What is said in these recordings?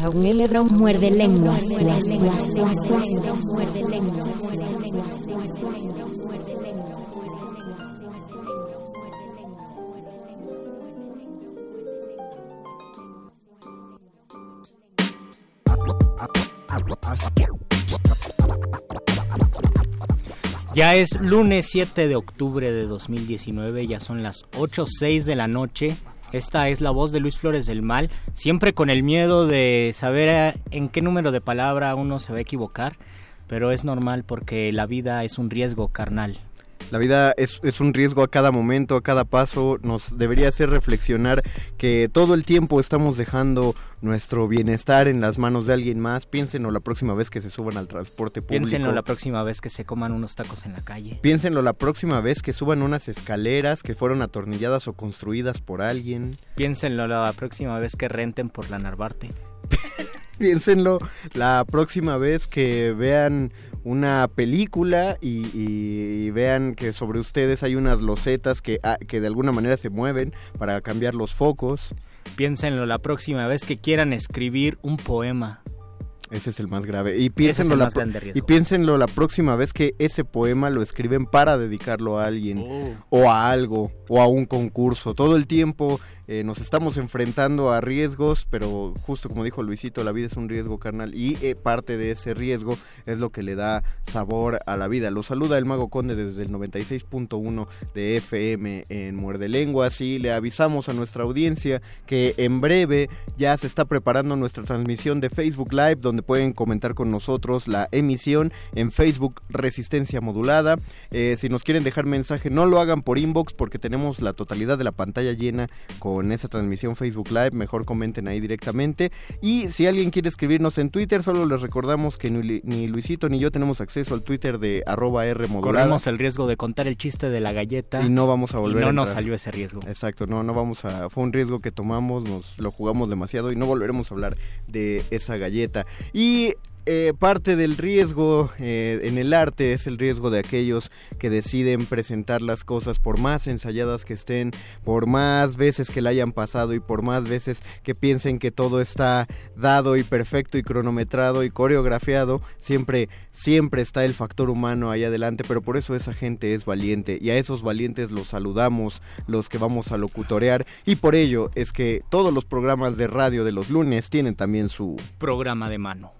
Muerde lenguas. Ya es lunes 7 de octubre de 2019, ya son las 8.06 de la noche. Esta es la voz de Luis Flores del Mal, siempre con el miedo de saber en qué número de palabra uno se va a equivocar, pero es normal porque la vida es un riesgo carnal. La vida es, es, un riesgo a cada momento, a cada paso. Nos debería hacer reflexionar que todo el tiempo estamos dejando nuestro bienestar en las manos de alguien más. Piénsenlo la próxima vez que se suban al transporte público. Piénsenlo la próxima vez que se coman unos tacos en la calle. Piénsenlo la próxima vez que suban unas escaleras que fueron atornilladas o construidas por alguien. Piénsenlo la próxima vez que renten por la Narvarte. Piénsenlo la próxima vez que vean una película y, y, vean que sobre ustedes hay unas losetas que, ah, que de alguna manera se mueven para cambiar los focos. Piénsenlo la próxima vez que quieran escribir un poema. Ese es el más grave. Y piénsenlo, la, y piénsenlo la próxima vez que ese poema lo escriben para dedicarlo a alguien oh. o a algo o a un concurso. Todo el tiempo eh, nos estamos enfrentando a riesgos, pero justo como dijo Luisito, la vida es un riesgo carnal y eh, parte de ese riesgo es lo que le da sabor a la vida. Lo saluda el Mago Conde desde el 96.1 de FM en Muerde Lenguas y le avisamos a nuestra audiencia que en breve ya se está preparando nuestra transmisión de Facebook Live donde pueden comentar con nosotros la emisión en Facebook Resistencia Modulada. Eh, si nos quieren dejar mensaje, no lo hagan por inbox porque tenemos la totalidad de la pantalla llena con en esa transmisión Facebook Live, mejor comenten ahí directamente. Y si alguien quiere escribirnos en Twitter, solo les recordamos que ni, Luisito ni yo tenemos acceso al Twitter de arroba R Corremos el riesgo de contar el chiste de la galleta. Y no vamos a volver y no nos salió ese riesgo. Exacto, no, no vamos a... Fue un riesgo que tomamos, nos lo jugamos demasiado y no volveremos a hablar de esa galleta. Y eh, parte del riesgo eh, en el arte es el riesgo de aquellos que deciden presentar las cosas por más ensayadas que estén, por más veces que la hayan pasado y por más veces que piensen que todo está dado y perfecto y cronometrado y coreografiado, siempre, siempre está el factor humano ahí adelante, pero por eso esa gente es valiente y a esos valientes los saludamos, los que vamos a locutorear y por ello es que todos los programas de radio de los lunes tienen también su programa de mano.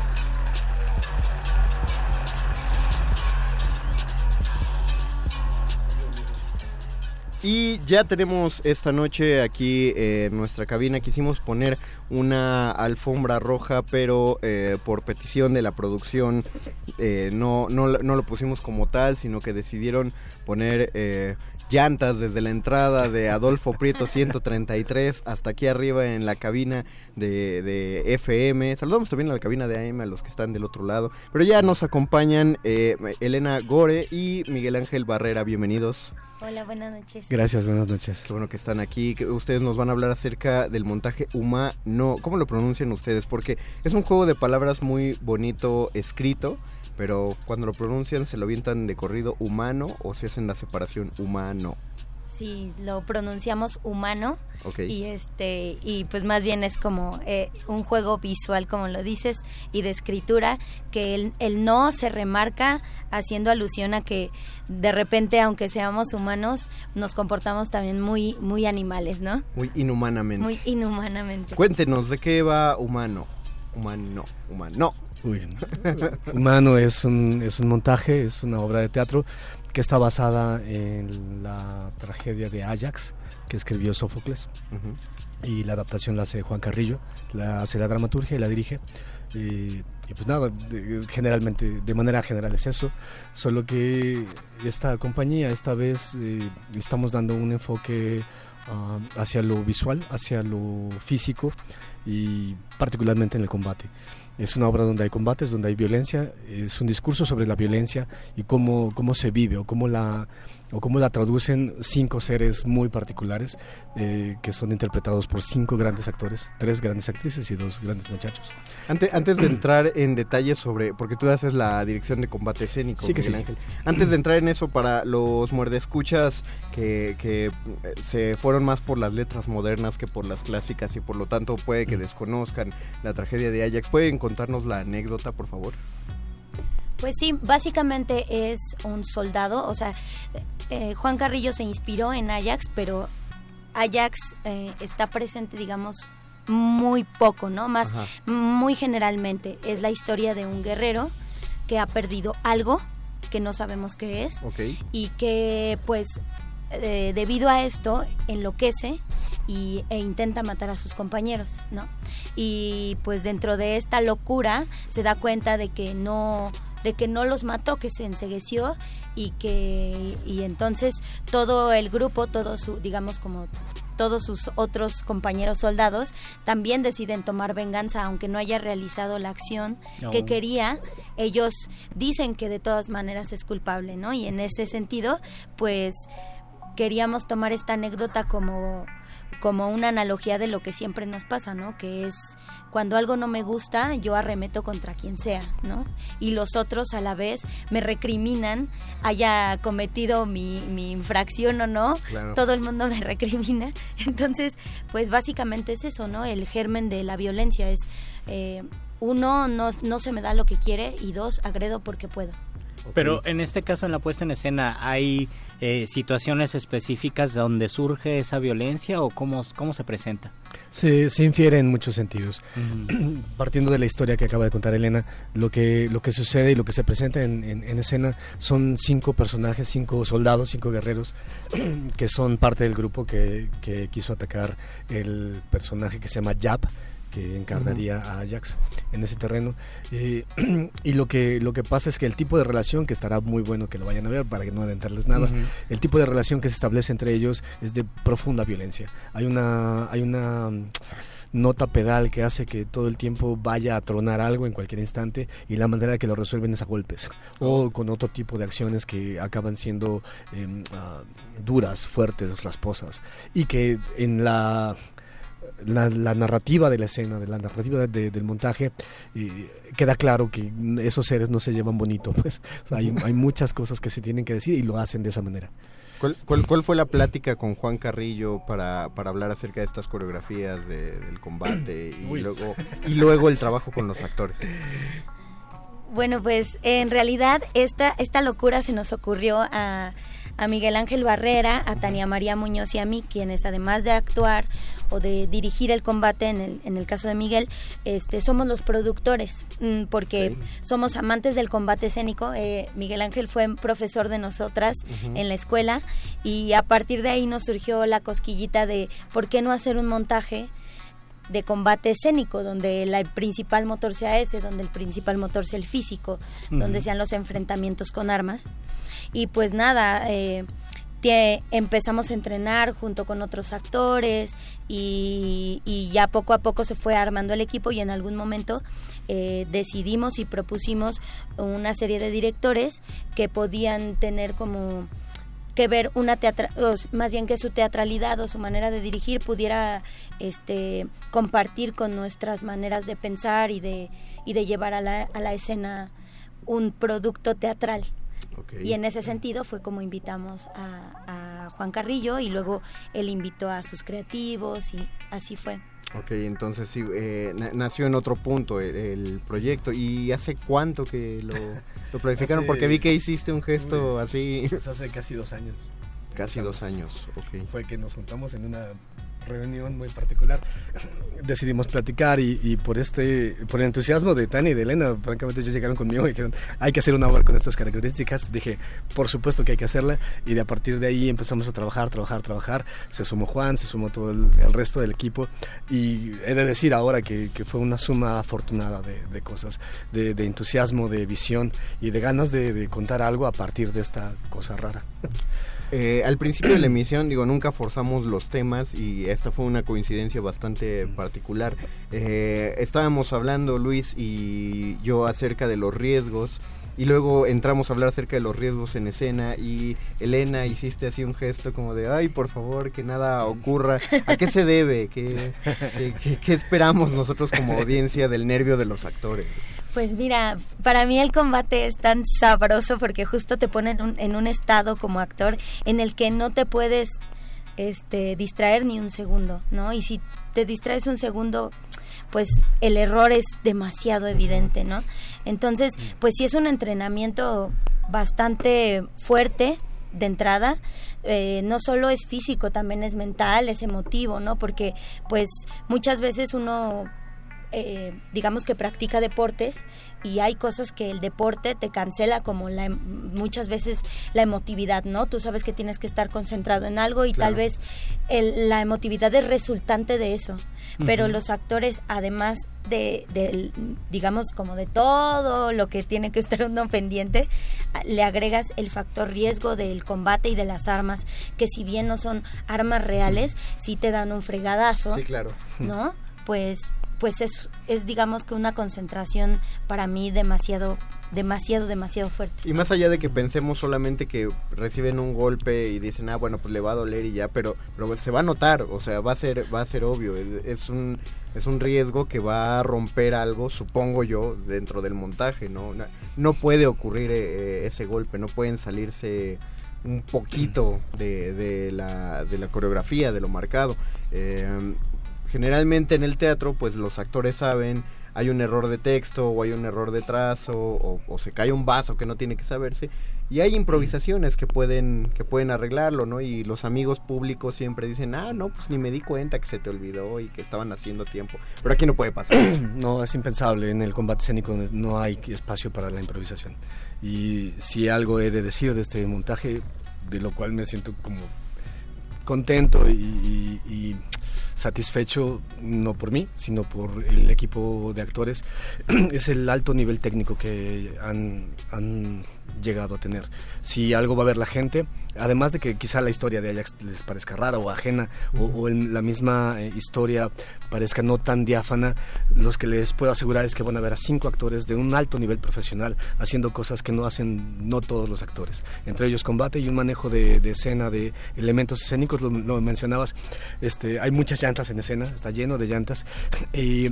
Y ya tenemos esta noche aquí en nuestra cabina, quisimos poner una alfombra roja, pero eh, por petición de la producción eh, no, no, no, lo pusimos como tal, sino que decidieron poner... Eh, llantas desde la entrada de Adolfo Prieto 133 hasta aquí arriba en la cabina de, FM. Saludamos también a la cabina de AM, a los que están del otro lado. Pero ya nos acompañan eh, Elena Gore y Miguel Ángel Barrera. Bienvenidos. Hola, buenas noches. Gracias, buenas noches. Qué bueno que están aquí. Ustedes nos van a hablar acerca del montaje humano. ¿Cómo lo pronuncian ustedes? Porque es un juego de palabras muy bonito escrito, pero cuando lo pronuncian se lo avientan de corrido humano o se hacen la separación humano sí lo pronunciamos humano. Y este y pues más bien es como eh, un juego visual como lo dices y de escritura que el, el, no se remarca haciendo alusión a que de repente aunque seamos humanos nos comportamos también muy muy animales no muy inhumanamente. Muy inhumanamente. Cuéntenos de qué va humano humano humano. Humano es un, es un montaje, es una obra de teatro que está basada en la tragedia de Ajax que escribió Sófocles. Y la adaptación la hace Juan Carrillo, la hace la dramaturgia y la dirige. Y, pues nada, generalmente, de manera general es eso, solo que esta compañía esta vez eh, estamos dando un enfoque ah, hacia lo visual, hacia lo físico y particularmente en el combate. Es una obra donde hay combates, donde hay violencia, es un discurso sobre la violencia y cómo, cómo se vive o cómo la o cómo la traducen cinco seres muy particulares eh, que son interpretados por cinco grandes actores, tres grandes actrices y dos grandes muchachos. Antes, antes de entrar en detalles sobre, porque tú haces la dirección de combate escénico, sí, que sí. antes de entrar en eso para los muerdescuchas que, que eh, se fueron más por las letras modernas que por las clásicas y por lo tanto puede que desconozcan la tragedia de Ajax, ¿pueden contarnos la anécdota, por favor? Pues sí, básicamente es un soldado, o sea, eh, Juan Carrillo se inspiró en Ajax, pero Ajax eh, está presente, digamos, muy poco, ¿no? Más, muy generalmente. Es la historia de un guerrero que ha perdido algo que no sabemos qué es y que pues eh, debido a esto enloquece y, e intenta matar a sus compañeros, ¿no? Y pues dentro de esta locura se da cuenta de que no de que no los mató, que se ensegueció y que y entonces todo el grupo, todo su digamos como todos sus otros compañeros soldados también deciden tomar venganza aunque no haya realizado la acción que quería. Ellos dicen que de todas maneras es culpable no y en ese sentido pues queríamos tomar esta anécdota como como una analogía de lo que siempre nos pasa, ¿no? Que es cuando algo no me gusta, yo arremeto contra quien sea, ¿no? Y los otros a la vez me recriminan, haya cometido mi, infracción o no, todo el mundo me recrimina. Entonces, pues básicamente es eso, ¿no? El germen de la violencia es, eh, uno, no, no se me da lo que quiere y dos, agredo porque puedo. Pero en este caso, en la puesta en escena, ¿hay eh, situaciones específicas donde surge esa violencia o cómo, cómo se presenta? Se, se infiere en muchos sentidos. Partiendo de la historia que acaba de contar Elena, lo que, lo que sucede y lo que se presenta en, en, escena son cinco personajes, cinco soldados, cinco guerreros que son parte del grupo que, que quiso atacar el personaje que se llama Jab que encarnaría a Ajax en ese terreno. Eh, y lo que, lo que pasa es que el tipo de relación, que estará muy bueno que lo vayan a ver para que no adentrarles nada, el tipo de relación que se establece entre ellos es de profunda violencia. Hay una, hay una mm, nota pedal que hace que todo el tiempo vaya a tronar algo en cualquier instante y la manera que lo resuelven es a golpes o oh. con otro tipo de acciones que acaban siendo em, ah, duras, fuertes, rasposas y que en la la, narrativa de la escena, de la narrativa del montaje, queda claro que esos seres no se llevan bonito. Pues hay, hay, muchas cosas que se tienen que decir y lo hacen de esa manera. ¿Cuál, cuál, fue la plática con Juan Carrillo para, para hablar acerca de estas coreografías del combate y luego, y luego el trabajo con los actores? Bueno, pues en realidad esta, esta locura se nos ocurrió a a Miguel Ángel Barrera, a Tania María Muñoz y a mí, quienes además de actuar o de dirigir el combate en el, en el caso de Miguel, este, somos los productores, mm, porque somos amantes del combate escénico. Eh, Miguel Ángel fue profesor de nosotras en la escuela y a partir de ahí nos surgió la cosquillita de por qué no hacer un montaje de combate escénico, donde el principal motor sea ese, donde el principal motor sea el físico, donde sean los enfrentamientos con armas. Y pues nada, eh, empezamos a entrenar junto con otros actores y, ya poco a poco se fue armando el equipo y en algún momento eh, decidimos y propusimos una serie de directores que podían tener como que ver una teatra más bien que su teatralidad o su manera de dirigir pudiera este compartir con nuestras maneras de pensar y de y de llevar a la, a la escena un producto teatral y en ese sentido fue como invitamos a, Juan Carrillo y luego él invitó a sus creativos y así fue. Ok, entonces sí, eh, nació en otro punto el, proyecto. ¿Y hace cuánto que lo, lo planificaron? Porque vi que hiciste un gesto así. Pues hace casi dos años. Casi dos años, ok. Fue que nos juntamos en una reunión muy particular. Decidimos platicar y, por este por el entusiasmo de Tania y de Elena francamente ellos llegaron conmigo y dijeron hay que hacer una obra con estas características dije por supuesto que hay que hacerla y de a partir de ahí empezamos a trabajar trabajar trabajar. Se sumó Juan se sumó todo el, resto del equipo. Y he de decir ahora que, fue una suma afortunada de, cosas de, entusiasmo de visión y de ganas de contar algo a partir de esta cosa rara Eh, al principio de la emisión, digo, nunca forzamos los temas y esta fue una coincidencia bastante particular. Eh, estábamos hablando, Luis y yo, acerca de los riesgos y luego entramos a hablar acerca de los riesgos en escena y Elena hiciste así un gesto como de, ay, por favor, que nada ocurra. ¿A qué se debe? ¿Qué, qué esperamos nosotros como audiencia del nervio de los actores? Pues mira, para mí el combate es tan sabroso porque justo te pone en un, estado como actor en el que no te puedes este, distraer ni un segundo, ¿no? Y si te distraes un segundo, pues el error es demasiado evidente, ¿no? Entonces, pues sí es un entrenamiento bastante fuerte de entrada, eh, no solo es físico, también es mental, es emotivo, ¿no? Porque pues muchas veces uno eh, digamos que practica deportes y hay cosas que el deporte te cancela como la, muchas veces la emotividad, ¿no? Tú sabes que tienes que estar concentrado en algo y tal vez la emotividad es resultante de eso. Pero los actores, además de, digamos, como de todo lo que tiene que estar uno pendiente, le agregas el factor riesgo del combate y de las armas, que si bien no son armas reales, sí te dan un fregadazo. Sí, claro. ¿No? Pues pues es, es digamos que una concentración para mí demasiado demasiado, demasiado fuerte. Y más allá de que pensemos solamente que reciben un golpe y dicen, ah, bueno, pues le va a doler y ya, pero, se va a notar, o sea, va a ser, va a ser obvio, es, un, es un riesgo que va a romper algo, supongo yo, dentro del montaje, ¿no? No, puede ocurrir eh, ese golpe, no pueden salirse un poquito de, de, la, de la coreografía, de lo marcado. Eh, generalmente en el teatro pues los actores saben hay un error de texto o hay un error de trazo o, se cae un vaso que no tiene que saberse y hay improvisaciones que pueden que pueden arreglarlo no y los amigos públicos siempre dicen ah no pues ni me di cuenta que se te olvidó y que estaban haciendo tiempo pero aquí no puede pasar. No es impensable. En el combate escénico no hay espacio para la improvisación. Y si algo he de decir de este montaje de lo cual me siento como contento y satisfecho no por mí, sino por el equipo de actores, es el alto nivel técnico que han, llegado a tener. Si algo va a ver la gente, además de que quizá la historia de Ajax les parezca rara o ajena, o, en la misma eh, historia parezca no tan diáfana, los que les puedo asegurar es que van a ver a cinco actores de un alto nivel profesional haciendo cosas que no hacen no todos los actores. Entre ellos combate y un manejo de, escena, de elementos escénicos, lo, mencionabas, este, hay muchas llantas en escena, está lleno de llantas, y,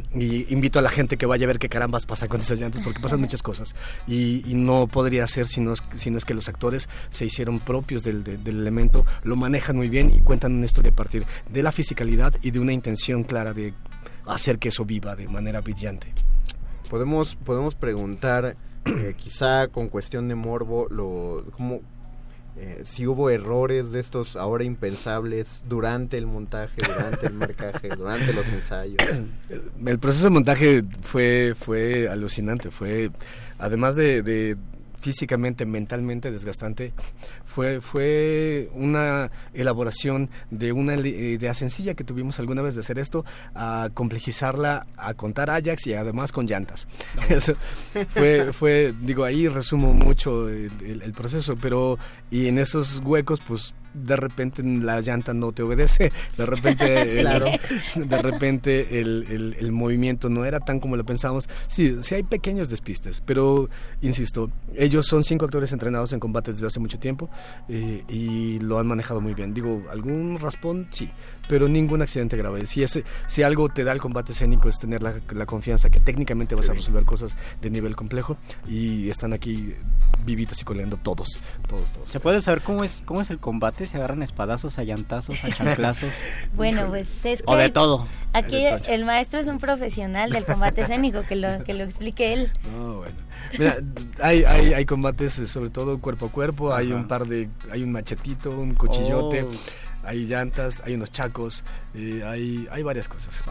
invito a la gente que vaya a ver qué carambas pasa con esas llantas, porque pasan muchas cosas, y, y no podría ser sino, sino es que los actores se hicieron propios del, elemento, lo manejan muy bien y cuentan una historia a partir de la fisicalidad y de una intención clara de hacer que eso viva de manera brillante. Podemos, podemos preguntar, eh, quizá con cuestión de morbo, lo, como, eh, si hubo errores de estos ahora impensables durante el montaje, durante el marcaje, durante los ensayos. El proceso de montaje fue, fue alucinante, fue además de físicamente, mentalmente desgastante, fue, fue una elaboración de una idea sencilla que tuvimos alguna vez de hacer esto, a complejizarla, a contar Ajax y además con llantas. fue, fue, digo, ahí resumo mucho el, proceso, pero y en esos huecos, pues de repente la llanta no te obedece, de repente, claro. de repente el, el, movimiento no era tan como lo pensábamos. Sí, sí hay pequeños despistes, pero insisto, ellos son cinco actores entrenados en combate desde hace mucho tiempo eh, y lo han manejado muy bien. Digo, algún raspón, sí, pero ningún accidente grave. Si, ese, si algo te da el combate escénico es tener la, la confianza que técnicamente vas a resolver cosas de nivel complejo y están aquí vivitos y coleando todos, todos, todos. ¿Se puede saber cómo es, cómo es el combate? ¿Se agarran espadazos, a llantazos, a chanclazos? bueno, pues es que... O de todo. Aquí el maestro es un profesional del combate escénico, que lo, que lo explique él. No, bueno. Mira, hay, hay, hay combates eh, sobre todo cuerpo a cuerpo, hay un par de, hay un machetito, un cuchillote. Oh hay llantas, hay unos chacos, eh, hay, hay varias cosas.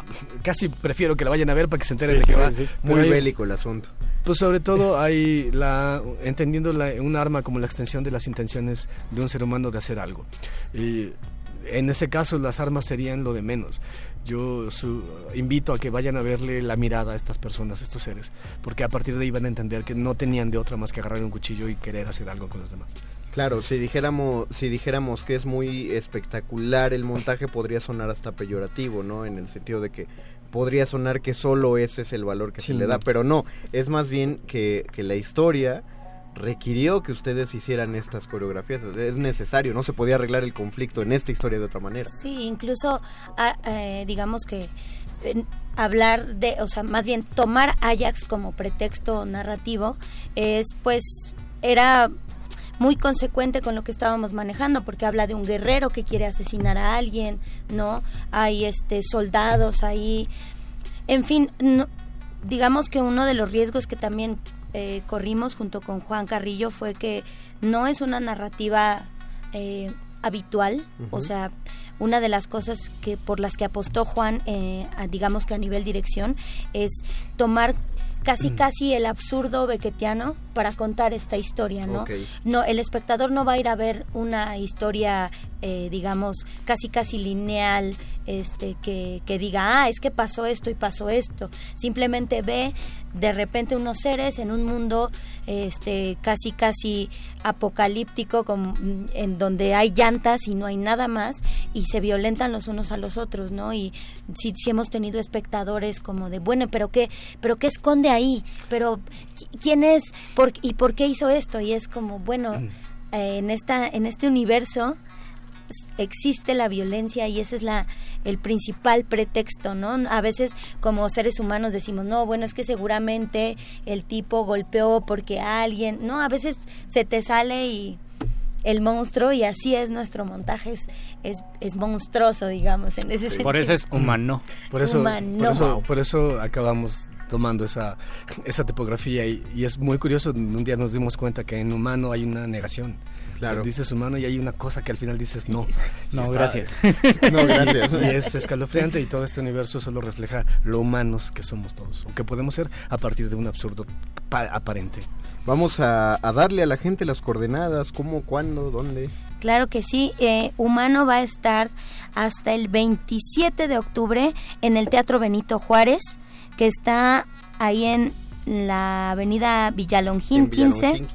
Casi prefiero que la vayan a ver para que se enteren de que va. Muy bélico el asunto. Pues sobre todo hay la entendiendo un arma como la extensión de las intenciones de un ser humano de hacer algo. Y en ese caso las armas serían lo de menos. Yo invito a que vayan a verle la mirada a estas personas, a estos seres, porque a partir de ahí van a entender que no tenían de otra más que agarrar un cuchillo y querer hacer algo con los demás. Claro, si dijéramos, si dijéramos que es muy espectacular el montaje, podría sonar hasta peyorativo, ¿no? En el sentido de que podría sonar que solo ese es el valor que se le da, pero no, es más bien que, que la historia requirió que ustedes hicieran estas coreografías. Es necesario, no se podía arreglar el conflicto en esta historia de otra manera. Sí, incluso ah, eh, digamos que hablar de, o sea, más bien tomar Ajax como pretexto narrativo es pues era muy consecuente con lo que estábamos manejando porque habla de un guerrero que quiere asesinar a alguien, ¿no? Hay este soldados ahí. En fin, digamos que uno de los riesgos que también eh, corrimos junto con Juan Carrillo fue que no es una narrativa eh, habitual, o sea, una de las cosas que por las que apostó Juan, eh, digamos que a nivel dirección, es tomar casi casi el absurdo bequetiano para contar esta historia, ¿no? No, el espectador no va a ir a ver una historia, eh, digamos, casi casi lineal, este, que, que diga, ah, es que pasó esto y pasó esto. Simplemente ve de repente unos seres en un mundo este casi casi apocalíptico en donde hay llantas y no hay nada más y se violentan los unos a los otros no y si, si hemos tenido espectadores como de bueno pero qué pero qué esconde ahí pero quién es por, y por qué hizo esto y es como bueno mm. eh, en esta en este universo existe la violencia y esa es la el principal pretexto, ¿no? A veces como seres humanos decimos, no, bueno, es que seguramente el tipo golpeó porque alguien, no, a veces se te sale y el monstruo y así es nuestro montaje es, es, monstruoso digamos en ese sentido por eso es humano. Por eso Por, eso por eso acabamos tomando esa esa tipografía y, y, es muy curioso un día nos dimos cuenta que en humano hay una negación Claro. dices humano y hay una cosa que al final dices no. No, gracias. no, gracias. y es escalofriante y todo este universo solo refleja lo humanos que somos todos, o que podemos ser a partir de un absurdo aparente. Vamos a, darle a la gente las coordenadas, cómo, cuándo, dónde. Claro que sí, eh, Humano va a estar hasta el 27 de octubre en el Teatro Benito Juárez, que está ahí en la avenida Villalongín, 15,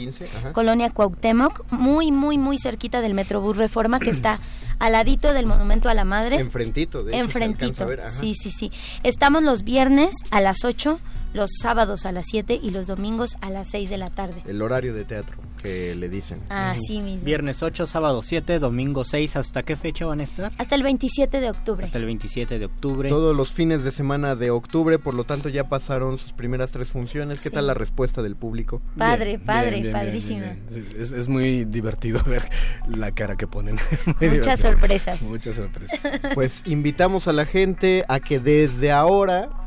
Colonia Cuauhtémoc, muy, muy, muy cerquita del Metrobús Reforma, que está al ladito del Monumento a la Madre. Enfrentito, de Enfrentito, sí, sí, sí. Estamos los viernes a las 8, los sábados a las 7 y los domingos a las 6 de la tarde. El horario de teatro que le dicen. Así mismo. Viernes 8, sábado 7, domingo 6. ¿Hasta qué fecha van a estar? Hasta el 27 de octubre. Hasta el 27 de octubre. Todos los fines de semana de octubre, por lo tanto ya pasaron sus primeras tres funciones. ¿Qué tal la respuesta del público? Padre, padre, padrísimo. Es, muy divertido ver la cara que ponen. Muchas sorpresas. Muchas sorpresas. Pues invitamos a la gente a que desde ahora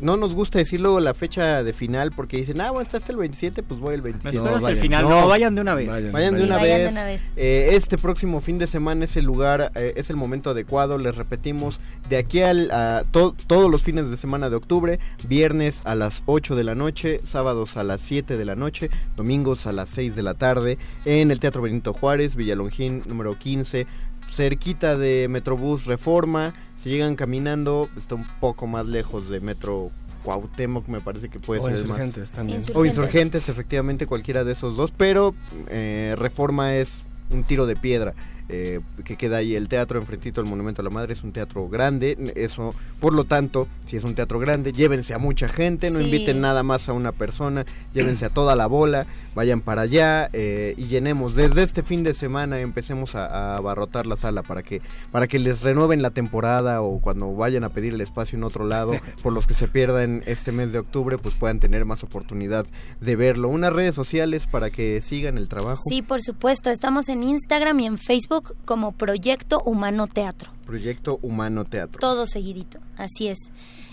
no nos gusta decirlo la fecha de final porque dicen, ah, bueno, está hasta el 27, pues voy el 27. No, vayan. el final, no, vayan de una vez. Vayan, de, una vez. Eh, este próximo fin de semana es el lugar, eh, es el momento adecuado, les repetimos, de aquí al, a todos los fines de semana de octubre, viernes a las 8 de la noche, sábados a las 7 de la noche, domingos a las 6 de la tarde, en el Teatro Benito Juárez, Villalongín número 15, cerquita de Metrobús Reforma si llegan caminando, está un poco más lejos de Metro Cuauhtémoc, me parece que puede ser insurgentes también. O insurgentes, efectivamente, cualquiera de esos dos, pero eh, Reforma es un tiro de piedra. Eh, que queda ahí el teatro enfrentito al Monumento a la Madre, es un teatro grande, eso, por lo tanto, si es un teatro grande, llévense a mucha gente, no inviten nada más a una persona, llévense a toda la bola, vayan para allá eh, y llenemos. Desde este fin de semana empecemos a, abarrotar la sala para que, para que les renueven la temporada o cuando vayan a pedir el espacio en otro lado, por los que se pierdan este mes de octubre, pues puedan tener más oportunidad de verlo. Unas redes sociales para que sigan el trabajo. Sí, por supuesto, estamos en Instagram y en Facebook como Proyecto Humano Teatro. Proyecto Humano Teatro. Todo seguidito, así es.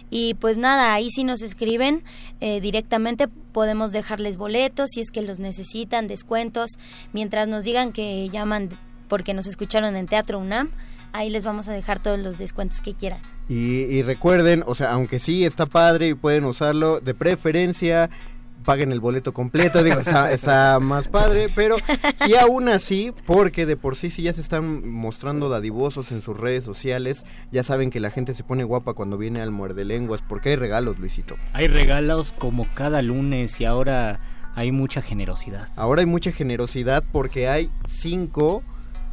Y pues nada, ahí si nos escriben eh, directamente podemos dejarles boletos si es que los necesitan, descuentos, mientras nos digan que llaman porque nos escucharon en Teatro UNAM, ahí les vamos a dejar todos los descuentos que quieran. Y, y recuerden, o sea, aunque sí está padre y pueden usarlo, de preferencia paguen el boleto completo, digo, está, está más padre, pero y aún así, porque de por sí si ya se están mostrando dadivosos en sus redes sociales, ya saben que la gente se pone guapa cuando viene al muerde lenguas, porque hay regalos, Luisito. Hay regalos como cada lunes y ahora hay mucha generosidad. Ahora hay mucha generosidad porque hay cinco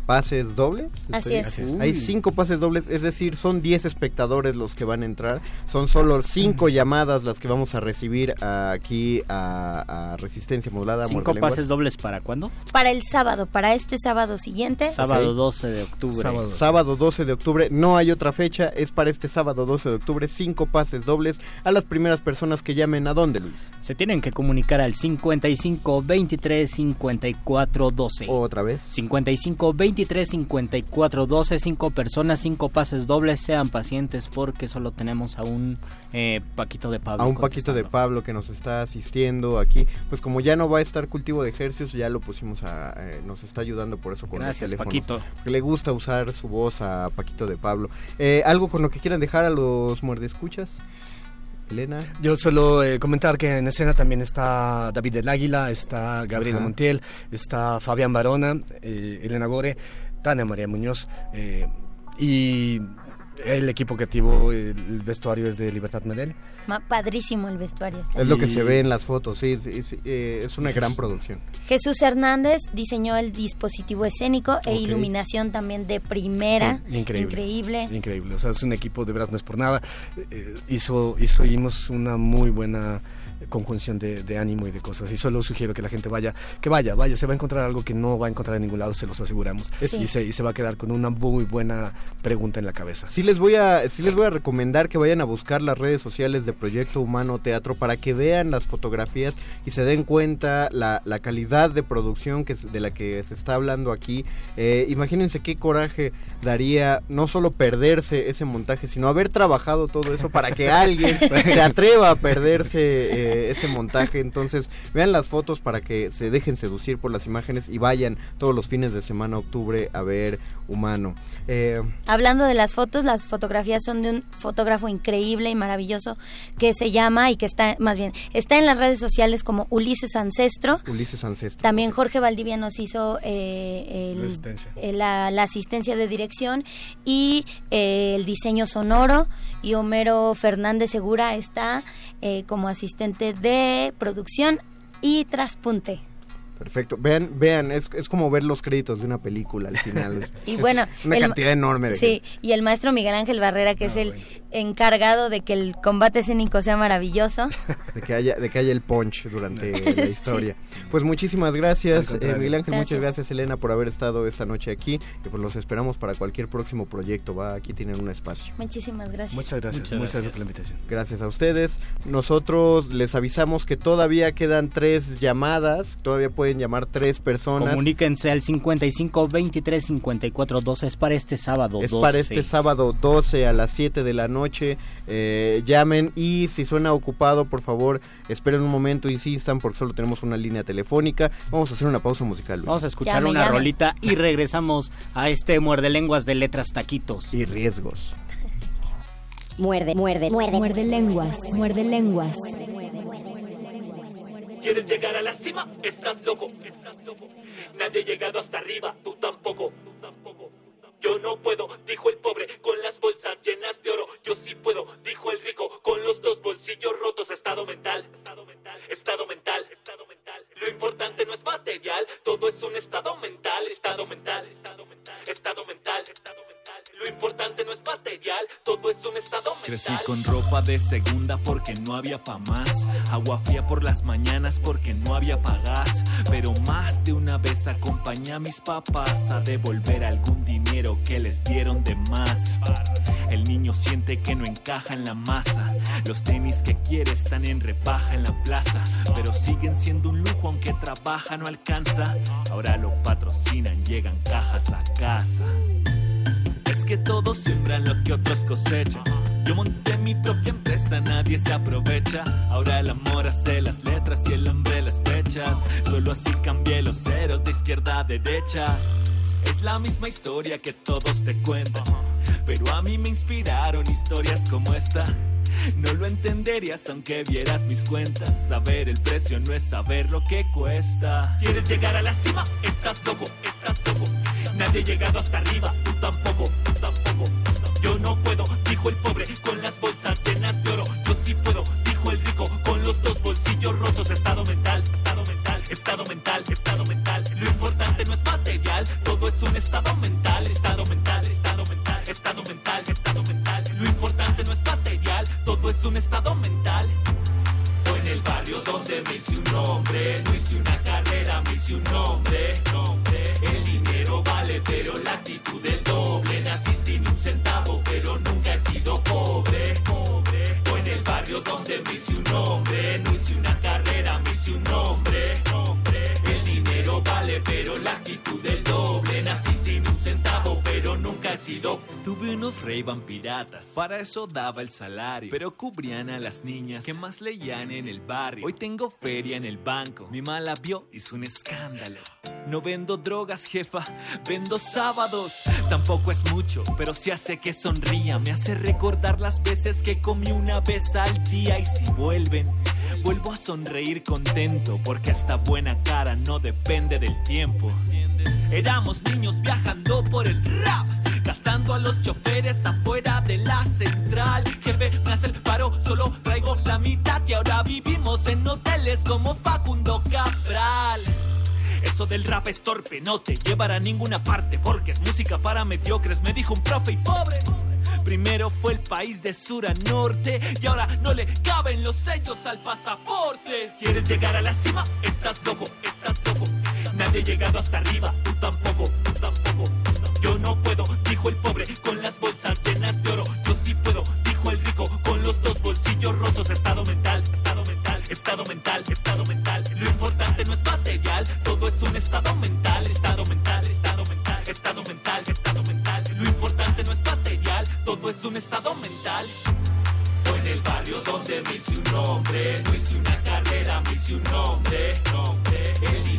pases dobles. Así es. Hay cinco pases dobles, es decir, son 10 espectadores los que van a entrar. Son solo cinco llamadas las que vamos a recibir aquí a, Resistencia Modulada. ¿Cinco pases dobles para cuándo? Para el sábado, para este sábado siguiente. Sábado 12 de octubre. Sábado. 12 de octubre, no hay otra fecha, es para este sábado 12 de octubre, cinco pases dobles a las primeras personas que llamen. ¿A dónde, Luis? Se tienen que comunicar al 55 23 54 12. Otra vez. 55 23 5354 12, 5 personas, 5 pases dobles. Sean pacientes porque solo tenemos a un eh, Paquito de Pablo. A un Paquito de Pablo que nos está asistiendo aquí. Pues como ya no va a estar cultivo de ejercicios, ya lo pusimos a. Eh, nos está ayudando por eso con Gracias, el teléfono. Paquito. Le gusta usar su voz a Paquito de Pablo. Eh, ¿Algo con lo que quieran dejar a los muerdescuchas? Elena. Yo solo eh, comentar que en escena también está David del Águila, está Gabriela Montiel, está Fabián Barona, eh, Elena Gore, Tania María Muñoz eh, y el equipo creativo, el vestuario es de Libertad Medel. Padrísimo el vestuario. Es lo que se ve en las fotos, sí, eh, es una gran producción. Jesús Hernández diseñó el dispositivo escénico e iluminación también de primera. increíble. Increíble. O sea, es un equipo de veras no es por nada. Eh, hizo, hicimos una muy buena conjunción de, ánimo y de cosas. Y solo sugiero que la gente vaya, que vaya, vaya, se va a encontrar algo que no va a encontrar en ningún lado, se los aseguramos. Y, se, y, se, va a quedar con una muy buena pregunta en la cabeza. Sí les voy a, sí les voy a recomendar que vayan a buscar las redes sociales de Proyecto Humano Teatro para que vean las fotografías y se den cuenta la, la calidad de producción que, de la que se está hablando aquí. Eh, imagínense qué coraje daría no solo perderse ese montaje, sino haber trabajado todo eso para que alguien se atreva a perderse. Eh, ese montaje. Entonces, vean las fotos para que se dejen seducir por las imágenes y vayan todos los fines de semana, octubre, a ver Humano. Eh, Hablando de las fotos, las fotografías son de un fotógrafo increíble y maravilloso que se llama y que está, más bien, está en las redes sociales como Ulises Ancestro. Ulises Ancestro. También Jorge Valdivia nos hizo eh, la, asistencia de dirección y eh, el diseño sonoro y Homero Fernández Segura está como asistente de producción y traspunte. Perfecto. Vean, vean, es, es como ver los créditos de una película al final. y bueno, una cantidad enorme de Sí, y el maestro Miguel Ángel Barrera, que es ah, el encargado de que el combate escénico sea maravilloso. de que haya, de que haya el punch durante la historia. Pues muchísimas gracias, eh, Miguel Ángel, muchas gracias Elena por haber estado esta noche aquí. Y pues los esperamos para cualquier próximo proyecto. Va, aquí tienen un espacio. Muchísimas gracias. Muchas gracias, muchas, gracias por la invitación. Gracias a ustedes. Nosotros les avisamos que todavía quedan tres llamadas, todavía pueden llamar tres personas. Comuníquense al 55 23 54 12. Es para este sábado. Es para este sábado 12 a las 7 de la noche. Eh, llamen y si suena ocupado, por favor, esperen un momento, insistan porque solo tenemos una línea telefónica. Vamos a hacer una pausa musical. Vamos a escuchar una rolita y regresamos a este muerde lenguas de letras taquitos. Y riesgos. Muerde, muerde, muerde. Muerde lenguas, muerde lenguas. ¿Quieres llegar a la cima? Estás loco. Nadie ha llegado hasta arriba, tú tampoco. Yo no puedo, dijo el pobre, con las bolsas llenas de oro. Yo sí puedo, dijo el rico, con los dos bolsillos rotos. Estado mental, estado mental, estado mental. Estado mental. Lo importante no es material, todo es un estado mental, estado mental, estado mental. Un estado mental. Crecí con ropa de segunda porque no había pa' más. Agua fría por las mañanas porque no había pagas. Pero más de una vez acompañé a mis papás a devolver algún dinero que les dieron de más. El niño siente que no encaja en la masa. Los tenis que quiere están en repaja en la plaza. Pero siguen siendo un lujo aunque trabaja no alcanza. Ahora lo patrocinan, llegan cajas a casa. Es que todos siembran lo que otros cosechan. Yo monté mi propia empresa, nadie se aprovecha. Ahora el amor hace las letras y el hombre las fechas. Solo así cambié los ceros de izquierda a derecha. Es la misma historia que todos te cuentan. Pero a mí me inspiraron historias como esta. No lo entenderías aunque vieras mis cuentas. Saber el precio no es saber lo que cuesta. ¿Quieres llegar a la cima? Estás loco, estás loco. Nadie ha llegado hasta arriba, tú tampoco. Dijo el pobre, con las bolsas llenas de oro. Yo sí puedo, dijo el rico, con los dos bolsillos rotos. Estado mental, estado mental, estado mental, estado mental. Lo importante no es material, todo es un estado mental, estado mental, estado mental, estado mental, estado mental. Lo importante no es material, todo es un estado mental. Fue en el barrio donde me hice un nombre, no hice una carrera, me hice un nombre. El dinero vale, pero la actitud es doble. Nací sin un centavo, donde me hice un nombre, no hice una carrera, me hice un nombre. El dinero vale, pero la actitud es doble. Nací sin un centavo, Tuve unos ray piratas, para eso daba el salario. Pero cubrían a las niñas que más leían en el barrio. Hoy tengo feria en el banco, mi mala vio, hizo un escándalo. No vendo drogas, jefa, vendo sábados. Tampoco es mucho, pero sí hace que sonría. Me hace recordar las veces que comí una vez al día. Y si vuelven, vuelvo a sonreír contento. Porque esta buena cara no depende del tiempo. Éramos niños viajando por el rap, cazando a los choferes afuera de la central. Jefe, me hace el paro, solo traigo la mitad y ahora vivimos en hoteles como Facundo Cabral. Eso del rap es torpe, no te llevará a ninguna parte porque es música para mediocres, me dijo un profe y pobre. Primero fue el país de sur a norte y ahora no le caben los sellos al pasaporte. ¿Quieres llegar a la cima? Estás loco, estás loco. Nadie ha llegado hasta arriba, tú tampoco, tú tampoco. Yo no puedo, dijo el pobre, con las bolsas llenas de oro. Yo sí puedo, dijo el rico, con los dos bolsillos rotos. Estado mental, estado mental, estado mental, estado mental. Lo importante no es material, todo es un estado mental, estado mental, estado mental, estado mental, estado mental. Lo importante no es material, todo es un estado mental. Fue en el barrio donde me hice un nombre, no hice una carrera, me hice un nombre, nombre.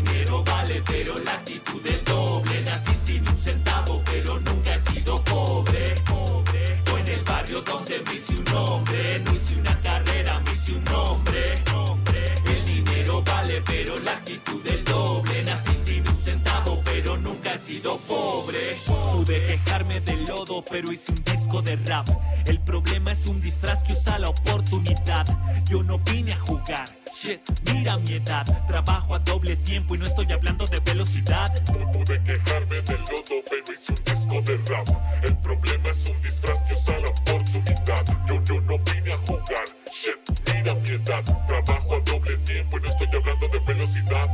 Pero la actitud es doble. Nací sin un centavo, pero nunca he sido pobre, pobre. En el barrio donde me hice un nombre, no hice una carrera, me hice un nombre, nombre. El dinero vale, pero la actitud es doble. Nací sin un centavo, pero nunca he sido pobre. Pude quejarme del lodo, pero hice un disco de rap. El problema es un disfraz que usa la oportunidad. Yo no vine a jugar. Shit, mira mi edad. Trabajo a doble tiempo y no estoy hablando de velocidad. Pude quejarme del lodo, pero hice un disco de rap. El problema es un disfraz que usa la oportunidad. Yo, yo no vine a jugar. Shit, mira mi edad. Trabajo a doble tiempo y no estoy hablando de velocidad.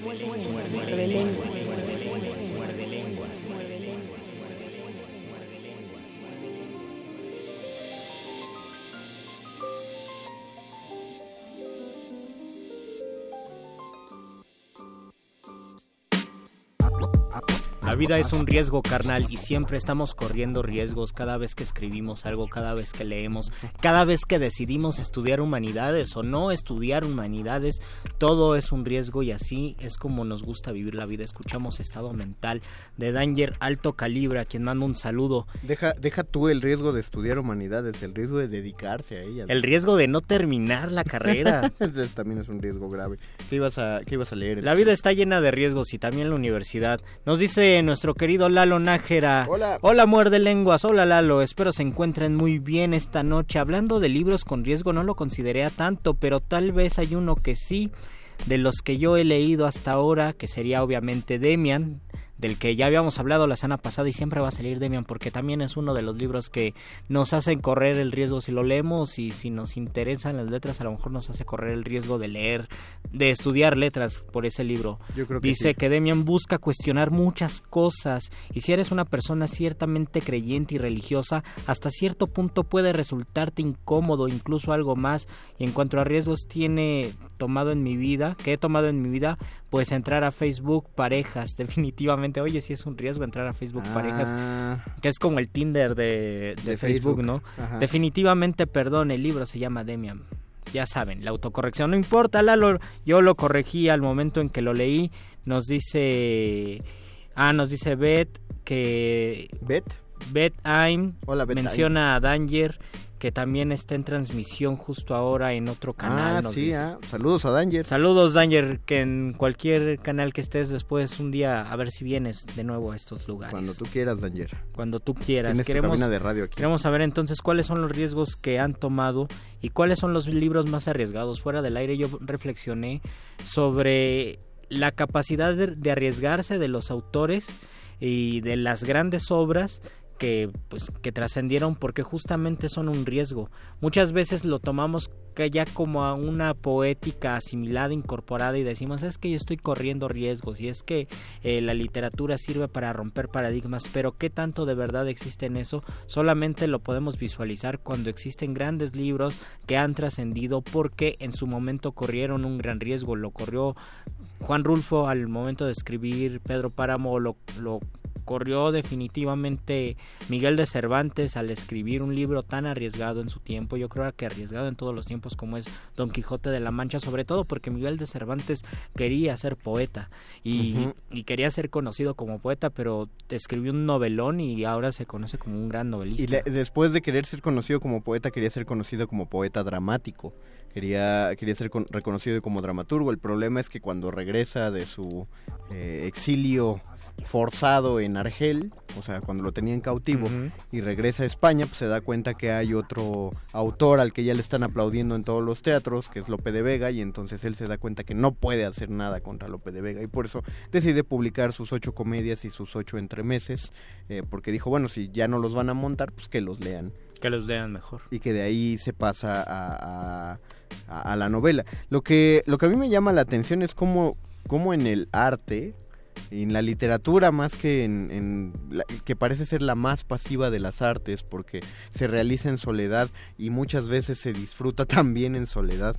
Muerde lenguas. La vida es un riesgo carnal y siempre estamos corriendo riesgos cada vez que escribimos algo, cada vez que leemos, cada vez que decidimos estudiar humanidades o no estudiar humanidades, todo es un riesgo y así es como nos gusta vivir la vida. Escuchamos Estado Mental de Danger Alto Calibre, a quien mando un saludo. Deja, deja tú el riesgo de estudiar humanidades, el riesgo de dedicarse a ella. El riesgo de no terminar la carrera. también es un riesgo grave. ¿Qué ibas a, qué ibas a leer? La vida está llena de riesgos y también la universidad. Nos dice nuestro querido Lalo Nájera. Hola. Hola, muerde lenguas. Hola, Lalo. Espero se encuentren muy bien esta noche. Hablando de libros con riesgo, no lo consideré a tanto, pero tal vez hay uno que sí. De los que yo he leído hasta ahora, que sería obviamente Demian, del que ya habíamos hablado la semana pasada y siempre va a salir Demian porque también es uno de los libros que nos hacen correr el riesgo si lo leemos y si nos interesan las letras a lo mejor nos hace correr el riesgo de leer, de estudiar letras por ese libro. Yo creo que Dice sí. que Demian busca cuestionar muchas cosas y si eres una persona ciertamente creyente y religiosa, hasta cierto punto puede resultarte incómodo, incluso algo más. Y en cuanto a riesgos tiene tomado en mi vida, que he tomado en mi vida, pues entrar a Facebook parejas, definitivamente. Oye, sí es un riesgo entrar a Facebook parejas, Ah, que es como el Tinder de, de De Facebook, Facebook. ¿no? Ajá. Definitivamente, perdón, el libro se llama Demian. Ya saben, la autocorrección no importa, Lalo. Yo lo corregí al momento en que lo leí. Nos dice. Ah, nos dice Beth que. ¿Bet? Beth Aim Hola, Bet menciona a Danger que también está en transmisión justo ahora en otro canal. Ah, nos sí, dice. ah, saludos a Danger. Saludos, Danger, que en cualquier canal que estés después un día a ver si vienes de nuevo a estos lugares. Cuando tú quieras, Danger. Cuando tú quieras. Tienes tu Queremos, cabina de radio aquí. queremos saber entonces cuáles son los riesgos que han tomado y cuáles son los libros más arriesgados. Fuera del aire yo reflexioné sobre la capacidad de, de arriesgarse de los autores y de las grandes obras que pues que trascendieron porque justamente son un riesgo. Muchas veces lo tomamos ya como a una poética asimilada, incorporada y decimos es que yo estoy corriendo riesgos y es que eh, la literatura sirve para romper paradigmas, pero qué tanto de verdad existe en eso, solamente lo podemos visualizar cuando existen grandes libros que han trascendido porque en su momento corrieron un gran riesgo, lo corrió Juan Rulfo al momento de escribir Pedro Páramo, lo, lo corrió definitivamente Miguel de Cervantes al escribir un libro tan arriesgado en su tiempo, yo creo que arriesgado en todos los tiempos como es Don Quijote de la Mancha, sobre todo porque Miguel de Cervantes quería ser poeta y, quería ser conocido como poeta, pero escribió un novelón y ahora se conoce como un gran novelista. Y le- después de querer ser conocido como poeta, quería ser conocido como poeta dramático. Quería, quería ser con- reconocido como dramaturgo. El problema es que cuando regresa de su eh, exilio forzado en Argel, o sea, cuando lo tenían cautivo, y regresa a España, pues se da cuenta que hay otro autor al que ya le están aplaudiendo en todos los teatros, que es Lope de Vega, y entonces él se da cuenta que no puede hacer nada contra Lope de Vega, y por eso decide publicar sus ocho comedias y sus ocho entremeses, eh, porque dijo, bueno, si ya no los van a montar, pues que los lean. Que los lean mejor. Y que de ahí se pasa a, a- a- a la novela. Lo que, lo que a mí me llama la atención es cómo, cómo en el arte, en la literatura más que en, la- que parece ser la más pasiva de las artes porque se realiza en soledad y muchas veces se disfruta también en soledad.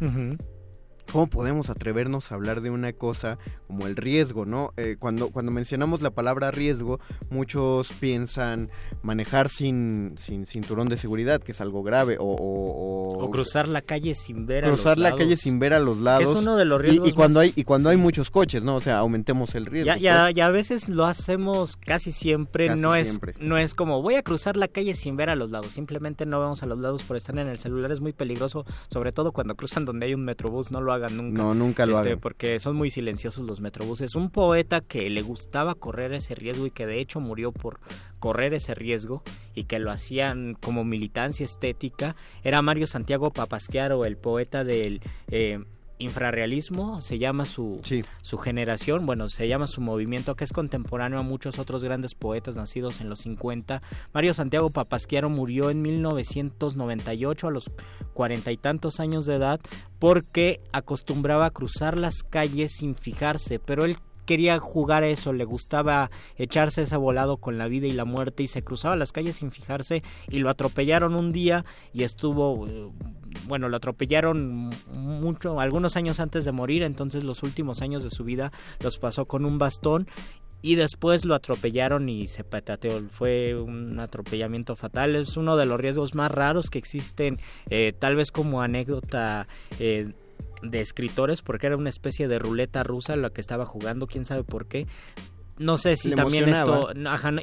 ¿Cómo podemos atrevernos a hablar de una cosa como el riesgo, no? Eh, cuando, cuando mencionamos la palabra riesgo, muchos piensan manejar sin, sin cinturón de seguridad, que es algo grave, o... O, O cruzar la calle sin ver a los cruzar la lados. calle sin ver a los lados. Es uno de los riesgos y, cuando hay y cuando hay muchos coches, ¿no? O sea, aumentemos el riesgo. Ya, ya, pues. ya a veces lo hacemos casi siempre, Casi no siempre. es no es como voy a cruzar la calle sin ver a los lados, simplemente no vemos a los lados por estar en el celular, es muy peligroso, sobre todo cuando cruzan donde hay un metrobús, no lo hagan nunca. No, nunca lo Este, hagan. Porque son muy silenciosos los metrobuses. Un poeta que le gustaba correr ese riesgo y que de hecho murió por correr ese riesgo y que lo hacían como militancia estética era Mario Santiago Papasquiaro, el poeta del eh, infrarrealismo, se llama su, su generación, bueno, se llama su movimiento, que es contemporáneo a muchos otros grandes poetas nacidos en los 50. Mario Santiago Papasquiaro murió en 1998 a los cuarenta y tantos años de edad porque acostumbraba a cruzar las calles sin fijarse, pero él quería jugar a eso, le gustaba echarse ese volado con la vida y la muerte y se cruzaba las calles sin fijarse y lo atropellaron un día y estuvo eh, bueno, lo atropellaron mucho algunos años antes de morir, entonces los últimos años de su vida los pasó con un bastón y después lo atropellaron y se petateó. Fue un atropellamiento fatal. Es uno de los riesgos más raros que existen, eh, tal vez como anécdota. Eh, de escritores porque era una especie de ruleta rusa la que estaba jugando, quién sabe por qué. no sé si también esto,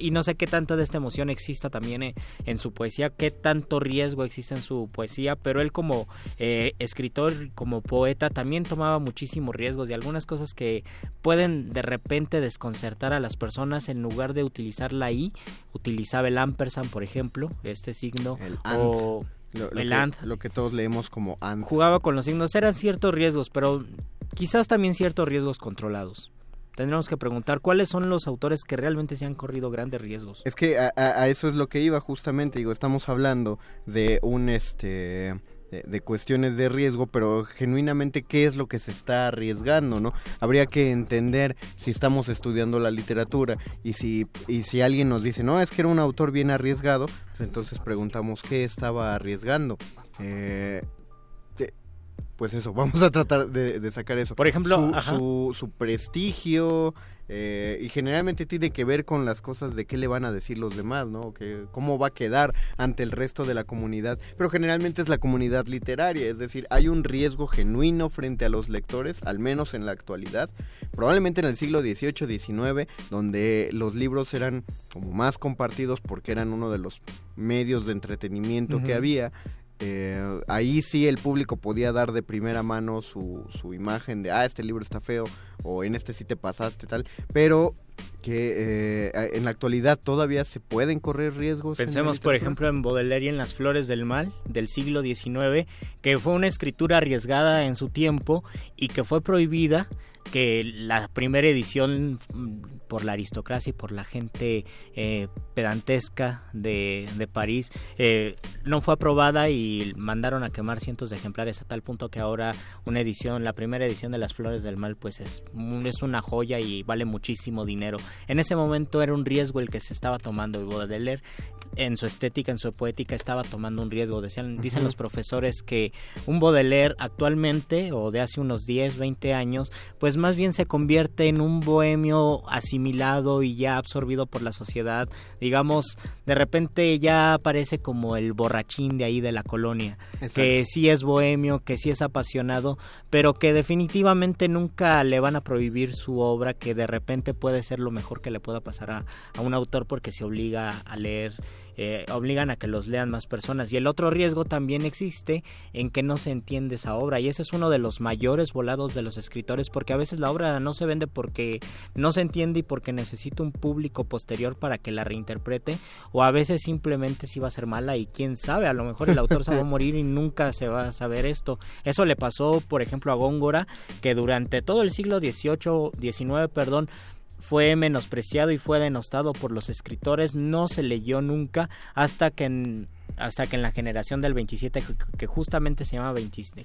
y no sé qué tanto de esta emoción exista también eh, en, su poesía, qué tanto riesgo existe en su poesía, pero él como eh, escritor, como poeta, también tomaba muchísimos riesgos y algunas cosas que pueden de repente desconcertar a las personas en lugar de utilizar la I, utilizaba el ampersand, por ejemplo, este signo, el o lo, el que, Lo que todos leemos como and. Jugaba con los signos, eran ciertos riesgos, pero quizás también ciertos riesgos controlados tendremos que preguntar cuáles son los autores que realmente se han corrido grandes riesgos. Es que a, eso es lo que iba justamente, digo, estamos hablando de un este de, cuestiones de riesgo, pero genuinamente qué es lo que se está arriesgando, ¿no? Habría que entender si estamos estudiando la literatura y si y si alguien nos dice, "No, es que era un autor bien arriesgado", pues entonces preguntamos qué estaba arriesgando. Eh, pues eso, vamos a tratar de, sacar eso. Por ejemplo, su, su, prestigio eh, y generalmente tiene que ver con las cosas de qué le van a decir los demás, ¿no? Que, cómo va a quedar ante el resto de la comunidad. Pero generalmente es la comunidad literaria, es decir, hay un riesgo genuino frente a los lectores, al menos en la actualidad. Probablemente en el siglo XVIII, XIX, donde los libros eran como más compartidos porque eran uno de los medios de entretenimiento que había eh, ahí sí el público podía dar de primera mano su, su imagen de, ah, este libro está feo, o en este sí te pasaste, tal, pero que eh, en la actualidad todavía se pueden correr riesgos. Pensemos, por ejemplo, en Baudelaire y en Las Flores del Mal del siglo XIX, que fue una escritura arriesgada en su tiempo y que fue prohibida que la primera edición por la aristocracia y por la gente eh, pedantesca de, de París eh, no fue aprobada y mandaron a quemar cientos de ejemplares a tal punto que ahora una edición, la primera edición de Las Flores del Mal pues es, es una joya y vale muchísimo dinero. En ese momento era un riesgo el que se estaba tomando y Baudelaire en su estética, en su poética estaba tomando un riesgo. Decían, dicen los profesores que un Baudelaire actualmente o de hace unos 10, 20 años pues más bien se convierte en un bohemio asimilado y ya absorbido por la sociedad. Digamos, de repente ya aparece como el borrachín de ahí de la colonia, que sí es bohemio, que sí es apasionado, pero que definitivamente nunca le van a prohibir su obra, que de repente puede ser lo mejor que le pueda pasar a, a un autor porque se obliga a leer eh, obligan a que los lean más personas. Y el otro riesgo también existe en que no se entiende esa obra. Y ese es uno de los mayores volados de los escritores, porque a veces la obra no se vende porque no se entiende y porque necesita un público posterior para que la reinterprete, o a veces simplemente si va a ser mala y quién sabe, a lo mejor el autor se va a morir y nunca se va a saber esto. Eso le pasó, por ejemplo, a Góngora, que durante todo el siglo XVIII, XIX, perdón, fue menospreciado y fue denostado por los escritores, no se leyó nunca hasta que en, hasta que en la generación del 27, que, justamente se llama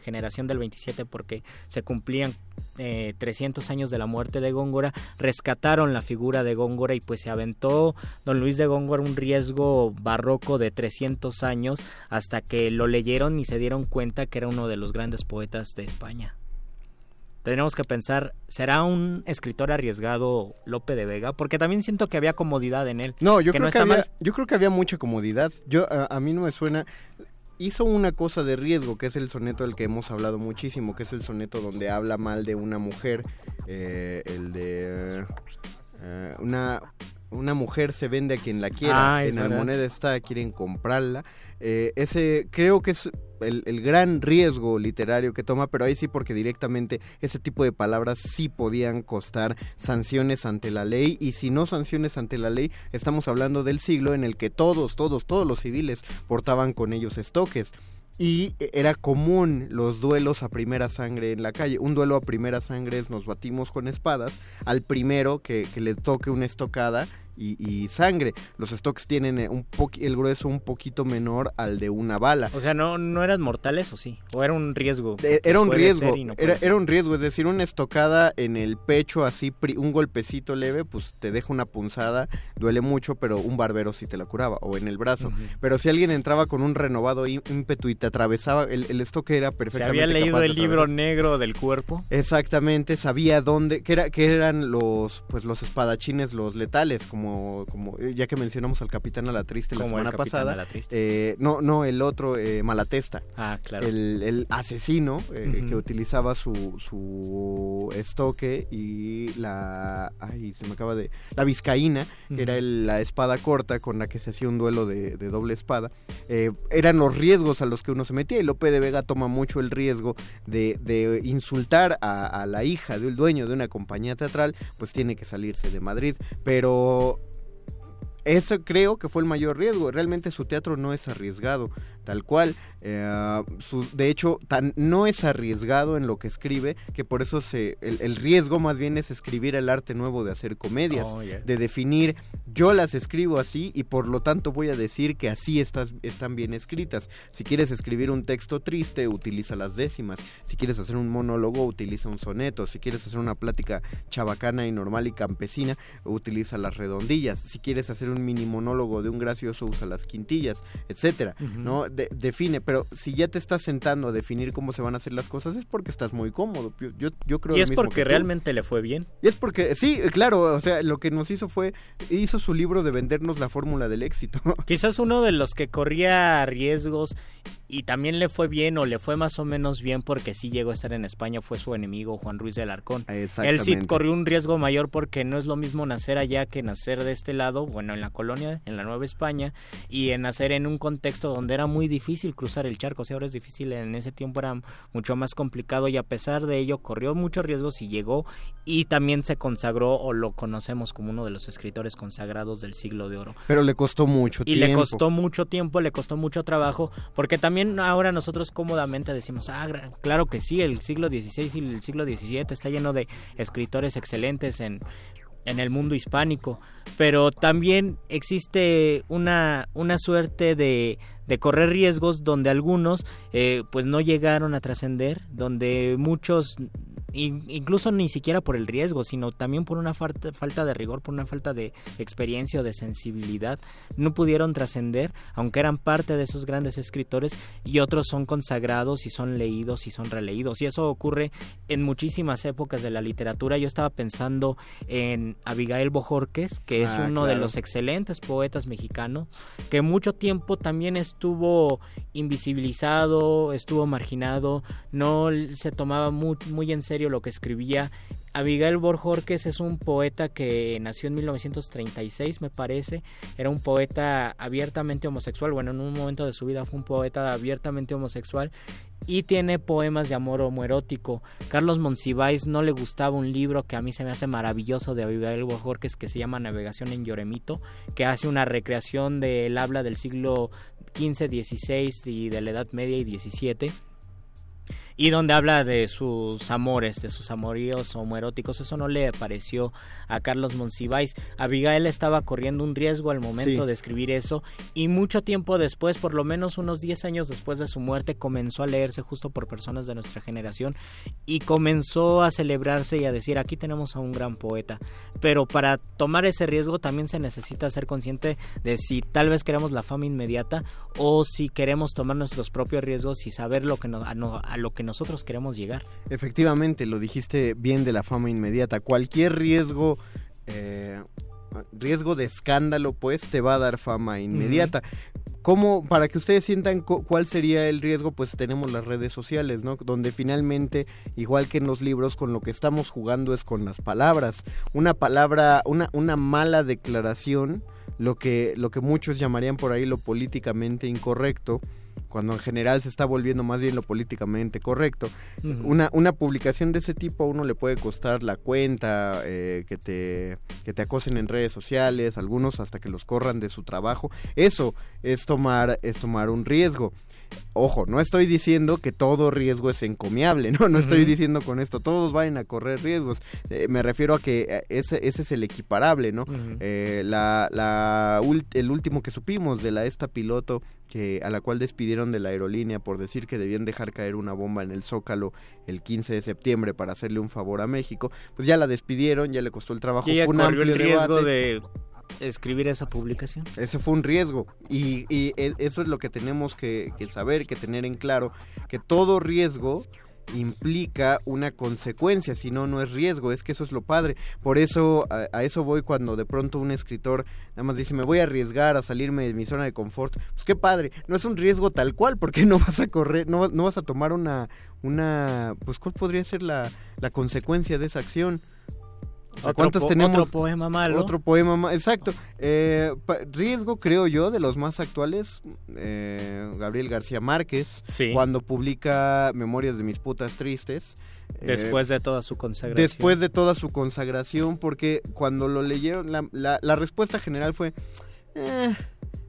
generación del 27 porque se cumplían eh, 300 años de la muerte de Góngora, rescataron la figura de Góngora y pues se aventó don Luis de Góngora un riesgo barroco de 300 años hasta que lo leyeron y se dieron cuenta que era uno de los grandes poetas de España tenemos que pensar, ¿será un escritor arriesgado Lope de Vega? Porque también siento que había comodidad en él. No, yo, creo, que había, yo creo que había mucha comodidad. Yo a, mí no me suena hizo una cosa de riesgo, que es el soneto del que hemos hablado muchísimo, que es el soneto donde habla mal de una mujer, eh, el de eh, una, una mujer se vende a quien la quiera, ah, en la moneda está, quieren comprarla. Eh, ese creo que es el, gran riesgo literario que toma, pero ahí sí porque directamente ese tipo de palabras sí podían costar sanciones ante la ley. Y si no sanciones ante la ley, estamos hablando del siglo en el que todos, todos, todos los civiles portaban con ellos estoques y era común los duelos a primera sangre en la calle. Un duelo a primera sangre es nos batimos con espadas, al primero que, que le toque una estocada y, sangre. Los stocks tienen eh, un el grueso un poquito menor al de una bala. O sea, ¿no, no eran mortales o sí? ¿O era un riesgo? era un riesgo, era, un riesgo, es decir, una estocada en el pecho así, un golpecito leve, pues te deja una punzada, duele mucho, pero un barbero sí te la curaba, o en el brazo. Pero si alguien entraba con un renovado ímpetu y te atravesaba, el, el estoque era perfectamente ¿Se había leído el libro negro del cuerpo? Exactamente, sabía dónde, que, era, que eran los, pues los espadachines, los letales, como como, como eh, ya que mencionamos al Capitán a la Triste la semana pasada. Eh, no, no, el otro, eh, Malatesta. Ah, claro. El, asesino que utilizaba su, su estoque y la. Ay, se me acaba de. La vizcaína, que era la espada corta con la que se hacía un duelo de, doble espada. eran los riesgos a los que uno se metía y Lope de Vega toma mucho el riesgo de, insultar a, a la hija del dueño de una compañía teatral, pues tiene que salirse de Madrid. Pero eso creo que fue el mayor riesgo. Realmente su teatro no es arriesgado, tal cual. Eh, de hecho, tan, no es arriesgado en lo que escribe, que por eso se, el, riesgo más bien es escribir el arte nuevo de hacer comedias, oh, de definir, yo las escribo así y por lo tanto voy a decir que así estás, están bien escritas. Si quieres escribir un texto triste, utiliza las décimas. Si quieres hacer un monólogo, utiliza un soneto. Si quieres hacer una plática chabacana y normal y campesina, utiliza las redondillas. Si quieres hacer un mini monólogo de un gracioso, usa las quintillas, etcétera, ¿no? define, pero si ya te estás sentando a definir cómo se van a hacer las cosas es porque estás muy cómodo. Yo, yo, creo Y es porque realmente le fue bien. Y es porque, sí, claro, o sea, lo que nos hizo fue, hizo su libro de vendernos la fórmula del éxito. Quizás uno de los que corría riesgos y también le fue bien o le fue más o menos bien porque sí llegó a estar en España fue su enemigo Juan Ruiz del Arcón. Él sí corrió un riesgo mayor porque no es lo mismo nacer allá que nacer de este lado, bueno, en la colonia, en la Nueva España, y en nacer en un contexto donde era muy difícil cruzar el charco. O sea, ahora es difícil, en ese tiempo era mucho más complicado y a pesar de ello corrió muchos riesgos y llegó y también se consagró o lo conocemos como uno de los escritores consagrados del siglo de oro. Pero le costó mucho tiempo. Y le costó mucho tiempo, le costó mucho trabajo, porque también ahora nosotros cómodamente decimos, ah, claro que sí, el siglo XVI y el siglo XVII está lleno de escritores excelentes en, en el mundo hispánico, pero también existe una, una suerte de, de correr riesgos donde algunos eh, pues no llegaron a trascender, donde muchos incluso ni siquiera por el riesgo, sino también por una falta, falta de rigor, por una falta de experiencia o de sensibilidad, no pudieron trascender, aunque eran parte de esos grandes escritores, y otros son consagrados y son leídos y son releídos. Y eso ocurre en muchísimas épocas de la literatura. Yo estaba pensando en Abigail Bojorques, que es ah, uno de los excelentes poetas mexicanos, que mucho tiempo también estuvo invisibilizado, estuvo marginado, no se tomaba muy, muy en serio lo que escribía. Abigail Borjorques es un poeta que nació en 1936, me parece. Era un poeta abiertamente homosexual. Bueno, en un momento de su vida fue un poeta abiertamente homosexual y tiene poemas de amor homoerótico. Carlos Monsiváis no le gustaba un libro que a mí se me hace maravilloso de Abigail Borjorques que se llama Navegación en Lloremito, que hace una recreación del habla del siglo XV, XVI y de la Edad Media y XVII y donde habla de sus amores, de sus amoríos homoeróticos. Eso no le pareció a Carlos Monsiváis. Abigail estaba corriendo un riesgo al momento de escribir eso y mucho tiempo después, por lo menos unos 10 años después de su muerte, comenzó a leerse justo por personas de nuestra generación y comenzó a celebrarse y a decir aquí tenemos a un gran poeta. Pero para tomar ese riesgo también se necesita ser consciente de si tal vez queremos la fama inmediata o si queremos tomar nuestros propios riesgos y saber lo que a lo que nosotros queremos llegar. Efectivamente, lo dijiste bien de la fama inmediata. Cualquier riesgo... Eh, riesgo de escándalo, pues te va a dar fama inmediata. ¿Cómo, para que ustedes sientan cuál sería el riesgo, pues tenemos las redes sociales, ¿no? Donde finalmente, igual que en los libros, con lo que estamos jugando es con las palabras. Una palabra, una, una mala declaración, lo que, lo que muchos llamarían por ahí lo políticamente incorrecto, cuando en general se está volviendo más bien lo políticamente correcto. una, una publicación de ese tipo a uno le puede costar la cuenta, eh, que, te, que te acosen en redes sociales, algunos hasta que los corran de su trabajo. Eso es tomar, es tomar un riesgo. Ojo, no estoy diciendo que todo riesgo es encomiable, no, no estoy diciendo con esto, todos vayan a correr riesgos. Eh, me refiero a que eh, ese, ese es el equiparable, ¿no? la, la, el último que supimos de la esta piloto que a la cual despidieron de la aerolínea por decir que debían dejar caer una bomba en el Zócalo el 15 de septiembre para hacerle un favor a México, pues ya la despidieron, ya le costó el trabajo. Y un amplio el riesgo de escribir esa publicación. Ese fue un riesgo y, y e, eso es lo que tenemos que, que saber, que tener en claro, que todo riesgo implica una consecuencia, si no, no es riesgo, es que eso es lo padre. Por eso, a, eso voy cuando de pronto un escritor nada más dice, me voy a arriesgar a salirme de mi zona de confort. Pues qué padre, no es un riesgo tal cual, porque no vas a correr, no, no vas a tomar una, una, pues cuál podría ser la, la consecuencia de esa acción. ¿Cuántos tenemos? Otro poema malo. Otro poema malo, exacto. Eh, riesgo, creo yo, de los más actuales, eh, Gabriel García Márquez, cuando publica Memorias de mis putas tristes. Eh, después de toda su consagración. Después de toda su consagración, porque cuando lo leyeron, la, la, la respuesta general fue... Eh,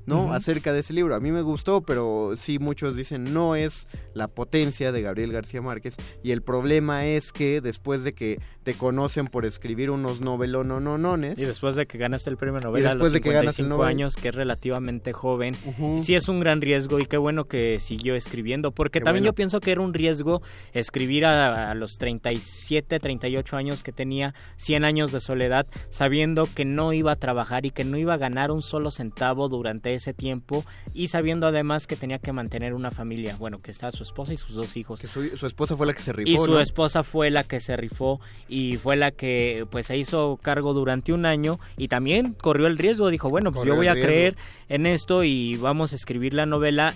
¿no? Acerca de ese libro. A mí me gustó, pero sí muchos dicen no es la potencia de Gabriel García Márquez y el problema es que después de que te conocen por escribir unos novelononones y después de que ganaste el premio Nobel a los de que ganas el años, que es relativamente joven, sí es un gran riesgo y qué bueno que siguió escribiendo, porque también yo pienso que era un riesgo escribir a, a, los 37, 38 años que tenía 100 años de soledad, sabiendo que no iba a trabajar y que no iba a ganar un solo centavo durante ese tiempo y sabiendo además que tenía que mantener una familia, bueno, que está su esposa y sus dos hijos. su, esposa fue la que se rifó. Y su esposa fue la que se rifó y fue la que pues se hizo cargo durante un año y también corrió el riesgo, dijo, bueno, pues yo voy a creer en esto y vamos a escribir la novela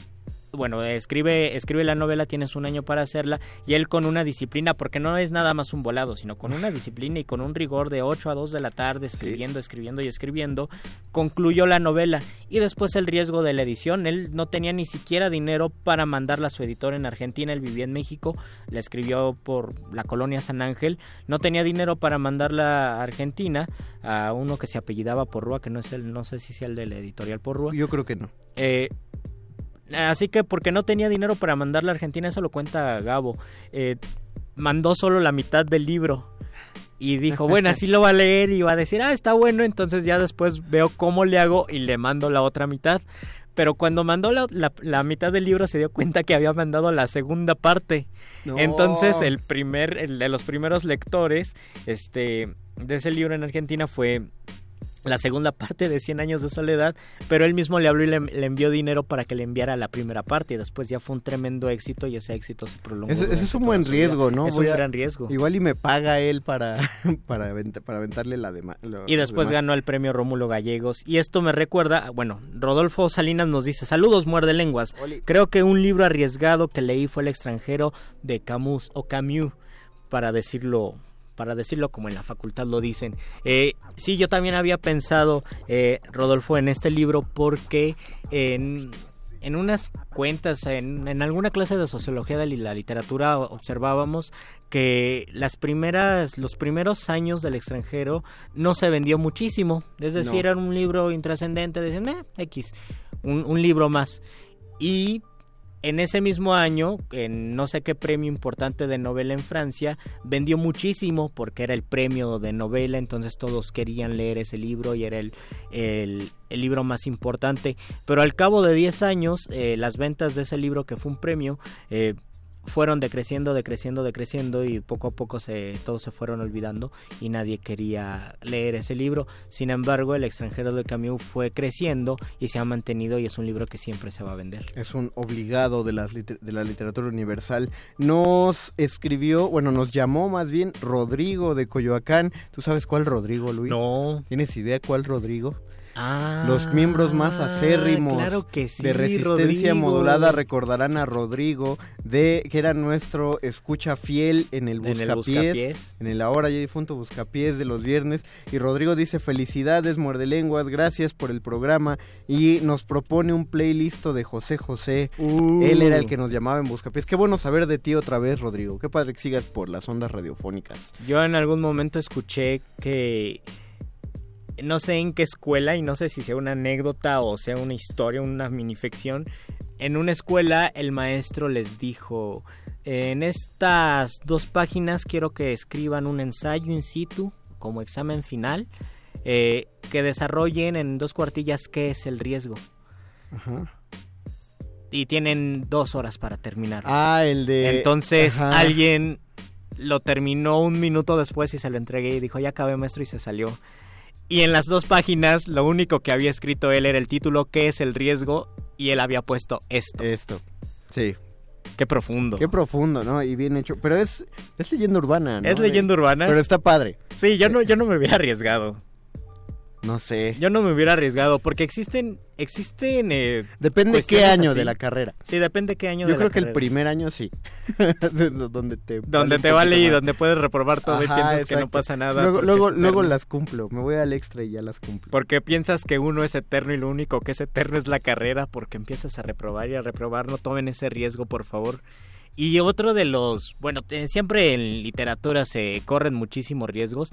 bueno, escribe, escribe la novela, tienes un año para hacerla, y él con una disciplina, porque no es nada más un volado, sino con una disciplina y con un rigor de 8 a 2 de la tarde, escribiendo, escribiendo y escribiendo, concluyó la novela. Y después el riesgo de la edición, él no tenía ni siquiera dinero para mandarla a su editor en Argentina, él vivía en México, la escribió por la colonia San Ángel, no tenía dinero para mandarla a Argentina, a uno que se apellidaba Porrúa, que no es el, no sé si sea el de la editorial Porrúa. Yo creo que no. Eh, Así que porque no tenía dinero para mandarla a Argentina, eso lo cuenta Gabo. Eh, mandó solo la mitad del libro. Y dijo, bueno, así lo va a leer y va a decir, ah, está bueno, entonces ya después veo cómo le hago y le mando la otra mitad. Pero cuando mandó la, mitad del libro se dio cuenta que había mandado la segunda parte. Entonces el primer, el de los primeros lectores, este, de ese libro en Argentina fue la segunda parte de 100 años de soledad, pero él mismo le habló y le, envió dinero para que le enviara la primera parte y después ya fue un tremendo éxito y ese éxito se prolongó. Ese, es un buen riesgo, ¿no? Es un gran riesgo. Igual y me paga él para, para, para aventarle la demás. Y después ganó el premio Rómulo Gallegos y esto me recuerda, bueno, Rodolfo Salinas nos dice, saludos muerde lenguas, creo que un libro arriesgado que leí fue El extranjero de Camus o Camus, para decirlo para decirlo como en la facultad lo dicen. Eh, sí, yo también había pensado, eh, Rodolfo, en este libro porque en, en unas cuentas, en, en, alguna clase de sociología de la literatura observábamos que las primeras, los primeros años del extranjero no se vendió muchísimo. Es decir, era un libro intrascendente, decían, eh, X, un, un libro más. Y en ese mismo año, en no sé qué premio importante de novela en Francia, vendió muchísimo porque era el premio de novela, entonces todos querían leer ese libro y era el, libro más importante. Pero al cabo de 10 años, eh, las ventas de ese libro, que fue un premio, eh, fueron decreciendo, decreciendo, decreciendo y poco a poco se, todos se fueron olvidando y nadie quería leer ese libro. Sin embargo, El extranjero de Camus fue creciendo y se ha mantenido y es un libro que siempre se va a vender. Es un obligado de la, de la literatura universal. Nos escribió, bueno, nos llamó más bien Rodrigo de Coyoacán. ¿Tú sabes cuál Rodrigo, Luis? No. ¿Tienes idea cuál Rodrigo? Los miembros más ah, acérrimos de resistencia modulada recordarán a Rodrigo de que era nuestro escucha fiel en el buscapiés, en el, ahora ya difunto buscapiés de los viernes. Y Rodrigo dice felicidades muerde lenguas gracias por el programa y nos propone un playlist de José José. Uh. él era el que nos llamaba en buscapiés. Qué bueno saber de ti otra vez Rodrigo. Qué padre que sigas por las ondas radiofónicas. Yo en algún momento escuché que no sé en qué escuela y no sé si sea una anécdota o sea una historia, una minifección. En una escuela el maestro les dijo, en estas dos páginas quiero que escriban un ensayo in situ como examen final, eh, que desarrollen en dos cuartillas qué es el riesgo. Y tienen dos horas para terminar. Ah, el de... Entonces alguien lo terminó un minuto después y se lo entregué y dijo, ya acabé maestro y se salió. Y en las dos páginas lo único que había escrito él era el título, ¿qué es el riesgo? Y él había puesto esto. Esto, sí. Qué profundo. Qué profundo, ¿no? Y bien hecho. Pero es, es leyenda urbana, ¿no? Es leyenda urbana. Pero está padre. Sí, yo no, yo no me hubiera arriesgado. No sé. Yo no me hubiera arriesgado porque existen existen eh, depende qué año de la carrera. Sí, depende qué año Yo de creo que el primer año sí. donde te donde te vale y donde puedes reprobar todo y piensas que no pasa nada. Luego luego, luego las cumplo. Me voy al extra y ya las cumplo. Porque piensas que uno es eterno y lo único que es eterno es la carrera porque empiezas a reprobar y a reprobar. No tomen ese riesgo, por favor. Y otro de los, bueno, siempre en literatura se corren muchísimos riesgos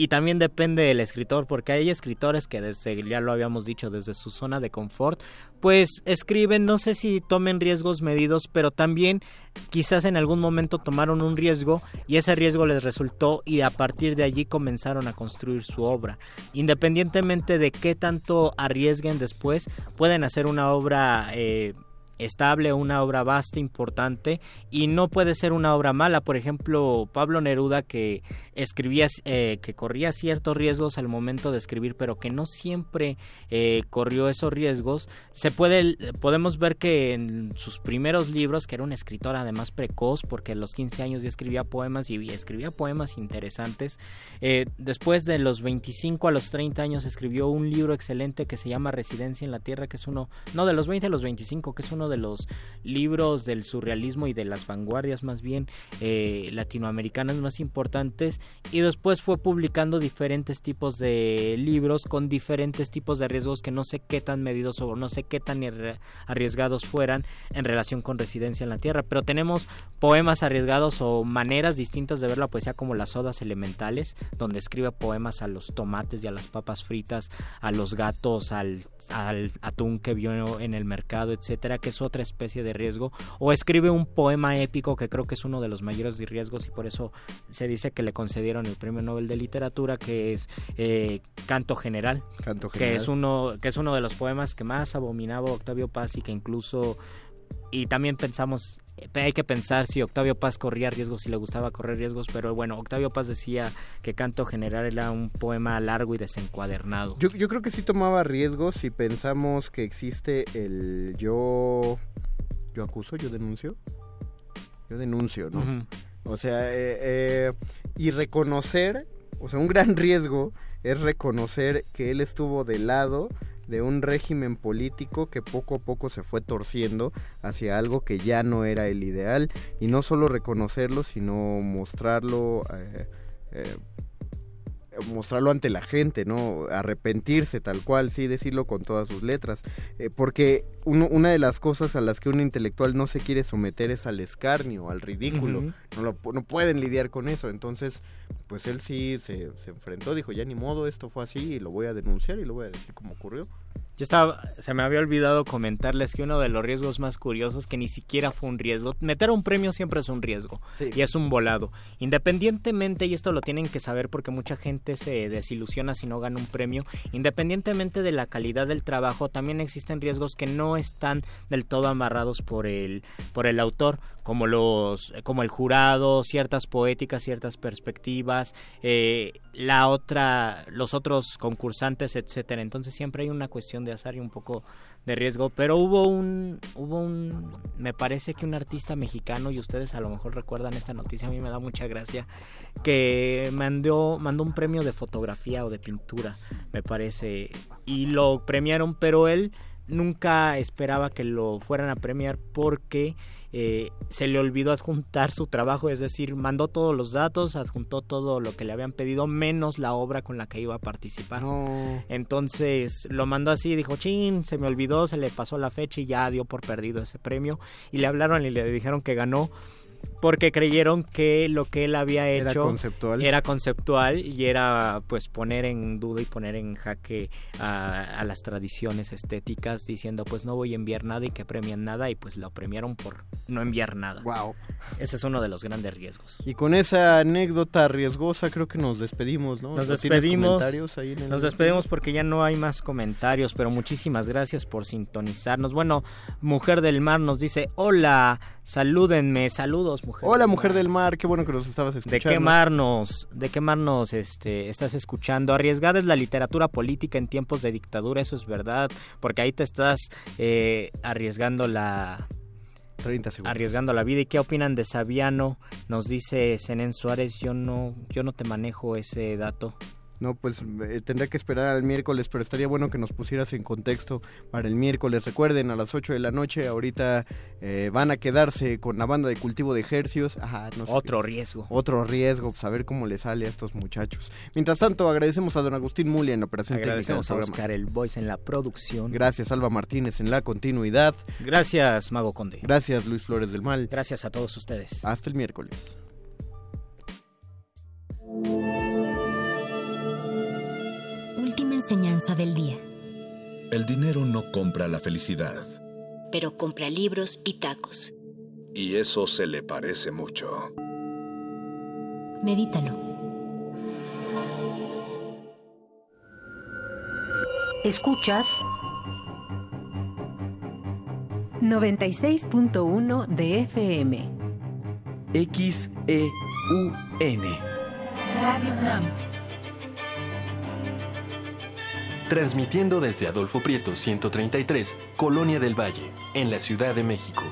y también depende del escritor, porque hay escritores que desde, ya lo habíamos dicho, desde su zona de confort, pues escriben, no sé si tomen riesgos medidos, pero también quizás en algún momento tomaron un riesgo y ese riesgo les resultó y a partir de allí comenzaron a construir su obra. Independientemente de qué tanto arriesguen después, pueden hacer una obra... Eh, estable, una obra vasta, importante, y no puede ser una obra mala. Por ejemplo, Pablo Neruda, que escribía, eh, que corría ciertos riesgos al momento de escribir, pero que no siempre eh, corrió esos riesgos. Se puede, podemos ver que en sus primeros libros, que era un escritor además precoz, porque a los 15 años ya escribía poemas y escribía poemas interesantes. Eh, después de los 25 a los 30 años escribió un libro excelente que se llama Residencia en la Tierra, que es uno, no de los 20 a los 25, que es uno de los libros del surrealismo y de las vanguardias más bien eh, latinoamericanas más importantes y después fue publicando diferentes tipos de libros con diferentes tipos de riesgos que no sé qué tan medidos o no sé qué tan arriesgados fueran en relación con residencia en la tierra. Pero tenemos poemas arriesgados o maneras distintas de ver la poesía como las odas elementales donde escribe poemas a los tomates y a las papas fritas a los gatos al, atún que vio en el mercado etcétera que es otra especie de riesgo, o escribe un poema épico que creo que es uno de los mayores riesgos y por eso se dice que le concedieron el Premio Nobel de Literatura, que es eh, Canto General, que es uno que es uno de los poemas que más abominaba Octavio Paz y que incluso y también pensamos hay que pensar si Octavio Paz corría riesgos, si le gustaba correr riesgos, pero bueno, Octavio Paz decía que Canto General era un poema largo y desencuadernado. Yo, yo creo que sí tomaba riesgos si pensamos que existe el yo... Yo acuso, yo denuncio. Yo denuncio, ¿no? O sea, eh, eh, y reconocer, o sea, un gran riesgo es reconocer que él estuvo de lado de un régimen político que poco a poco se fue torciendo hacia algo que ya no era el ideal y no solo reconocerlo sino mostrarlo eh, eh, mostrarlo ante la gente, ¿no? Arrepentirse tal cual, sí, decirlo con todas sus letras. Eh, porque una de las cosas a las que un intelectual no se quiere someter es al escarnio, al ridículo. no, no pueden lidiar con eso. Entonces, pues él sí se, se enfrentó, dijo, ya ni modo, esto fue así y lo voy a denunciar y lo voy a decir como ocurrió. Yo estaba, se me había olvidado comentarles que uno de los riesgos más curiosos, que ni siquiera fue un riesgo, meter un premio siempre es un riesgo y es un volado. Independientemente, y esto lo tienen que saber porque mucha gente se desilusiona si no gana un premio, independientemente de la calidad del trabajo, también existen riesgos que no están del todo amarrados por el, por el autor, como los, como el jurado, ciertas poéticas, ciertas perspectivas, eh, la otra, los otros concursantes, etcétera. Entonces siempre hay una cuestión de azar y un poco de riesgo, pero hubo un, hubo un, me parece que un artista mexicano, y ustedes a lo mejor recuerdan esta noticia, a mí me da mucha gracia, que mandó, mandó un premio de fotografía o de pintura, me parece, y lo premiaron, pero él nunca esperaba que lo fueran a premiar porque eh, se le olvidó adjuntar su trabajo, es decir, mandó todos los datos, adjuntó todo lo que le habían pedido, menos la obra con la que iba a participar. Entonces lo mandó así, dijo, chin, se me olvidó, se le pasó la fecha y ya dio por perdido ese premio. Y le hablaron y le dijeron que ganó porque creyeron que lo que él había hecho era conceptual, era conceptual y era pues poner en duda y poner en jaque a, las tradiciones estéticas diciendo pues no voy a enviar nada y que premian nada y pues lo premiaron por no enviar nada. Wow. Ese es uno de los grandes riesgos. Y con esa anécdota riesgosa creo que nos despedimos, ¿no? Nos despedimos. nos despedimos porque ya no hay más comentarios, pero muchísimas gracias por sintonizarnos. Bueno, Mujer del Mar nos dice, "Hola, salúdenme, saludos, Hola, mujer del mar, qué bueno que nos estabas escuchando. De quemarnos, de quemarnos, este, estás escuchando. Arriesgada es la literatura política en tiempos de dictadura, eso es verdad, porque ahí te estás eh, arriesgando la 30 segundos. Arriesgando la vida. ¿Y qué opinan de Sabiano? Nos dice Zenén Suárez, yo no, yo no te manejo ese dato. No, pues eh, tendrá que esperar al miércoles, pero estaría bueno que nos pusieras en contexto para el miércoles. Recuerden, a las 8 de la noche, ahorita eh, van a quedarse con la banda de cultivo de ejercios. Ajá, otro riesgo. Otro riesgo, pues a ver cómo le sale a estos muchachos. Mientras tanto, agradecemos a don Agustín Mulia en la operación agradecemos técnica. Agradecemos a Oscar El Voice en la producción. Gracias, Alba Martínez en la continuidad. Gracias, Mago Conde. Gracias, Luis Flores del Mal. Gracias a todos ustedes. Hasta el miércoles. Enseñanza del día. El dinero no compra la felicidad. Pero compra libros y tacos. Y eso se le parece mucho. Medítalo. Escuchas 96.1 de FM. XEUN. Radio UNAM transmitiendo desde Adolfo Prieto 133, Colonia del Valle, en la Ciudad de México.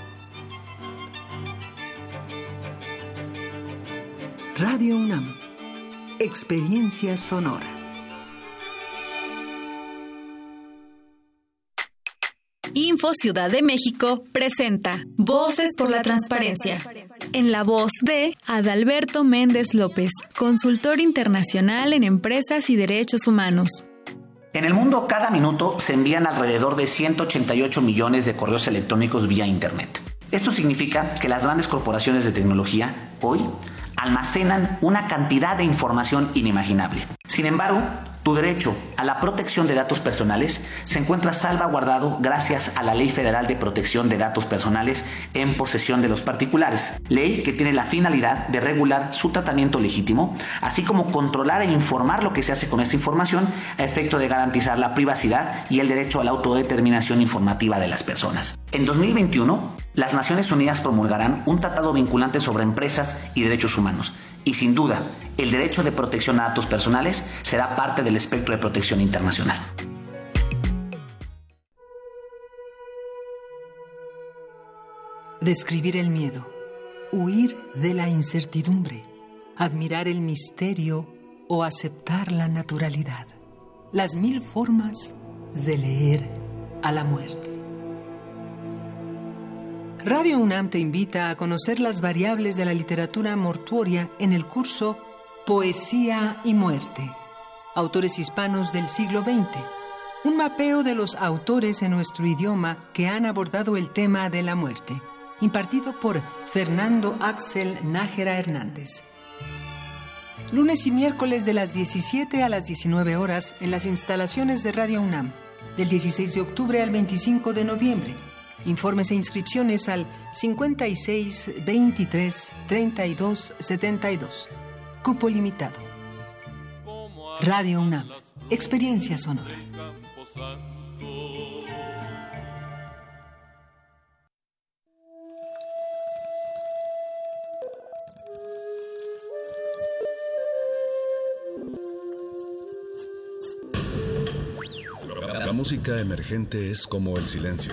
Radio UNAM, experiencia sonora. Info Ciudad de México presenta Voces por la Transparencia. En la voz de Adalberto Méndez López, consultor internacional en empresas y derechos humanos. En el mundo, cada minuto se envían alrededor de 188 millones de correos electrónicos vía Internet. Esto significa que las grandes corporaciones de tecnología hoy almacenan una cantidad de información inimaginable. Sin embargo, tu derecho a la protección de datos personales se encuentra salvaguardado gracias a la Ley Federal de Protección de Datos Personales en posesión de los particulares, ley que tiene la finalidad de regular su tratamiento legítimo, así como controlar e informar lo que se hace con esta información a efecto de garantizar la privacidad y el derecho a la autodeterminación informativa de las personas. En 2021, las Naciones Unidas promulgarán un tratado vinculante sobre empresas y derechos humanos y sin duda, el derecho de protección a datos personales será parte del espectro de protección internacional. Describir el miedo, huir de la incertidumbre, admirar el misterio o aceptar la naturalidad. Las mil formas de leer a la muerte. Radio UNAM te invita a conocer las variables de la literatura mortuoria en el curso Poesía y Muerte, autores hispanos del siglo XX, un mapeo de los autores en nuestro idioma que han abordado el tema de la muerte, impartido por Fernando Axel Nájera Hernández. Lunes y miércoles de las 17 a las 19 horas en las instalaciones de Radio UNAM, del 16 de octubre al 25 de noviembre Informes e inscripciones al 56 23 32 72. Cupo limitado. Radio UNAM. Experiencia sonora. La música emergente es como el silencio.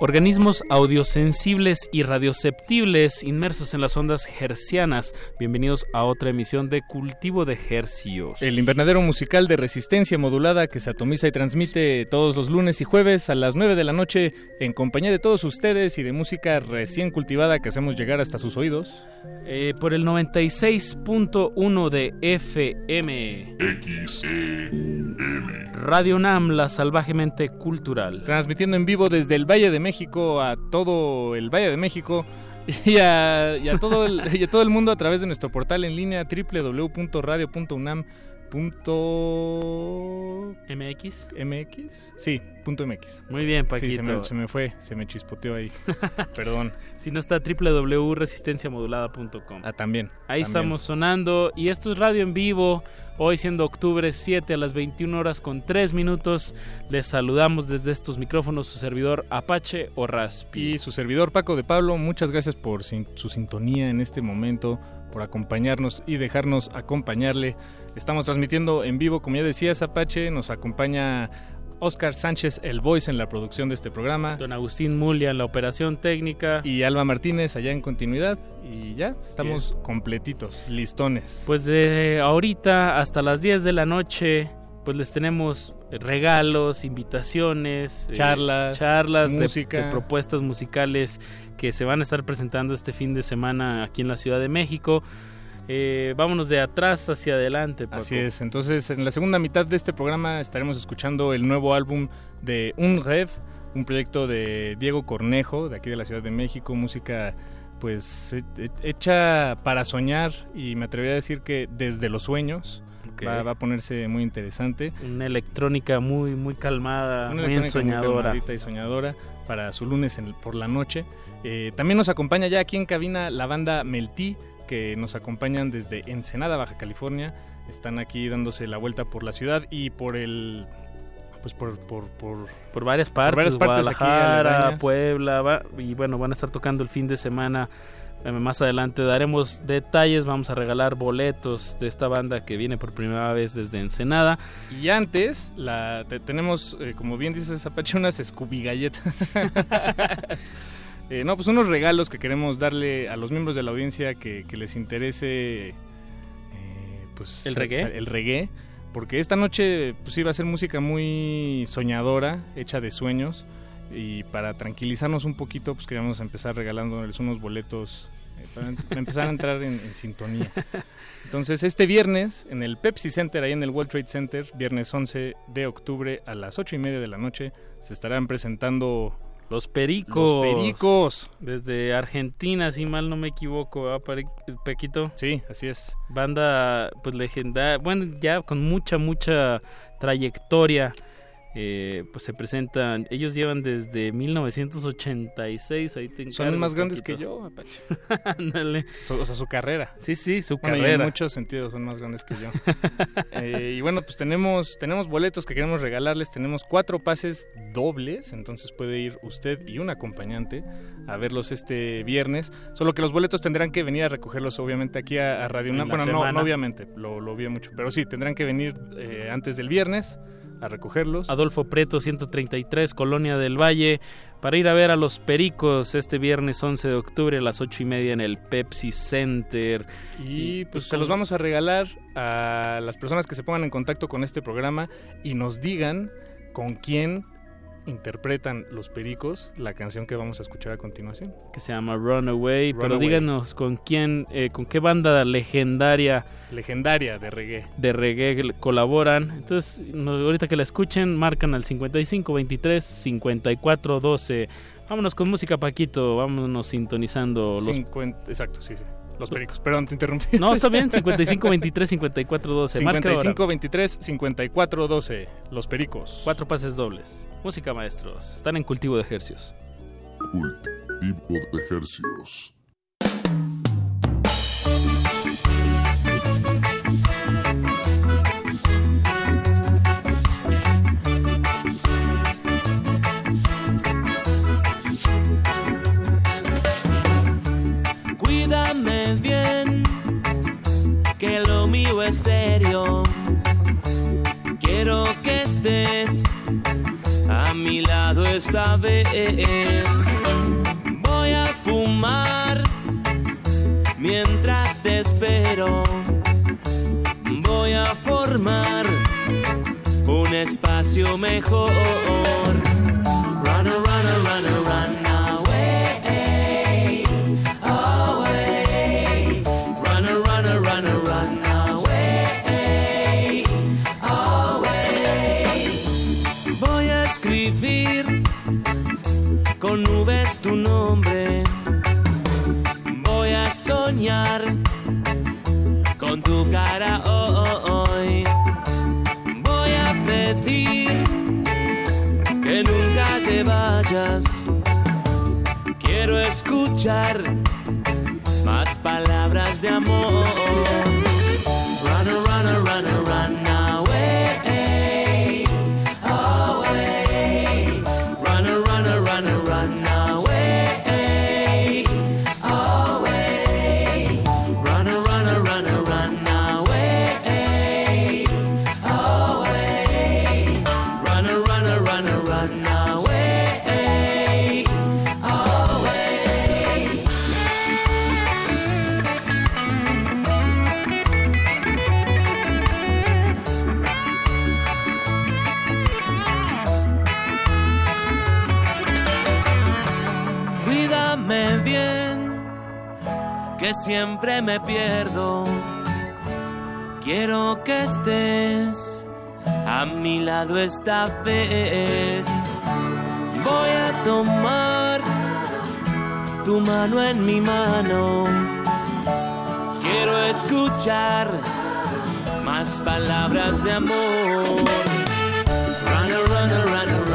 Organismos audiosensibles y radioceptibles inmersos en las ondas hercianas. Bienvenidos a otra emisión de Cultivo de Hercios. El invernadero musical de resistencia modulada que se atomiza y transmite todos los lunes y jueves a las 9 de la noche en compañía de todos ustedes y de música recién cultivada que hacemos llegar hasta sus oídos. Eh, por el 96.1 de FM. XEUM. Radio NAM, la salvajemente cultural. Transmitiendo en vivo desde el Valle de México a todo el Valle de México y a, todo el, y a todo el mundo a través de nuestro portal en línea www.radio.unam punto mx mx sí punto mx muy bien Paquito se, me, se, me, fue se me chispoteó ahí. Perdón. Si no está www.resistenciamodulada.com ah también ahí también. estamos sonando. Y esto es radio en vivo. Hoy siendo octubre 7 a las 21 horas con 3 minutos les saludamos desde estos micrófonos su servidor Apache o Raspi y su servidor Paco de Pablo muchas gracias por su sintonía en este momento por acompañarnos y dejarnos acompañarle Estamos transmitiendo en vivo, como ya decías, Apache. Nos acompaña Oscar Sánchez, el voice en la producción de este programa. Don Agustín Mulia en la operación técnica. Y Alba Martínez allá en continuidad. Y ya, estamos Bien. completitos, listones. Pues de ahorita hasta las 10 de la noche, pues les tenemos regalos, invitaciones, charlas, eh, charlas música. De, de propuestas musicales que se van a estar presentando este fin de semana aquí en la Ciudad de México. Eh, vámonos de atrás hacia adelante. Paco. Así es, entonces en la segunda mitad de este programa estaremos escuchando el nuevo álbum de Un Rev, un proyecto de Diego Cornejo, de aquí de la Ciudad de México, música pues hecha para soñar y me atrevería a decir que desde los sueños. Okay. Va, va, a ponerse muy interesante. Una electrónica muy muy calmada, Una muy ensoñadora. Muy y soñadora para su lunes en, por la noche. Eh, también nos acompaña ya aquí en cabina la banda Meltí, que nos acompañan desde Ensenada, Baja California. Están aquí dándose la vuelta por la ciudad y por el pues por por, por, por varias partes, por varias partes Guadalajara, Puebla, va, y bueno, van a estar tocando el fin de semana. Eh, más adelante daremos detalles, vamos a regalar boletos de esta banda que viene por primera vez desde Ensenada. Y antes, la, te, tenemos, eh, como bien dices, Apache, unas Scooby galletas. Eh, no, pues unos regalos que queremos darle a los miembros de la audiencia que, que les interese eh, pues el reggae. El reggae. Porque esta noche pues iba a ser música muy soñadora, hecha de sueños. Y para tranquilizarnos un poquito, pues queríamos empezar regalándoles unos boletos para, para, empezar a entrar en, en, sintonía. Entonces, este viernes, en el Pepsi Center, ahí en el World Trade Center, viernes 11 de octubre a las 8 y media de la noche, se estarán presentando los Pericos. Los Pericos. Desde Argentina, si mal no me equivoco, ¿eh, Pequito? Sí, así es. Banda, pues legendaria. Bueno, ya con mucha, mucha trayectoria. Eh, pues se presentan. Ellos llevan desde 1986. Ahí te Son más grandes que yo, Apache. Ándale. o sea, su carrera. Sí, sí, su bueno, carrera. en muchos sentidos son más grandes que yo. eh, y bueno, pues tenemos, tenemos boletos que queremos regalarles. Tenemos cuatro pases dobles. Entonces puede ir usted y un acompañante a verlos este viernes. Solo que los boletos tendrán que venir a recogerlos, obviamente, aquí a, a Radio UNAM. Bueno, no, no, obviamente, lo, lo vi mucho. Pero sí, tendrán que venir eh, antes del viernes a recogerlos. Adolfo Preto 133, Colonia del Valle, para ir a ver a los Pericos este viernes 11 de octubre a las 8 y media en el Pepsi Center. Y pues se los vamos a regalar a las personas que se pongan en contacto con este programa y nos digan con quién interpretan los Pericos la canción que vamos a escuchar a continuación. Que se llama Runaway, Run pero díganos con quién, eh, con qué banda legendaria. Legendaria de reggae. De reggae colaboran. Entonces, ahorita que la escuchen, marcan al 55 23 54 12. Vámonos con música, Paquito. Vámonos sintonizando los. 50, exacto, sí, sí. Los pericos. Perdón, te interrumpí. No, está bien. 55 23 54 12. 55 23 54 12. Los pericos. Cuatro pases dobles. Música, maestros. Están en cultivo de ejercios. Cultivo de ejercios. Serio. Quiero que estés a mi lado esta vez. Voy a fumar mientras te espero. Voy a formar un espacio mejor. Con nubes tu nombre soñar con tu cara hoy. Voy a pedir que nunca te vayas. Quiero escuchar más palabras de amor. Que siempre me pierdo. Quiero que estés a mi lado esta vez. Voy a tomar tu mano en mi mano. Quiero escuchar más palabras de amor. Run, run, run,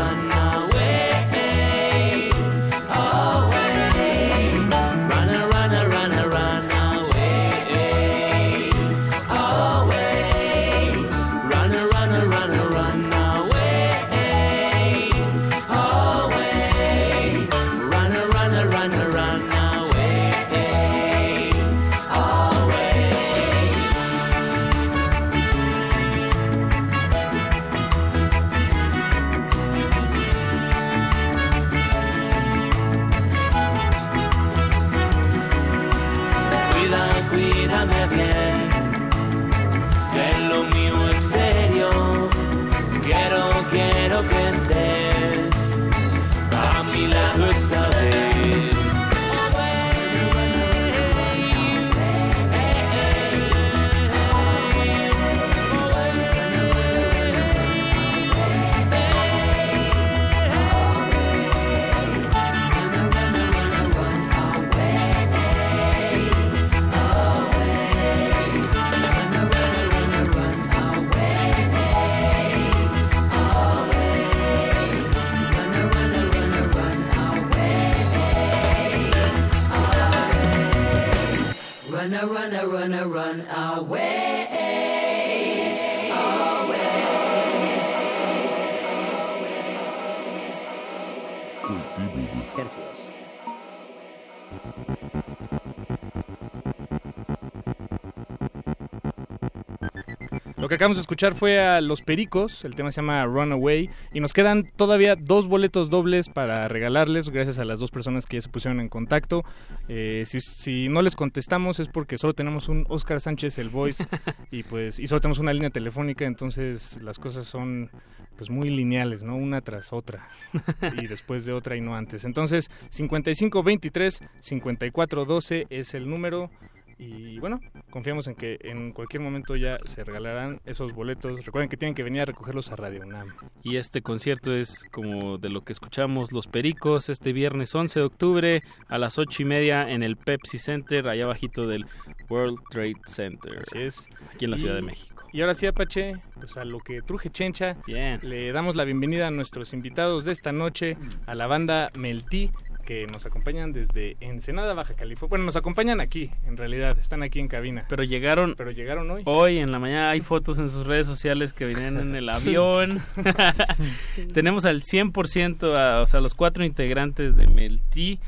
que acabamos de escuchar fue a Los Pericos, el tema se llama Runaway, y nos quedan todavía dos boletos dobles para regalarles, gracias a las dos personas que ya se pusieron en contacto. Eh, si, si no les contestamos es porque solo tenemos un Oscar Sánchez, el voice, y pues y solo tenemos una línea telefónica, entonces las cosas son pues muy lineales, ¿no? Una tras otra, y después de otra y no antes. Entonces, 5523-5412 es el número. Y bueno, confiamos en que en cualquier momento ya se regalarán esos boletos. Recuerden que tienen que venir a recogerlos a Radio UNAM. Y este concierto es como de lo que escuchamos Los Pericos este viernes 11 de octubre a las ocho y media en el Pepsi Center, allá abajito del World Trade Center. Así es. Aquí en la Y- Ciudad de México. Y ahora sí, Apache, pues a lo que truje Chencha, le damos la bienvenida a nuestros invitados de esta noche, a la banda Meltí, que nos acompañan desde Ensenada, Baja California. Bueno, nos acompañan aquí, en realidad, están aquí en cabina. Pero llegaron Pero llegaron hoy. Hoy en la mañana hay fotos en sus redes sociales que venían en el avión. Tenemos al 100%, a, o sea, los cuatro integrantes de Meltí.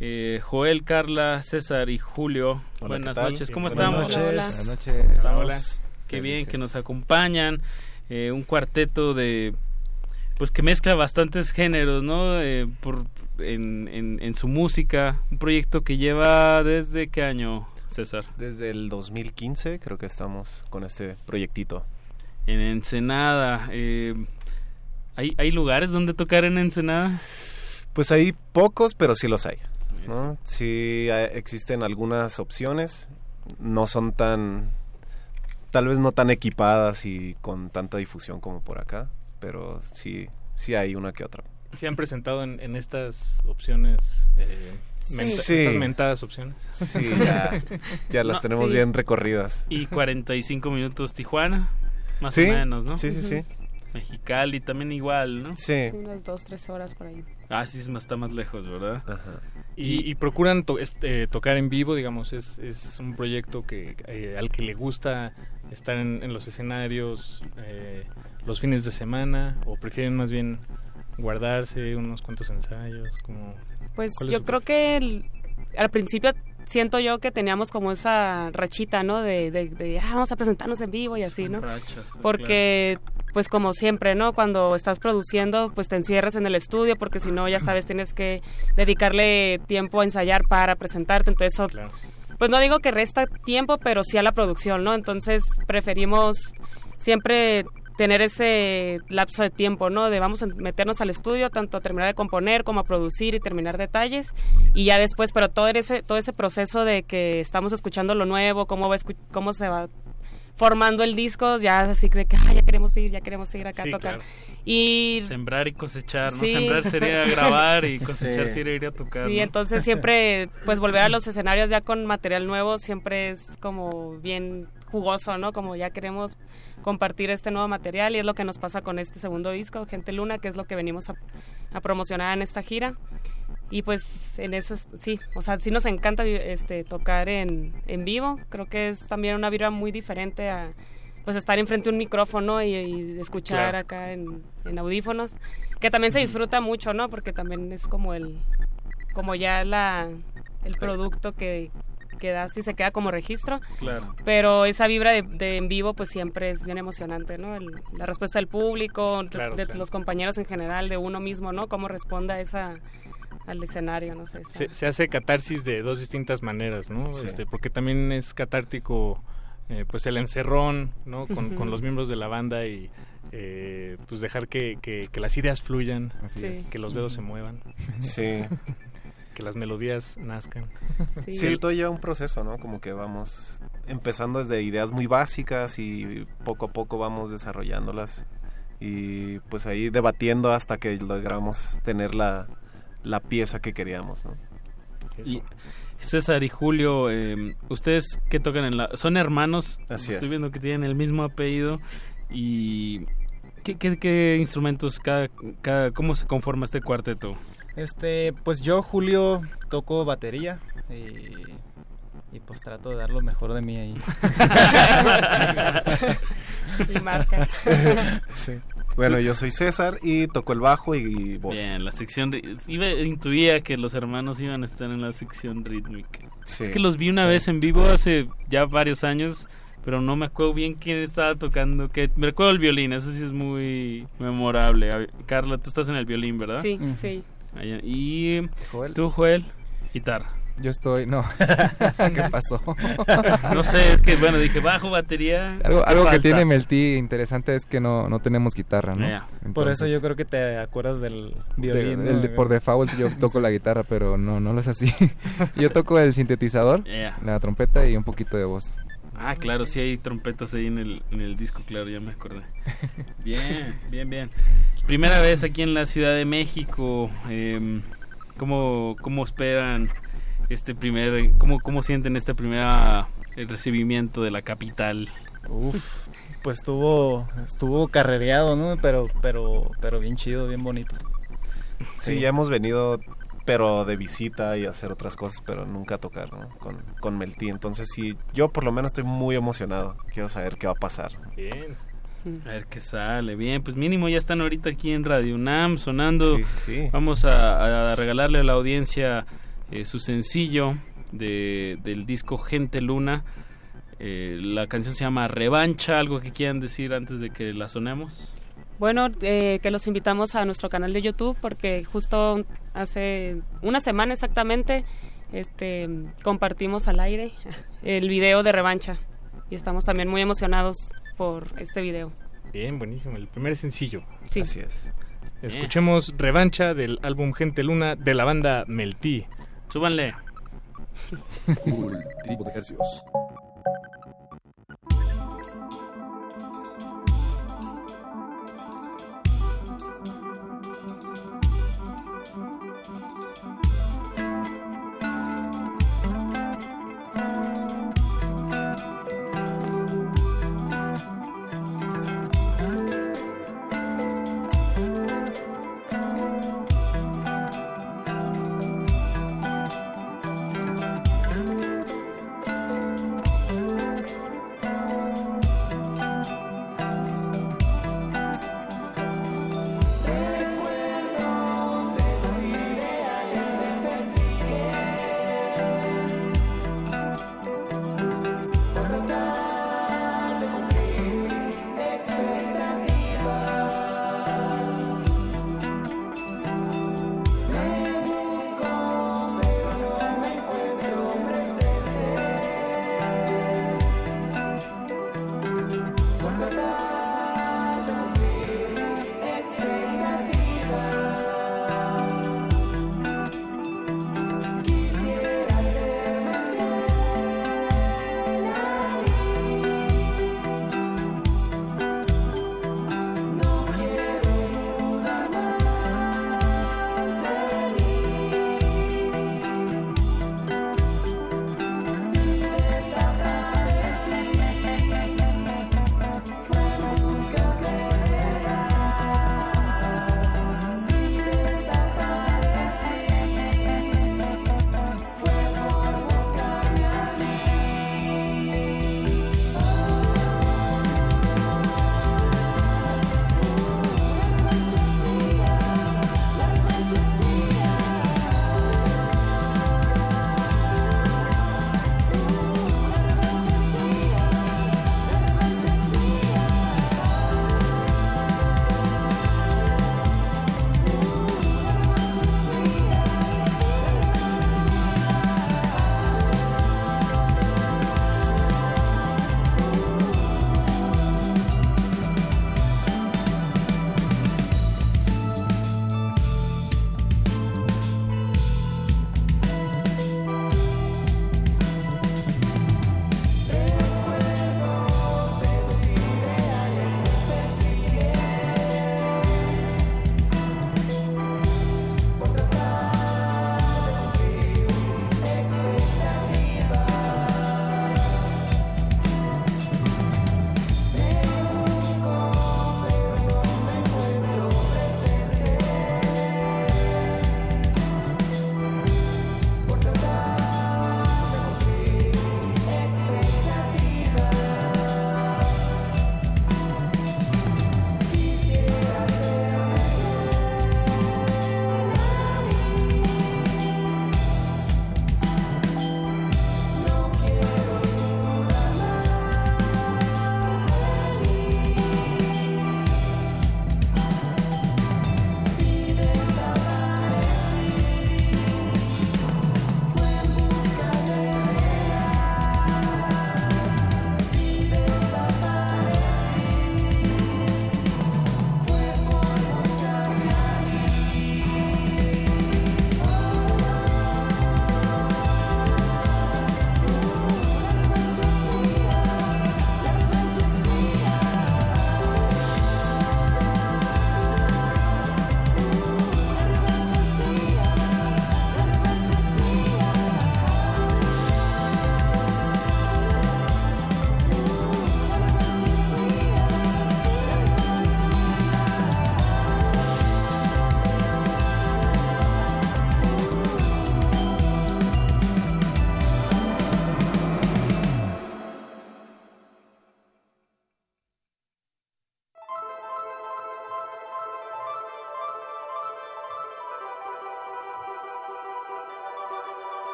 eh, Joel, Carla, César y Julio. Hola, Buenas noches, ¿cómo Buenas estamos? noches. Buenas noches. Hola. Estamos Qué bien felices. que nos acompañan. eh, un cuarteto de pues que mezcla bastantes géneros, ¿no? Eh, por, en, en, en su música, un proyecto que lleva desde qué año, César? Desde el 2015 creo que estamos con este proyectito. En Ensenada. eh, ¿hay, ¿Hay lugares donde tocar en Ensenada? Pues hay pocos, pero sí los hay. ¿no? Sí eh, existen algunas opciones, no son tan, tal vez no tan equipadas y con tanta difusión como por acá, pero sí, sí hay una que otra. Se han presentado en, estas opciones, eh, estas mentadas opciones. Sí, ya, las tenemos bien recorridas. Y 45 minutos Tijuana, más o menos, ¿no? Sí, sí, sí. Mexicali también igual, ¿no? Sí. unas dos, tres horas por ahí. Ah, sí, está más lejos, ¿verdad? Ajá. Y, procuran este, tocar en vivo, digamos, es, es un proyecto que eh, al que le gusta estar en, los escenarios eh, los fines de semana o prefieren más bien guardarse unos cuantos ensayos como pues yo creo que al principio siento yo que teníamos como esa rachita no de, de, ah, vamos a presentarnos en vivo y así no porque pues como siempre, ¿no? Cuando estás produciendo, pues te encierras en el estudio porque si no, ya sabes, tienes que dedicarle tiempo a ensayar para presentarte, entonces eso, pues no digo que resta tiempo, pero sí a la producción, ¿no? Entonces preferimos siempre tener ese lapso de tiempo, ¿no? De vamos a meternos al estudio, tanto a terminar de componer como a producir y terminar detalles y ya después, pero todo ese todo ese proceso de que estamos escuchando lo nuevo, cómo va cómo se va formando el disco, ya así cree que ya queremos ir, ya queremos ir acá a tocar. Y sembrar y cosechar, ¿no? Sembrar sería grabar y cosechar sería ir a tocar. Sí, entonces siempre pues volver a los escenarios ya con material nuevo siempre es como bien jugoso, ¿no? Como ya queremos compartir este nuevo material y es lo que nos pasa con este segundo disco, Gente Luna, que es lo que venimos a, a promocionar en esta gira. Y pues en eso sí, o sea, sí nos encanta este tocar en, en vivo, creo que es también una vibra muy diferente a pues estar enfrente de un micrófono y, escuchar acá en, audífonos, que también se disfruta mucho, ¿no? Porque también es como el como ya la el producto que, que da si se queda como registro. Claro. Pero esa vibra de, en vivo pues siempre es bien emocionante, ¿no? la respuesta del público, de, los compañeros en general, de uno mismo, ¿no? Cómo responda esa al escenario, no sé. Se, hace catarsis de dos distintas maneras, ¿no? Este, porque también es catártico, eh, pues el encerrón, ¿no? Con, los miembros de la banda y eh, pues dejar que, que, las ideas fluyan, que los dedos se muevan. Sí. que las melodías nazcan. Sí. todo lleva un proceso, ¿no? Como que vamos empezando desde ideas muy básicas y poco a poco vamos desarrollándolas y pues ahí debatiendo hasta que logramos tener la, la pieza que queríamos. ¿no? Y César y Julio, eh, ustedes que tocan en la... Son hermanos, Así estoy viendo que tienen el mismo apellido y... ¿Qué, qué, instrumentos, cada, cada, cómo se conforma este cuarteto? Este, pues yo, Julio, toco batería y, y pues trato de dar lo mejor de mí ahí. y marca. sí. Bueno, yo soy César y toco el bajo y, voz. Bien, la sección... Iba, intuía que los hermanos iban a estar en la sección rítmica. Es que los vi una vez en vivo hace ya varios años, pero no me acuerdo bien quién estaba tocando. Que, me recuerdo el violín, eso sí es muy memorable. Carla, tú estás en el violín, ¿verdad? Sí, sí. Y tú, Joel, guitarra. Yo estoy, no. ¿Qué pasó? no sé, es que bueno, dije bajo, batería. Algo, que tiene Melty interesante es que no, no tenemos guitarra, ¿no? por eso yo creo que te acuerdas del violín. por default yo toco la guitarra, pero no, no lo es así. yo toco el sintetizador, la trompeta y un poquito de voz. Ah, claro, sí hay trompetas ahí en el, en el disco, claro, ya me acordé. Bien, bien, bien. Primera vez aquí en la Ciudad de México. Eh, ¿cómo, ¿Cómo esperan? este primer, cómo, cómo sienten este primer el recibimiento de la capital? Uf, pues estuvo, estuvo carrereado, ¿no? Pero, pero, pero bien chido, bien bonito. Sí, ya hemos venido, pero de visita y hacer otras cosas, pero nunca tocar, ¿no? Con, con Melty. Entonces sí, yo por lo menos estoy muy emocionado. Quiero saber qué va a pasar. Bien. A ver qué sale. Bien, pues mínimo ya están ahorita aquí en Radio UNAM sonando. Sí, sí, sí. Vamos a, a regalarle a la audiencia eh, su sencillo de, del disco Gente Luna. Eh, la canción se llama Revancha, algo que quieran decir antes de que la sonemos. Bueno, eh, que los invitamos a nuestro canal de YouTube porque justo hace una semana exactamente este, compartimos al aire el video de Revancha y estamos también muy emocionados por este video. Bien, buenísimo, el primer sencillo. Sí. Así es. Escuchemos Revancha del álbum Gente Luna de la banda Melty. Súbanle. Cultivo de ejercicios.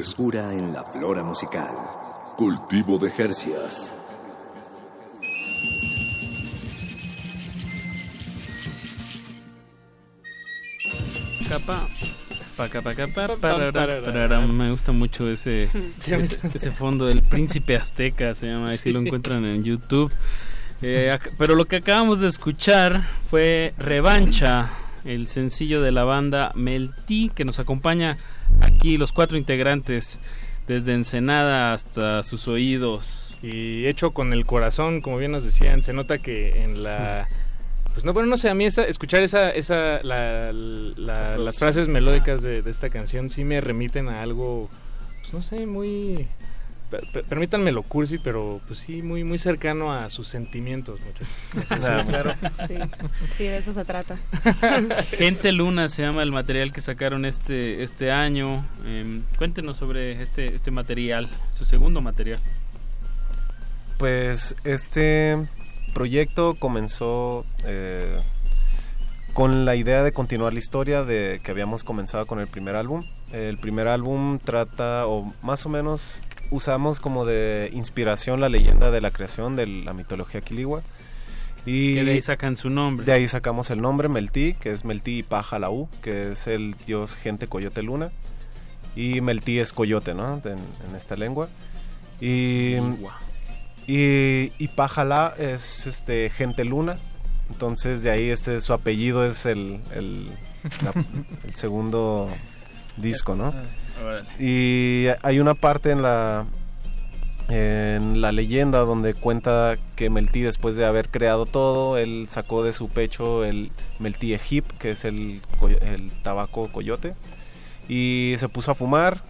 Frescura en la flora musical. Cultivo de Jercias. Capa. Me gusta mucho ese, ese, fondo del príncipe azteca, se llama, si lo encuentran en YouTube. Eh, pero lo que acabamos de escuchar fue Revancha, el sencillo de la banda Melty, que nos acompaña aquí los cuatro integrantes, desde Ensenada hasta sus oídos. Y hecho con el corazón, como bien nos decían, se nota que en la... Pues no, bueno, no sé, a mí esa, escuchar esa, esa, las frases melódicas de, de, esta canción sí me remiten a algo, pues no sé, muy, permítanme lo cursi, pero pues sí, muy muy cercano a sus sentimientos, muchachos. Sí, sí, de eso se trata. Gente Luna se llama el material que sacaron este este año. Em, cuéntenos sobre este este material, su segundo material. Pues este proyecto comenzó eh, con la idea de continuar la historia de que habíamos comenzado con el primer álbum. El primer álbum trata, o más o menos usamos como de inspiración la leyenda de la creación de la mitología quiligua. Y de ahí sacan su nombre. De ahí sacamos el nombre Meltí, que es Meltí y Pajalaú, que es el dios gente coyote luna. Y Meltí es coyote, ¿no? En, esta lengua. Y, y, y Pajalá es este, gente luna. Entonces de ahí este su apellido es el, el, el segundo disco, ¿no? Y hay una parte en la en la leyenda donde cuenta que Meltí después de haber creado todo, él sacó de su pecho el Meltí Egip, que es el, el tabaco coyote, y se puso a fumar,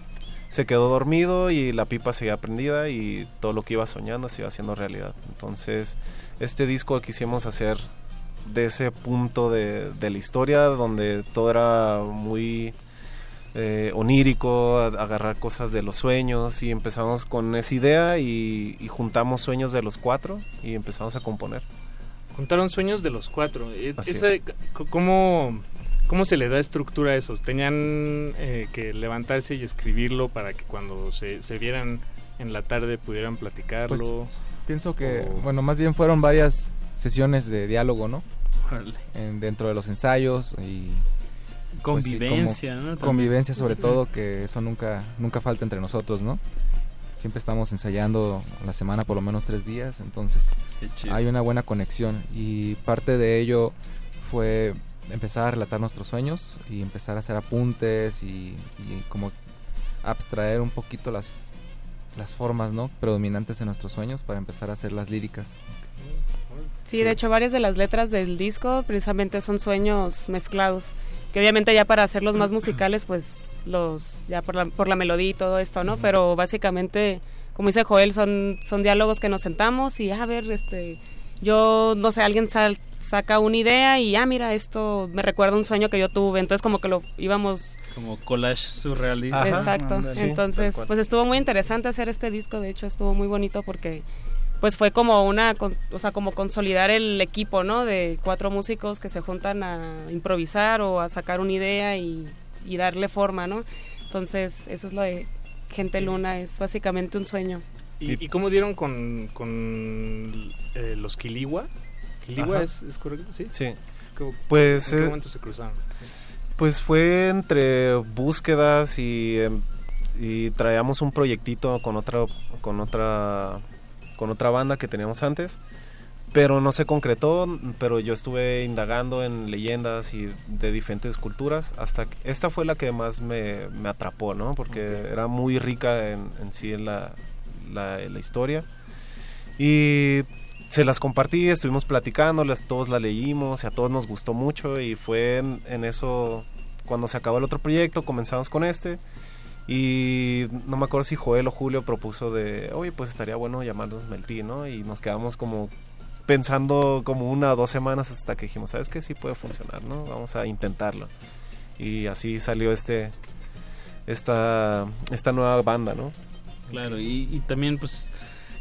se quedó dormido y la pipa seguía prendida y todo lo que iba soñando se iba haciendo realidad. Entonces, este disco quisimos hacer de ese punto de, de la historia donde todo era muy eh, onírico, agarrar cosas de los sueños y empezamos con esa idea y, juntamos sueños de los cuatro y empezamos a componer. Juntaron sueños de los cuatro. E, ¿cómo, ¿Cómo se le da estructura a eso? ¿Tenían eh, que levantarse y escribirlo para que cuando se, se vieran en la tarde pudieran platicarlo? Pues, pienso que, bueno, más bien fueron varias sesiones de diálogo, ¿no? dentro de los ensayos y pues convivencia, ¿no? Convivencia sobre todo, que eso nunca, nunca falta entre nosotros, ¿no? Siempre estamos ensayando la semana por lo menos tres días, entonces hay una buena conexión y parte de ello fue empezar a relatar nuestros sueños y empezar a hacer apuntes y, como abstraer un poquito las, las formas ¿no? predominantes de nuestros sueños para empezar a hacer las líricas. sí, de hecho varias de las letras del disco precisamente son sueños mezclados que obviamente ya para hacerlos más musicales, pues los, ya por la, por la melodía y todo esto, ¿no? Pero básicamente, como dice Joel, son, son diálogos que nos sentamos y, a ver, este, yo, no sé, alguien saca una idea y, ah, mira, esto me recuerda un sueño que yo tuve, entonces como que lo íbamos... Como collage surrealista. Exacto, entonces, pues estuvo muy interesante hacer este disco, de hecho estuvo muy bonito porque pues fue como una, o sea, como consolidar el equipo, ¿no? De cuatro músicos que se juntan a improvisar o a sacar una idea y, darle forma, ¿no? Entonces, eso es lo de Gente Luna, es básicamente un sueño. ¿Y, cómo dieron con, con eh, los Kiligua? ¿Kiligua es, correcto? Sí. Sí. pues, ¿En qué eh, momento se cruzaron? Pues fue entre búsquedas y, em, y traíamos un proyectito con otra, con otra con otra banda que teníamos antes, pero no se concretó, pero yo estuve indagando en leyendas y de diferentes culturas, hasta que esta fue la que más me, atrapó, ¿no? Porque era muy rica en, sí en la, la, historia. Y se las compartí, estuvimos platicando, todos la leímos, y a todos nos gustó mucho y fue en, en eso, cuando se acabó el otro proyecto, comenzamos con este y no me acuerdo si Joel o Julio propuso de, oye, pues estaría bueno llamarnos Melty, ¿no? Y nos quedamos como pensando como una o dos semanas hasta que dijimos, ¿sabes qué? Sí puede funcionar, ¿no? Vamos a intentarlo. Y así salió este, esta, esta nueva banda, ¿no? Claro, y, también pues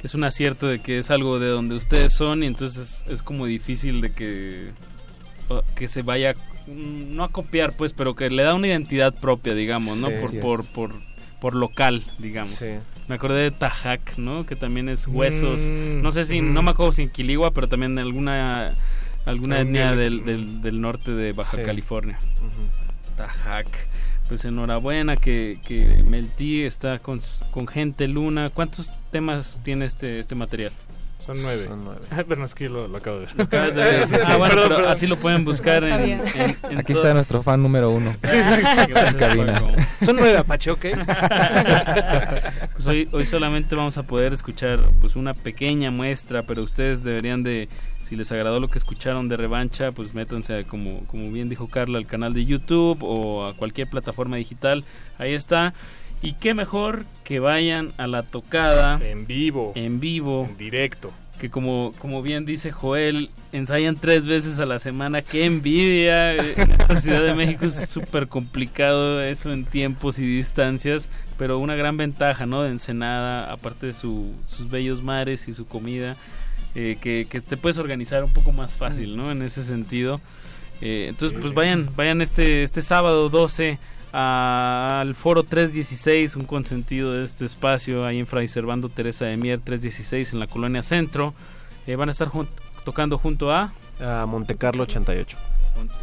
es un acierto de que es algo de donde ustedes son y entonces es como difícil de que, que se vaya no a copiar pues pero que le da una identidad propia digamos no por, por, por local, digamos. Me acordé de Tajac, ¿no? Que también es huesos. Mm, no sé si, no me acuerdo si en Quiligua, pero también en alguna, alguna etnia del, del, del, norte de Baja California. Tajac. Pues enhorabuena que, que Melty está con, con gente luna. ¿Cuántos temas tiene este, este material? Son nueve. Son nueve. Ah, pero no es que lo, lo acabo de ver. Lo acabas de ver. Ah, bueno, pero así lo pueden buscar en, en, en Aquí todo- está nuestro fan número uno. Sí, exacto. En cabina. Son nueve Apache, ¿ok? Pues hoy, hoy solamente vamos a poder escuchar pues una pequeña muestra, pero ustedes deberían de, si les agradó lo que escucharon de revancha, pues métanse, a, como, como bien dijo Carla, al canal de YouTube o a cualquier plataforma digital. Ahí está. Y qué mejor que vayan a la tocada En vivo. en vivo. En directo. Que como, como bien dice Joel, ensayan tres veces a la semana. ¡Qué envidia! En esta Ciudad de México es súper complicado eso en tiempos y distancias, pero una gran ventaja, ¿no? De Ensenada, aparte de su- sus bellos mares y su comida, eh, que, que te puedes organizar un poco más fácil, ¿no? En ese sentido. Eh, entonces, pues vayan, vayan este, este sábado 12 a- al foro 316, un consentido de este espacio, ahí en Fray Servando Teresa de Mier 316 en la colonia Centro. Eh, van a estar jun- tocando junto a A Montecarlo 88.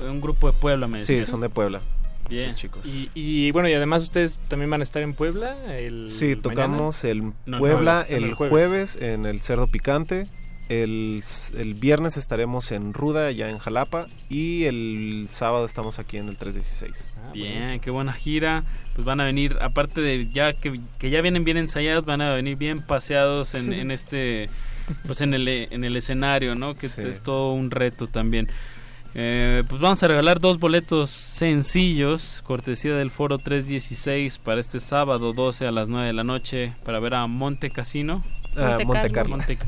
un grupo de Puebla, me Sí, decías. son de Puebla. Bien. chicos. Y, y bueno, y además ustedes también van a estar en Puebla el Sí, tocamos mañana? el No, Puebla jueves, el, jueves. en el Cerdo Picante. El, el viernes estaremos en Ruda, ya en Jalapa. Y el sábado estamos aquí en el 316. Bien, qué buena gira. Pues van a venir, aparte de ya que, que ya vienen bien ensayados, van a venir bien paseados en, en este, pues en el, en el escenario, ¿no? Que Sí. es todo un reto también. Eh, pues vamos a regalar dos boletos sencillos, cortesía del Foro 316 para este sábado 12 a las 9 de la noche para ver a Monte Casino. Ah, Monte Carlo. Monte,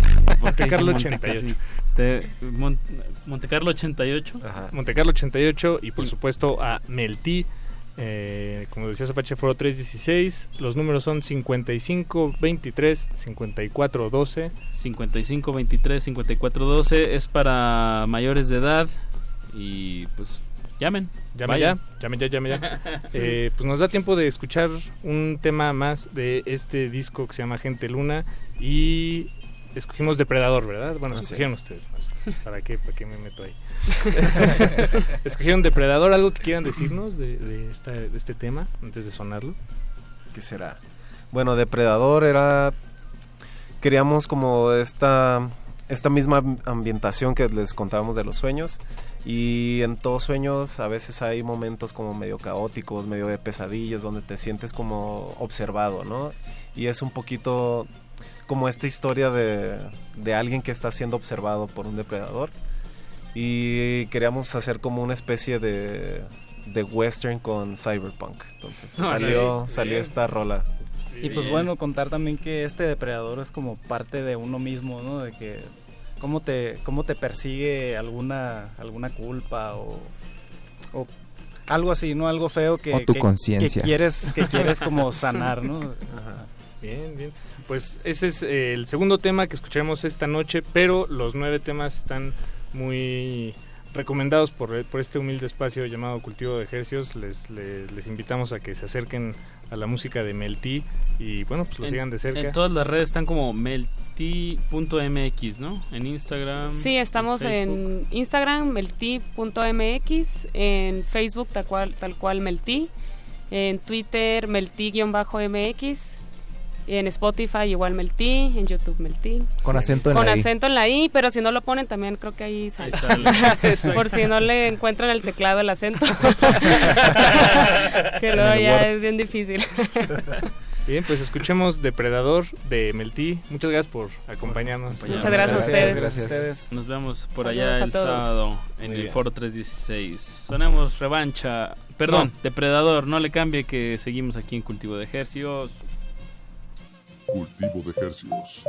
Monte Carlo Monte 88. Casino. Te- Mon- Monte Carlo 88. Monte Carlo 88 y por supuesto a Melty. Eh, como decía Apache Foro 316, los números son 55 23 54 12. 55 23 54 12 es para mayores de edad y pues llamen Llame vayan. ya, llame ya, llame ya. Eh, pues nos da tiempo de escuchar un tema más de este disco que se llama Gente Luna y escogimos Depredador, ¿verdad? Bueno, Así escogieron es. ustedes más. ¿Para qué, ¿Para qué me meto ahí? escogieron Depredador, algo que quieran decirnos de, de esta- de este tema antes de sonarlo. ¿Qué será? Bueno, Depredador era... Queríamos como esta, esta misma ambientación que les contábamos de los sueños. Y en todos sueños a veces hay momentos como medio caóticos, medio de pesadillas, donde te sientes como observado, ¿no? Y es un poquito como esta historia de, de alguien que está siendo observado por un depredador. Y queríamos hacer como una especie de, de western con cyberpunk. Entonces salió, bien. salió esta rola. Y pues bueno, contar también que este depredador es como parte de uno mismo, ¿no? De que cómo te, cómo te persigue alguna, alguna culpa o, o algo así, ¿no? Algo feo que, O tu que- conciencia. que quieres, que quieres como sanar, ¿no? Ajá. Bien, bien. Pues ese es eh, el segundo tema que escucharemos esta noche, pero los nueve temas están muy recomendados por, por este humilde espacio llamado Cultivo de Ejercicios. Les, les, les invitamos a que se acerquen a la música de Melty y bueno, pues lo En- sigan de cerca. En todas las redes están como melty.mx, ¿no? En Instagram. Sí, estamos en Instagram, melty.mx, en Facebook tal cual, tal cual melty, en Twitter melty-mx, en Spotify igual melty, en YouTube melty. Con acento en Con la I. acento en la I, pero si no lo ponen también creo que ahí sale. Ahí sale. Por si no le encuentran el teclado el acento. que luego ya Word. es bien difícil. Bien, pues escuchemos Depredador de Melty. Muchas gracias por acompañarnos. Muchas gracias a ustedes. Gracias a ustedes. Nos vemos por Saludos allá el todos. sábado en Muy el bien. Foro 316. Sonemos revancha. Perdón, depredador, no le cambie que seguimos aquí en Cultivo de Ejercicios. Cultivo de ejercicios.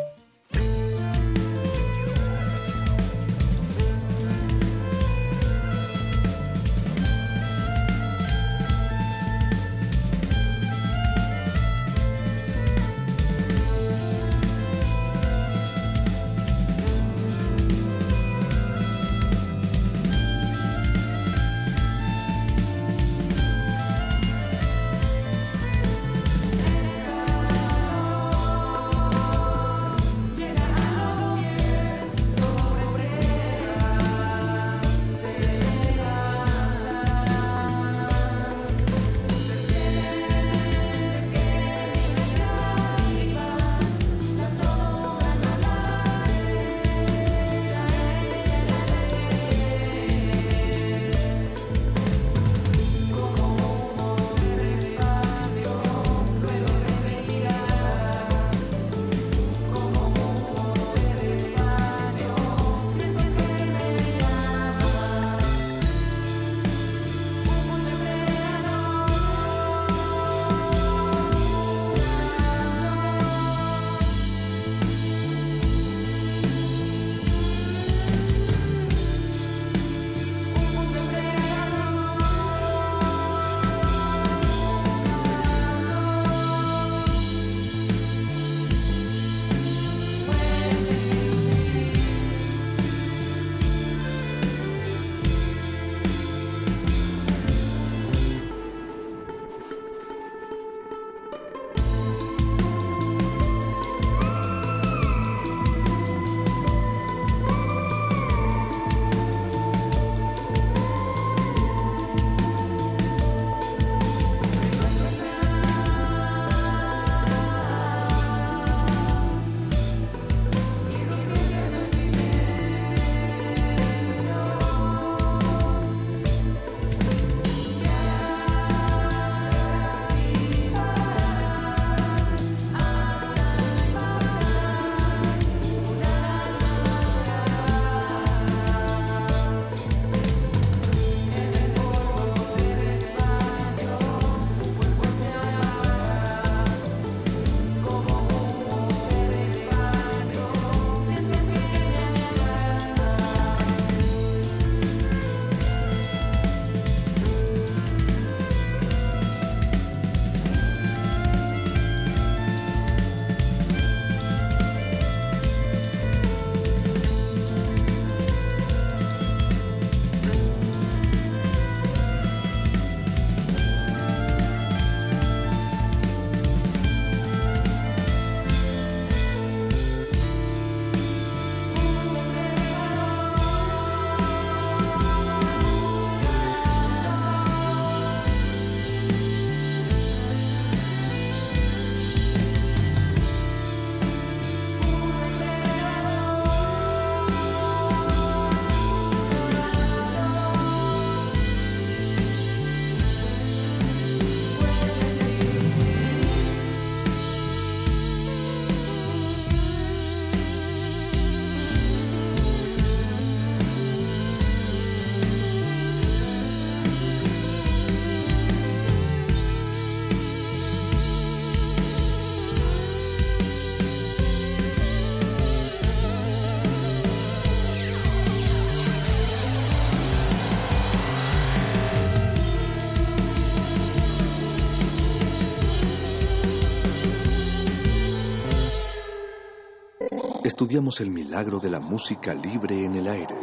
Estudiamos el milagro de la música libre en el aire.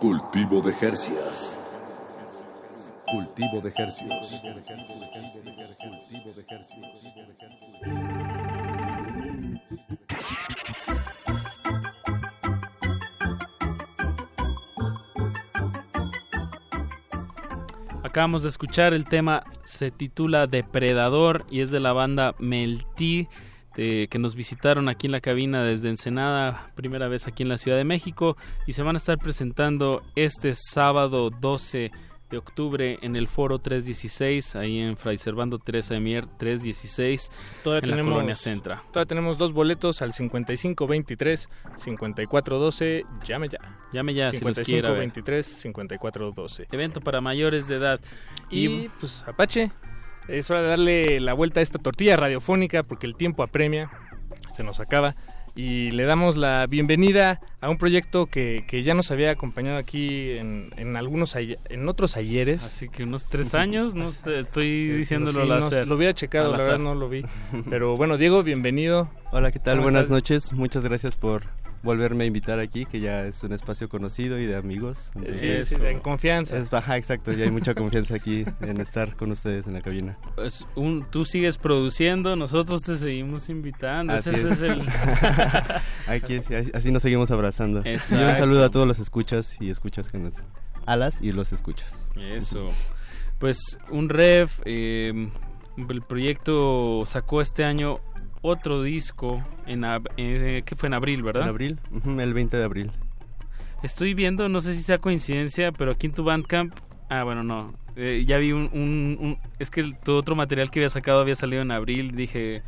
Cultivo de Hercias. Cultivo de Hercios. Cultivo de Acabamos de escuchar el tema, se titula Depredador y es de la banda Melty que nos visitaron aquí en la cabina desde Ensenada, primera vez aquí en la Ciudad de México y se van a estar presentando este sábado 12 de octubre en el foro 316, ahí en Fray Servando Teresa de Mier 316, todavía en tenemos, la colonia Centra. Todavía tenemos dos boletos al 5523 5412, llame ya. Llame ya 5523 5412. Evento para mayores de edad. Y, pues Apache, es hora de darle la vuelta a esta tortilla radiofónica porque el tiempo apremia, se nos acaba y le damos la bienvenida a un proyecto que, que ya nos había acompañado aquí en, en algunos en otros ayeres. Así que unos tres años, no estoy diciéndolo Lo hubiera checado, la verdad no lo vi. Pero bueno, Diego, bienvenido. Hola, ¿qué tal? Buenas noches. Muchas gracias por volverme a invitar aquí, que ya es un espacio conocido y de amigos. sí, en confianza. Es baja, exacto, ya hay mucha confianza aquí en estar con ustedes en la cabina. Pues un, tú sigues produciendo, nosotros te seguimos invitando. Así es. aquí, así nos seguimos abrazando. Y un saludo a todos los escuchas y escuchas que nos alas y los escuchas. Eso. Pues un ref, eh, el proyecto sacó este año otro disco en eh, que fue en abril, ¿verdad? En abril, el 20 de abril. Estoy viendo, no sé si sea coincidencia, pero aquí en tu Bandcamp, ah, bueno, no, eh, ya vi un, es que tu otro material que había sacado había salido en abril, dije,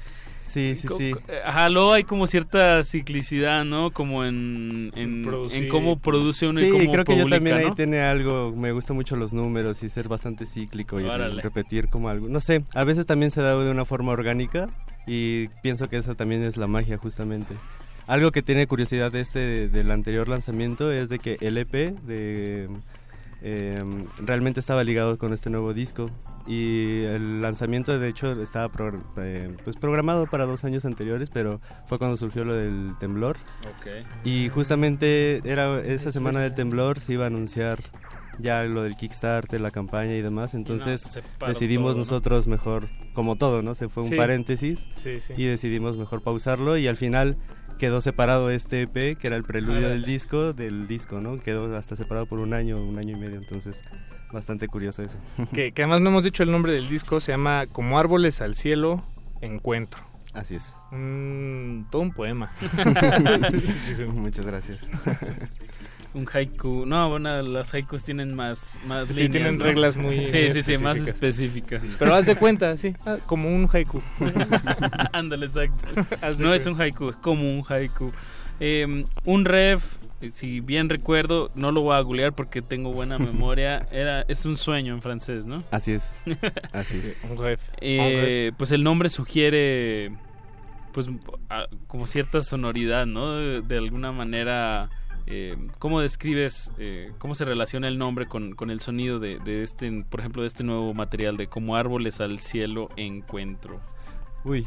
Sí, sí, sí. Ajá, luego hay como cierta ciclicidad, ¿no? Como en, en, cómo produce uno y cómo Sí, creo que yo también ahí tiene algo, me gustan mucho los números y ser bastante cíclico y repetir como algo. No sé, a veces también se da de una forma orgánica y pienso que esa también es la magia justamente. Algo que tiene curiosidad de este del anterior lanzamiento es de que el EP de em, realmente estaba ligado con este nuevo disco y el lanzamiento de hecho estaba eh, pues programado para dos años anteriores pero fue cuando surgió lo del temblor. Y justamente era esa semana del temblor se iba a anunciar ya lo del Kickstarter, la campaña y demás, entonces decidimos nosotros mejor, como todo, ¿no? Se fue un paréntesis y decidimos mejor pausarlo y al final quedó separado este EP, que era el preludio del disco, del disco, ¿no? Quedó hasta separado por un año, un año y medio, entonces bastante curioso eso. Que, que además no hemos dicho el nombre del disco, se llama Como árboles al cielo, encuentro. Así es. todo un poema. Muchas gracias. un haiku. No, bueno, los haikus tienen más, más sí, tienen reglas muy Sí, sí, sí, más específicas. Pero haz de cuenta, sí, ah, como un haiku. Ándale, exacto. no es un haiku, es como un haiku. Em, un ref, si bien recuerdo, no lo voy a googlear porque tengo buena memoria, era es un sueño en francés, ¿no? Así es. Así es. un ref. Eh, pues el nombre sugiere pues como cierta sonoridad, ¿no? de alguna manera eh, ¿Cómo describes, eh, cómo se relaciona el nombre con, con el sonido de, de, este, por ejemplo, de este nuevo material de como árboles al cielo encuentro? Uy,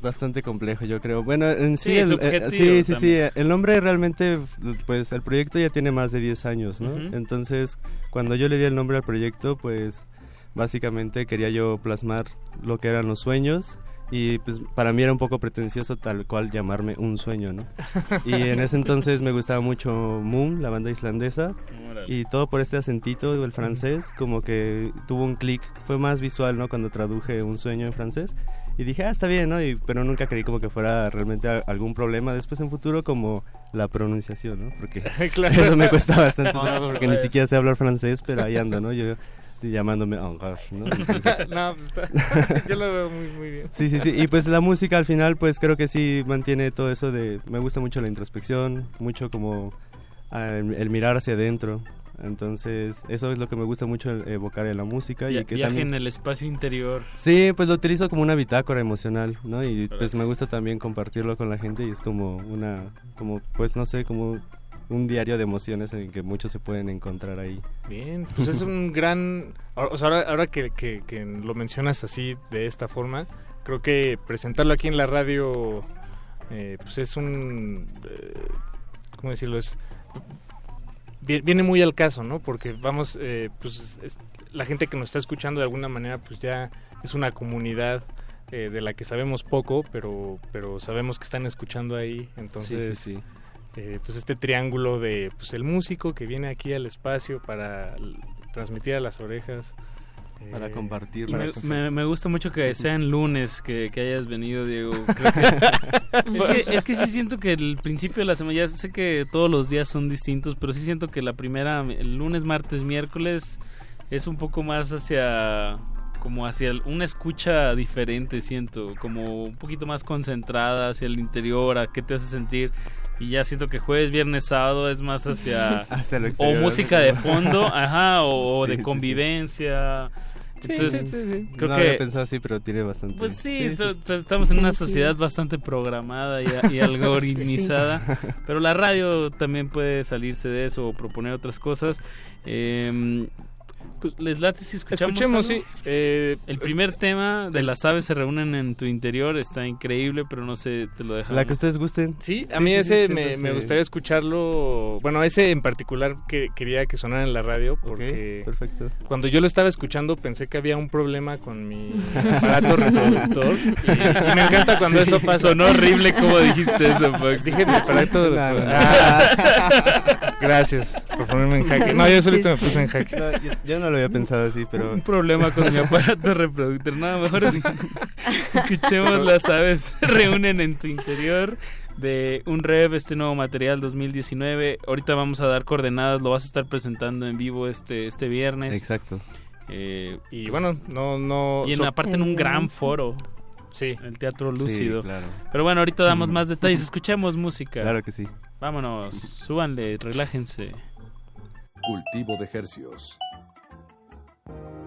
bastante complejo, yo creo. Bueno, en sí, sí, eh, sí, sí, sí, el nombre realmente, pues el proyecto ya tiene más de 10 años, ¿no? Entonces, cuando yo le di el nombre al proyecto, pues básicamente quería yo plasmar lo que eran los sueños y pues para mí era un poco pretencioso tal cual llamarme un sueño, ¿no? Y en ese entonces me gustaba mucho Moon, la banda islandesa, y todo por este acentito del francés, como que tuvo un clic, fue más visual, ¿no? Cuando traduje un sueño en francés. Y dije, ah, está bien, ¿no? Y, pero nunca creí como que fuera realmente algún problema después en futuro como la pronunciación, ¿no? Porque eso me cuesta bastante, porque ni siquiera sé hablar francés, pero ahí ando, ¿no? Yo llamándome ¿no? no, pues está. yo lo veo muy, muy bien. Sí, sí, sí. Y pues la música al final, pues creo que sí mantiene todo eso de... Me gusta mucho la introspección, mucho como ah, el, mirar hacia adentro. Entonces, eso es lo que me gusta mucho evocar en la música. Y, que viaje en el espacio interior. Sí, pues lo utilizo como una bitácora emocional, ¿no? Y pues me gusta también compartirlo con la gente y es como una, como, pues no sé, como un diario de emociones en que muchos se pueden encontrar ahí. Bien, pues es un gran... O sea, ahora, ahora que, que, lo mencionas así, de esta forma, creo que presentarlo aquí en la radio eh, pues es un, eh, ¿cómo decirlo? Es, viene muy al caso, ¿no? Porque vamos, eh, pues la gente que nos está escuchando de alguna manera, pues ya es una comunidad de la que sabemos poco, pero, pero sabemos que están escuchando ahí, entonces... Sí, sí, pues este triángulo de pues el músico que viene aquí al espacio para transmitir a las orejas para eh, compartir. me, gusta mucho que sean lunes que, hayas venido, Diego. es, que, sí siento que el principio de la semana, ya sé que todos los días son distintos, pero sí siento que la primera, el lunes, martes, miércoles, es un poco más hacia como hacia una escucha diferente, siento, como un poquito más concentrada hacia el interior, a qué te hace sentir. Y ya siento que jueves, viernes, sábado es más hacia... o música de fondo, ajá, o, de convivencia. Entonces, creo no que había pensado así, pero tiene bastante. Pues sí, estamos en una sociedad bastante programada y, y algoritmizada, pero la radio también puede salirse de eso o proponer otras cosas. Eh, pues, les late si escuchamos. Escuchemos, sí. Eh, el primer tema de las aves se reúnen en tu interior está increíble, pero no sé, te lo dejamos. La que ustedes gusten. Sí, a mí ese me, gustaría escucharlo. Bueno, ese en particular que quería que sonara en la radio porque perfecto. cuando yo lo estaba escuchando pensé que había un problema con mi aparato reproductor y, me encanta cuando eso pasa. Sonó horrible como dijiste eso. Dije mi aparato reproductor. Ah. gracias por ponerme en jaque. No, yo solito me puse en jaque. yo no lo había pensado así, pero... Un problema con mi aparato reproductor. Nada, mejor así. Escuchemos las aves se reúnen en tu interior de un rev, este nuevo material 2019. Ahorita vamos a dar coordenadas, lo vas a estar presentando en vivo este, este viernes. Exacto. Eh, y bueno, no... no y en, aparte en un gran foro. Sí. El Teatro Lúcido. claro. Pero bueno, ahorita damos más detalles. Escuchemos música. Claro que sí. Vámonos, súbanle, relájense. Cultivo de ejercios. Thank you.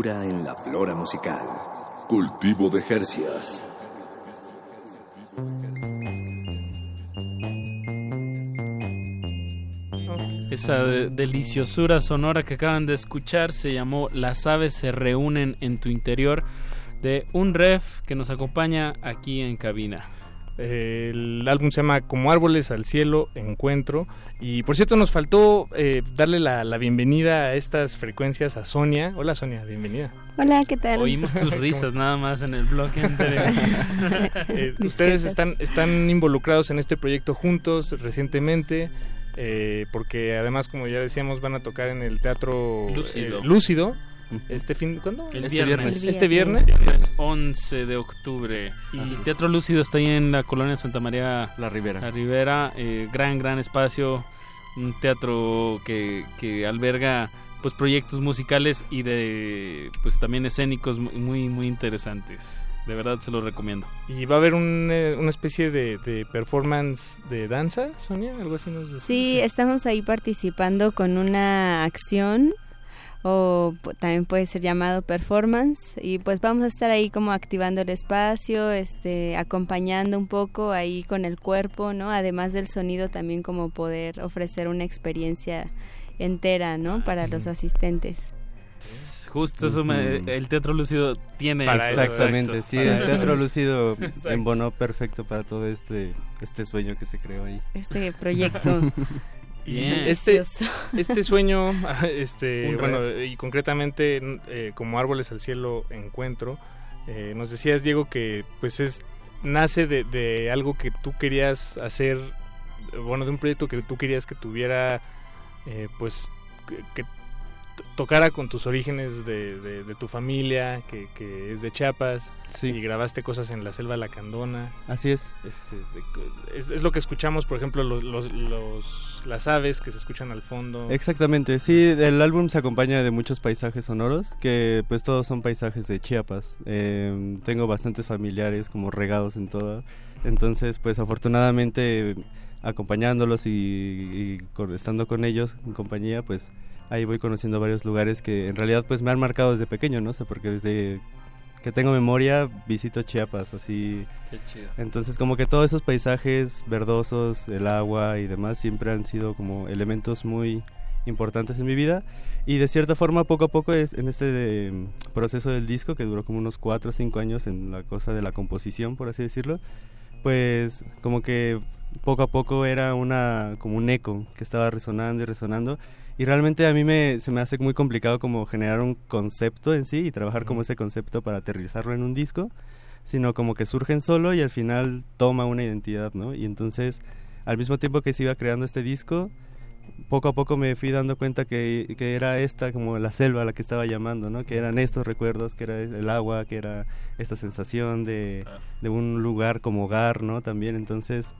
En la flora musical. Cultivo de Jercias. Esa deliciosura sonora que acaban de escuchar se llamó Las aves se reúnen en tu interior de un ref que nos acompaña aquí en cabina. El álbum se llama Como árboles al cielo, encuentro. Y por cierto, nos faltó eh, darle la, bienvenida a estas frecuencias a Sonia. Hola Sonia, bienvenida. Hola, ¿qué tal? Oímos tus risas nada más en el bloque anterior. Eh, ustedes están, están involucrados en este proyecto juntos recientemente. Eh, porque además, como ya decíamos, van a tocar en el Teatro Lúcido este fin, ¿cuándo? El este viernes. Este viernes. 11 de octubre. Y el Teatro Lúcido está ahí en la colonia Santa María. La Ribera. La Ribera, eh, gran, gran espacio. Un teatro que, que alberga pues proyectos musicales y de pues también escénicos muy muy interesantes de verdad se los recomiendo y va a haber eh, una especie de, de, performance de danza Sonia algo así nos sí estamos ahí participando con una acción o también puede ser llamado performance y pues vamos a estar ahí como activando el espacio, este acompañando un poco ahí con el cuerpo, ¿no? Además del sonido también como poder ofrecer una experiencia entera, ¿no? Para los asistentes. Justo eso el Teatro Lúcido tiene exactamente, sí, el Teatro Lúcido embonó perfecto para todo este este sueño que se creó ahí. Este proyecto. Este, este sueño, este, bueno, y concretamente eh, como árboles al cielo encuentro, eh, nos decías Diego que pues es nace de, algo que tú querías hacer, bueno, de un proyecto que tú querías que tuviera, eh, pues que, tocara con tus orígenes de, tu familia, que, es de Chiapas, y grabaste cosas en la selva lacandona. Así es. Este, es, lo que escuchamos, por ejemplo, los, las aves que se escuchan al fondo. Exactamente, sí, el álbum se acompaña de muchos paisajes sonoros, que pues todos son paisajes de Chiapas. Em, tengo bastantes familiares como regados en todo, entonces pues afortunadamente acompañándolos y estando con ellos en compañía, pues ahí voy conociendo varios lugares que en realidad pues me han marcado desde pequeño, no sé, porque desde que tengo memoria visito Chiapas, así. Qué chido. Entonces como que todos esos paisajes verdosos, el agua y demás siempre han sido como elementos muy importantes en mi vida y de cierta forma poco a poco es en este proceso del disco que duró como unos 4 o 5 años en la cosa de la composición por así decirlo pues como que poco a poco era una como un eco que estaba resonando y resonando y realmente a mí me, se me hace muy complicado como generar un concepto en sí y trabajar como ese concepto para aterrizarlo en un disco, sino como que surgen solo y al final toma una identidad, ¿no? Y entonces, al mismo tiempo que se iba creando este disco, poco a poco me fui dando cuenta que, que, era esta como la selva a la que estaba llamando, ¿no? Que eran estos recuerdos, que era el agua, que era esta sensación de, de un lugar como hogar, ¿no? También, entonces,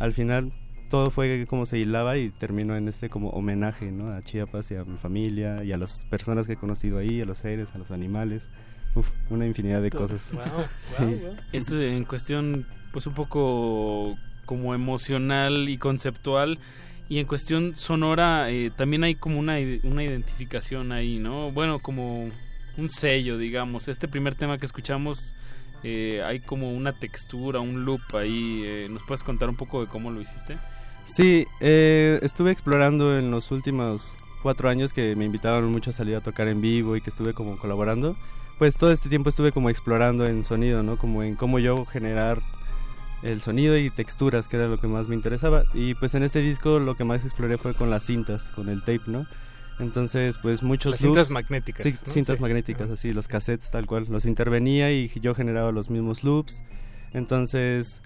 al final todo fue como se hilaba y terminó en este como homenaje ¿no? a Chiapas y a mi familia y a las personas que he conocido ahí, a los seres, a los animales. Uf, una infinidad de cosas. Esto en cuestión pues un poco como emocional y conceptual y en cuestión sonora eh, también hay como una, una identificación ahí, ¿no? Bueno, como un sello, digamos. Este primer tema que escuchamos eh, hay como una textura, un loop ahí. Eh, ¿Nos puedes contar un poco de cómo lo hiciste? Sí, eh, estuve explorando en los últimos cuatro años que me invitaron mucho a salir a tocar en vivo y que estuve como colaborando. Pues todo este tiempo estuve como explorando en sonido, ¿no? Como en cómo yo generar el sonido y texturas, que era lo que más me interesaba. Y pues en este disco lo que más exploré fue con las cintas, con el tape, ¿no? Entonces, pues muchos Las cintas magnéticas. Sí, cintas magnéticas, así, los cassettes tal cual. Los intervenía y yo generaba los mismos loops. Entonces,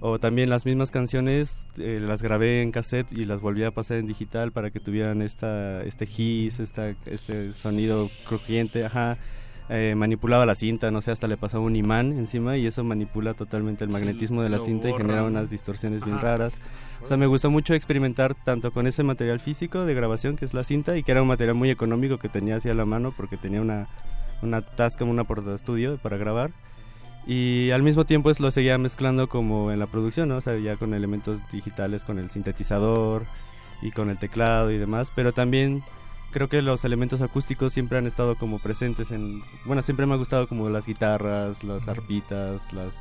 o también las mismas canciones eh, las grabé en cassette y las volví a pasar en digital para que tuvieran esta este hiss esta, este sonido crujiente ajá. Eh, manipulaba la cinta no sé hasta le pasaba un imán encima y eso manipula totalmente el magnetismo de la cinta y genera unas distorsiones bien raras. O sea me gustó mucho experimentar tanto con ese material físico de grabación que es la cinta y que era un material muy económico que tenía hacia la mano porque tenía una una Tascam una porta estudio para grabar y al mismo tiempo es, lo seguía mezclando como en la producción, ¿no? O sea, ya con elementos digitales, con el sintetizador y con el teclado y demás, pero también creo que los elementos acústicos siempre han estado como presentes en, bueno, siempre me ha gustado como las guitarras, las arpitas, las,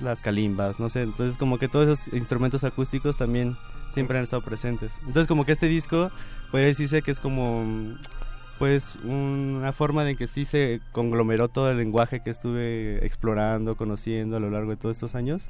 las calimbas, no sé, entonces como que todos esos instrumentos acústicos también siempre han estado presentes. Entonces como que este disco puede decirse que es como pues una forma de que sí se conglomeró todo el lenguaje que estuve explorando, conociendo a lo largo de todos estos años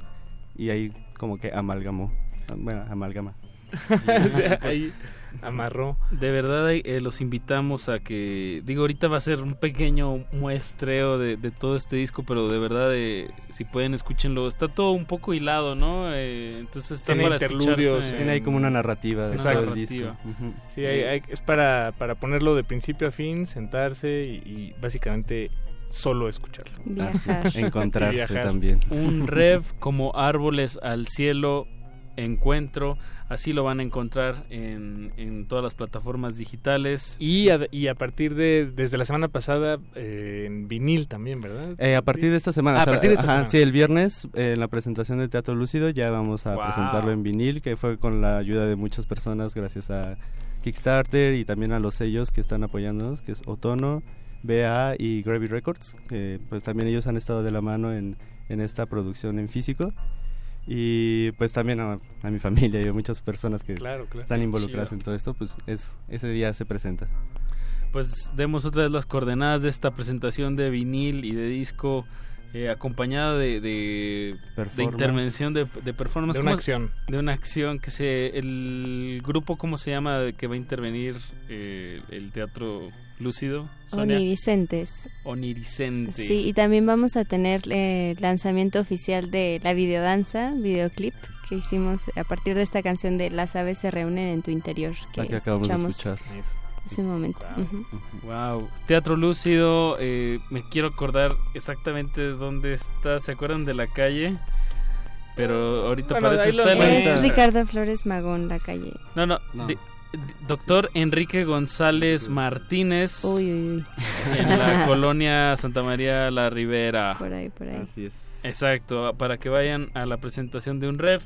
y ahí como que amalgamó, bueno, amalgama. ahí amarró. De verdad eh, los invitamos a que, digo, ahorita va a ser un pequeño muestreo de, todo este disco, pero de verdad, eh, si pueden, escúchenlo. Está todo un poco hilado, ¿no? Eh, entonces está para interludios. Tiene ahí como una narrativa. Exacto. disco. Sí, es para, para ponerlo de principio a fin, sentarse y, básicamente solo escucharlo. Encontrarse también. Un rev como árboles al cielo, encuentro Así lo van a encontrar en, en todas las plataformas digitales. Y a, y a partir de, desde la semana pasada, eh, en vinil también, ¿verdad? Eh, a partir de esta semana. Ah, a partir de esta semana. Sí, el viernes, eh, en la presentación del Teatro Lúcido, ya vamos a presentarlo en vinil, que fue con la ayuda de muchas personas, gracias a Kickstarter y también a los sellos que están apoyándonos, que es Otono, BA y Gravy Records, que pues también ellos han estado de la mano en, en esta producción en físico y pues también a, mi familia y a muchas personas que están involucradas en todo esto, pues es ese día se presenta. Pues demos otra vez las coordenadas de esta presentación de vinil y de disco eh, acompañada de, de, intervención de, de performance. De una acción. De una acción que se... El grupo, ¿cómo se llama? Que va a intervenir eh, el teatro lúcido. Oniricentes. Oniricentes. Sí, y también vamos a tener eh, lanzamiento oficial de la videodanza, videoclip que hicimos a partir de esta canción de Las aves se reúnen en tu interior. Que, la que acabamos de escuchar. Hace un momento. Wow. Teatro Lúcido, eh, me quiero acordar exactamente dónde está. ¿Se acuerdan de la calle? Pero ahorita parece estar en Es Ricardo Flores Magón, la calle. No, no. Doctor Enrique González Martínez en la colonia Santa María La Ribera. Por ahí, por ahí. Así es. Exacto, para que vayan a la presentación de un ref.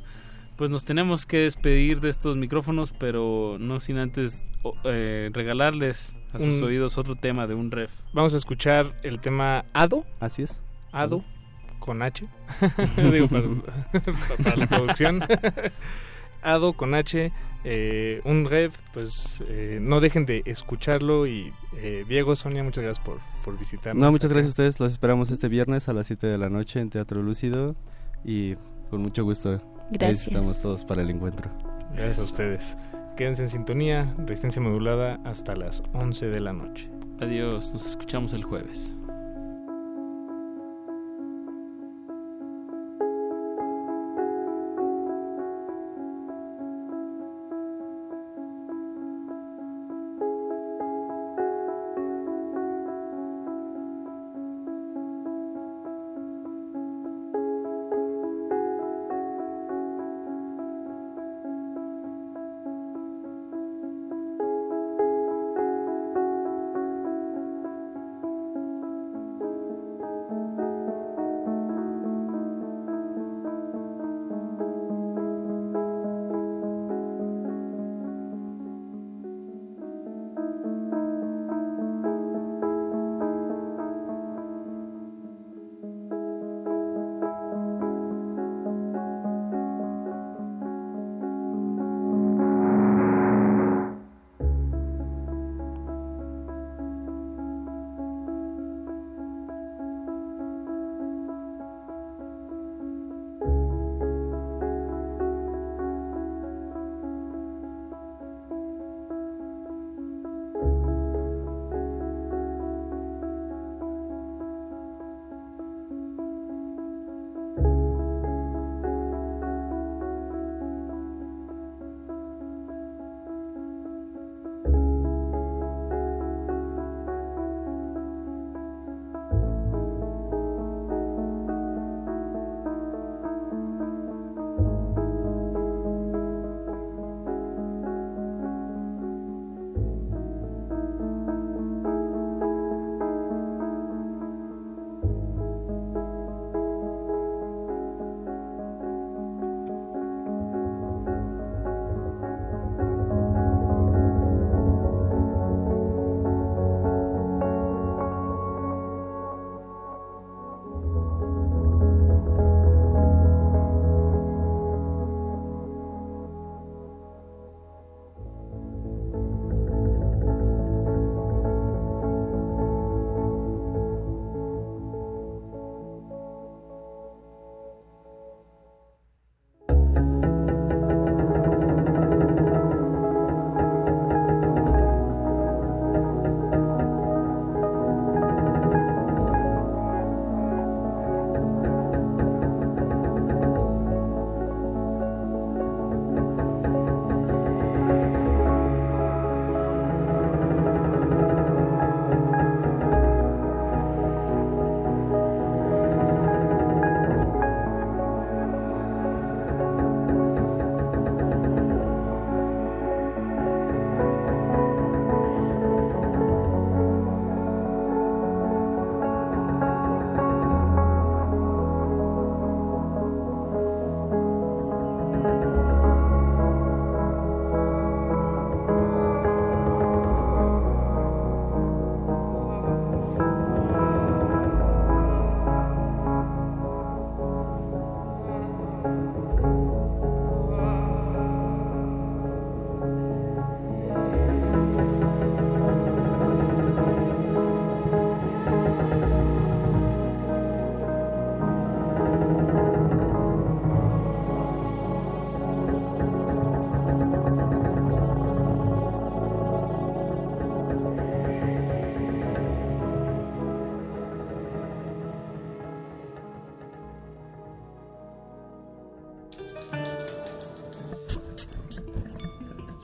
Pues nos tenemos que despedir de estos micrófonos, pero no sin antes eh, regalarles a sus oídos otro tema de un ref. Vamos a escuchar el tema Ado. Así es. Ado, con H. Digo, para la producción. Ado con H, eh, un rev, pues eh, no dejen de escucharlo y eh, Diego, Sonia, muchas gracias por, por visitarnos. No, muchas gracias a ustedes, los esperamos este viernes a las 7 de la noche en Teatro Lúcido y con mucho gusto. Gracias. estamos todos para el encuentro. Gracias a ustedes. Quédense en sintonía, resistencia modulada hasta las 11 de la noche. Adiós, nos escuchamos el jueves.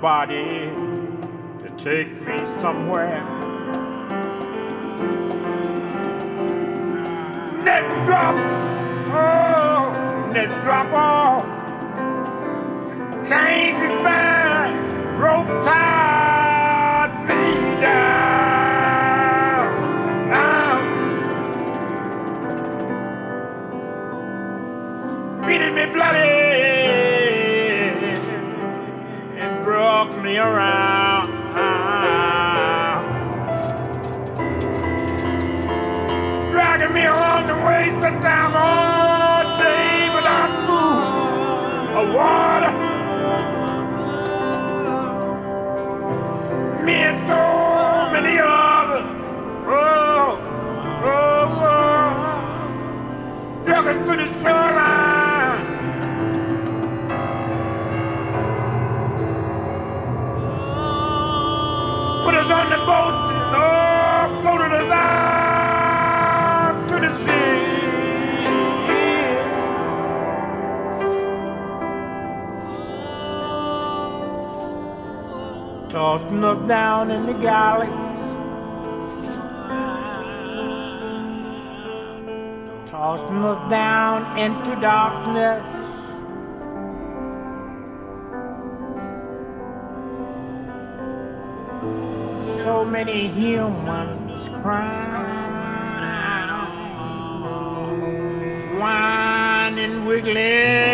Body to take me somewhere. Net drop, oh, net drop off. Change his mind, rope tied me down. down. Beating me bloody. Me around. Dragging me along the way, sit down all day without food water. boat. Oh, go to the line, to the sea. tossing him up down in the galley. tossing us down into darkness. Many humans crying, whining, wiggling,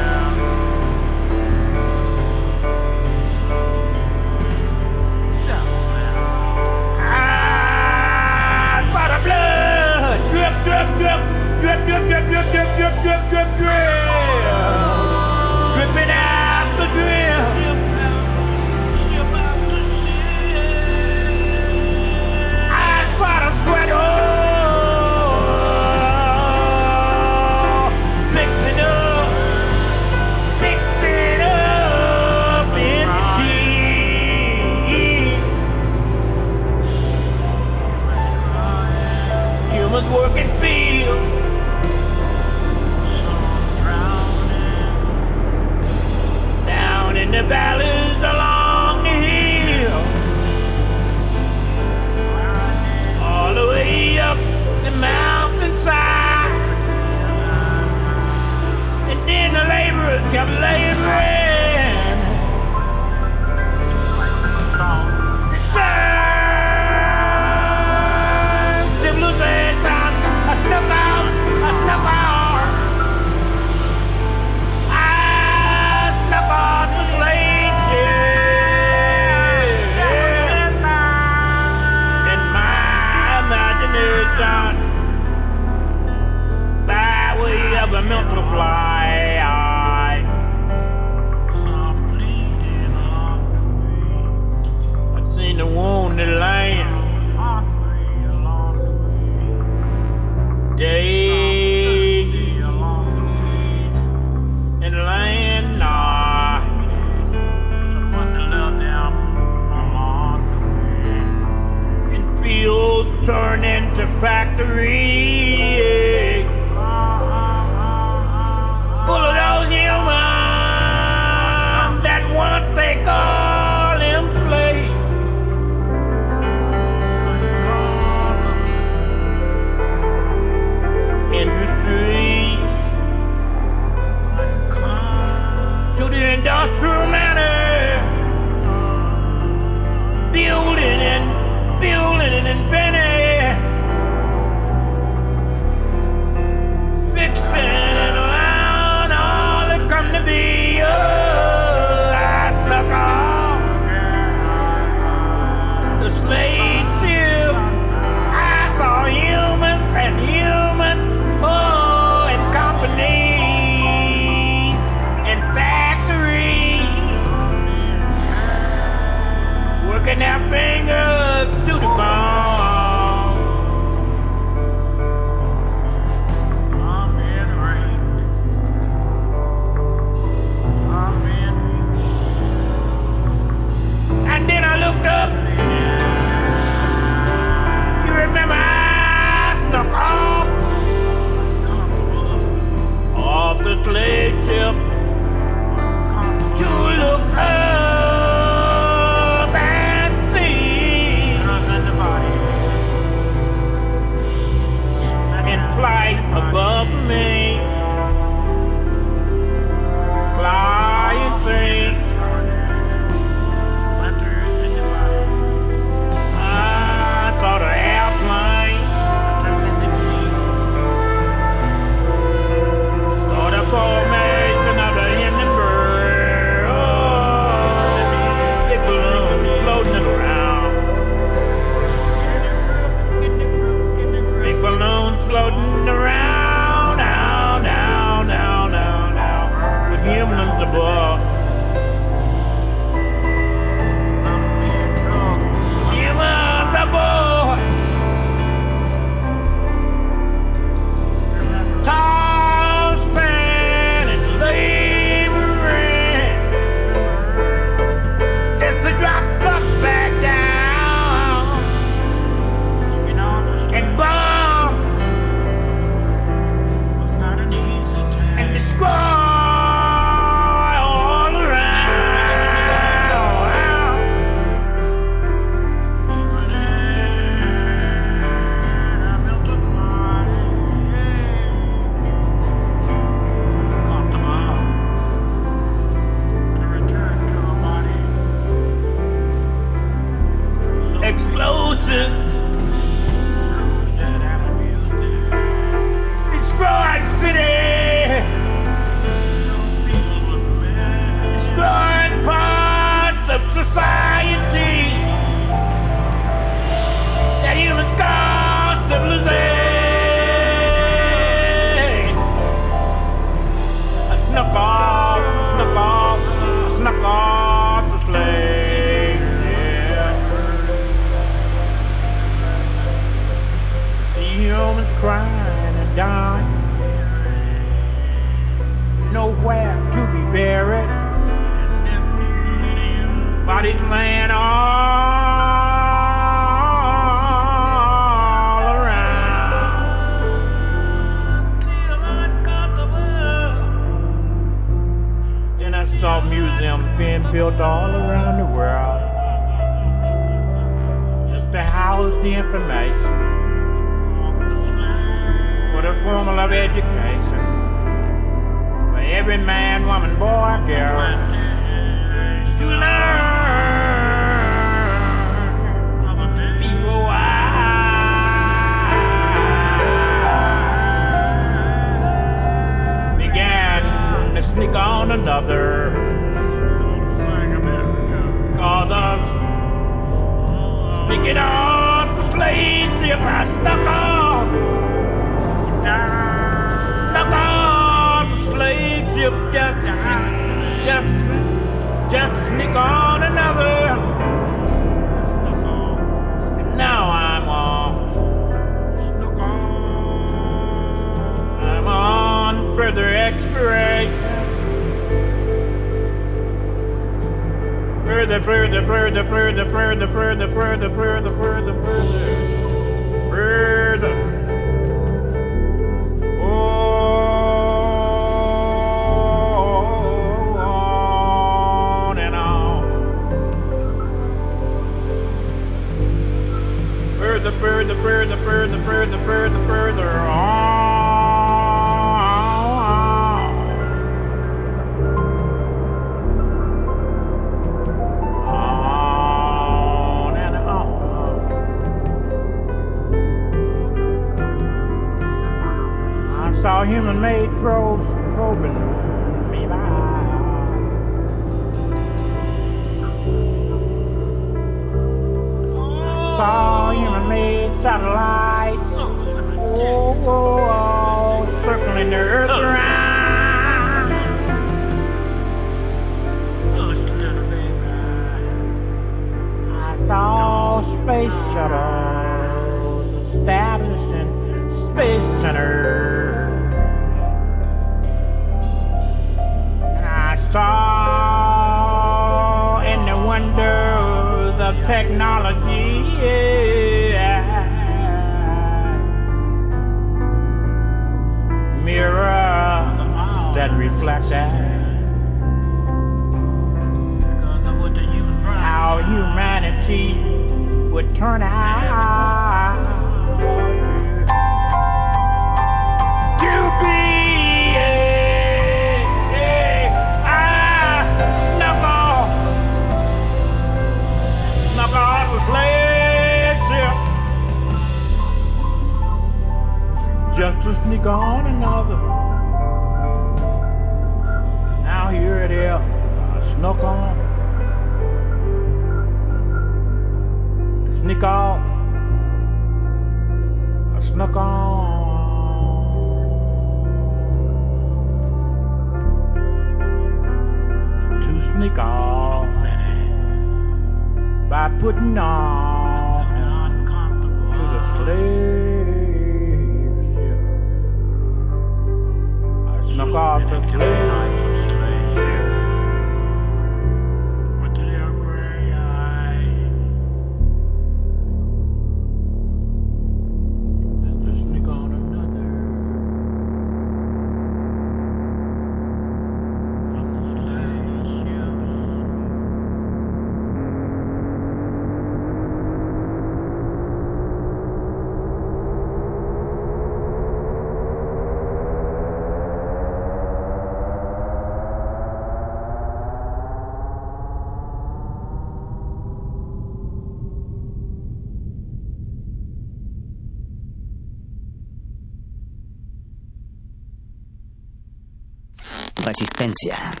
Frecuencia.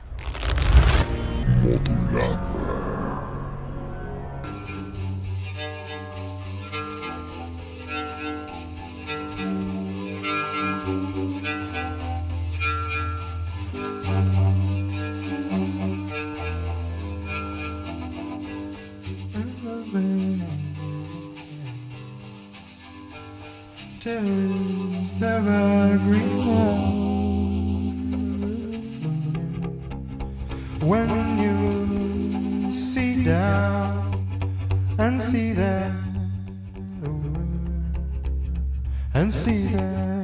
And see that. And see that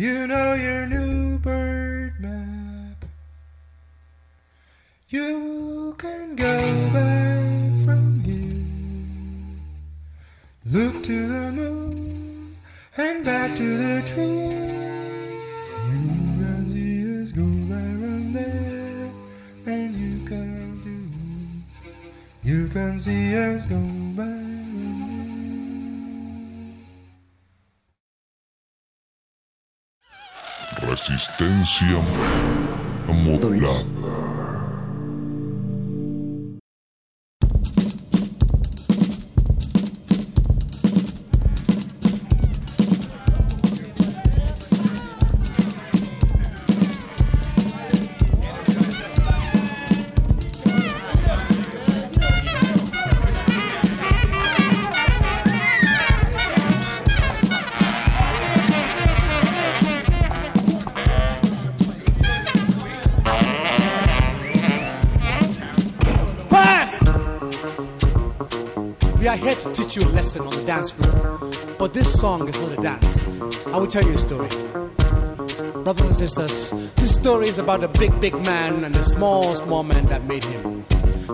You know your new Resistencia modulada. Tell you a story. Brothers and sisters, this story is about a big, big man and a small, small man that made him.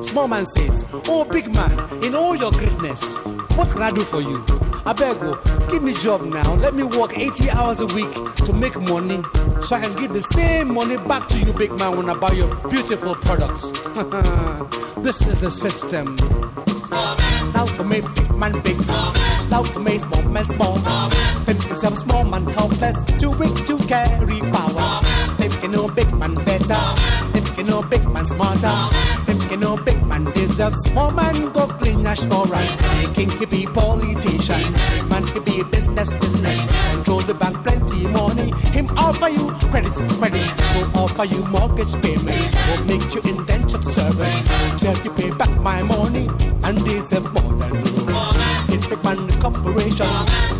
Small man says, Oh, big man, in all your greatness, what can I do for you? I beg you, give me job now. Let me work 80 hours a week to make money so I can give the same money back to you, big man, when I buy your beautiful products. this is the system. Now to make big man big. Now to make small man small. Pimp himself small man helpless, too weak to carry power. Pimp can know big man better. Pimp can know big man smarter. Pimp can know big man deserves small man go clean national right. King he be politician. Big man he be business business. Control the bank plenty money. Him offer you credit credit. Will offer you mortgage payment. Will make you indentured servant. Tell you pay back my money and deserve more than you. It's big man corporation.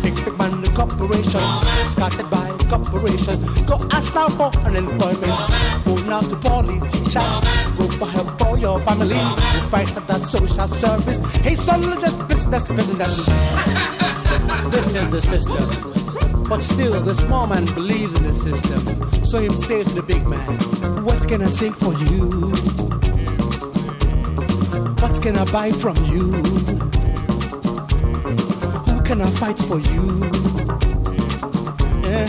Big big man corporation. Started by corporation. Go ask now for unemployment. Go now to politician. Go for help for your family. Go fight for that social service. Hey son, just business business. this is the system. But still, the small man believes in the system. So him says to the big man, What can I sing for you? What can I buy from you? Who can I fight for you? Eh?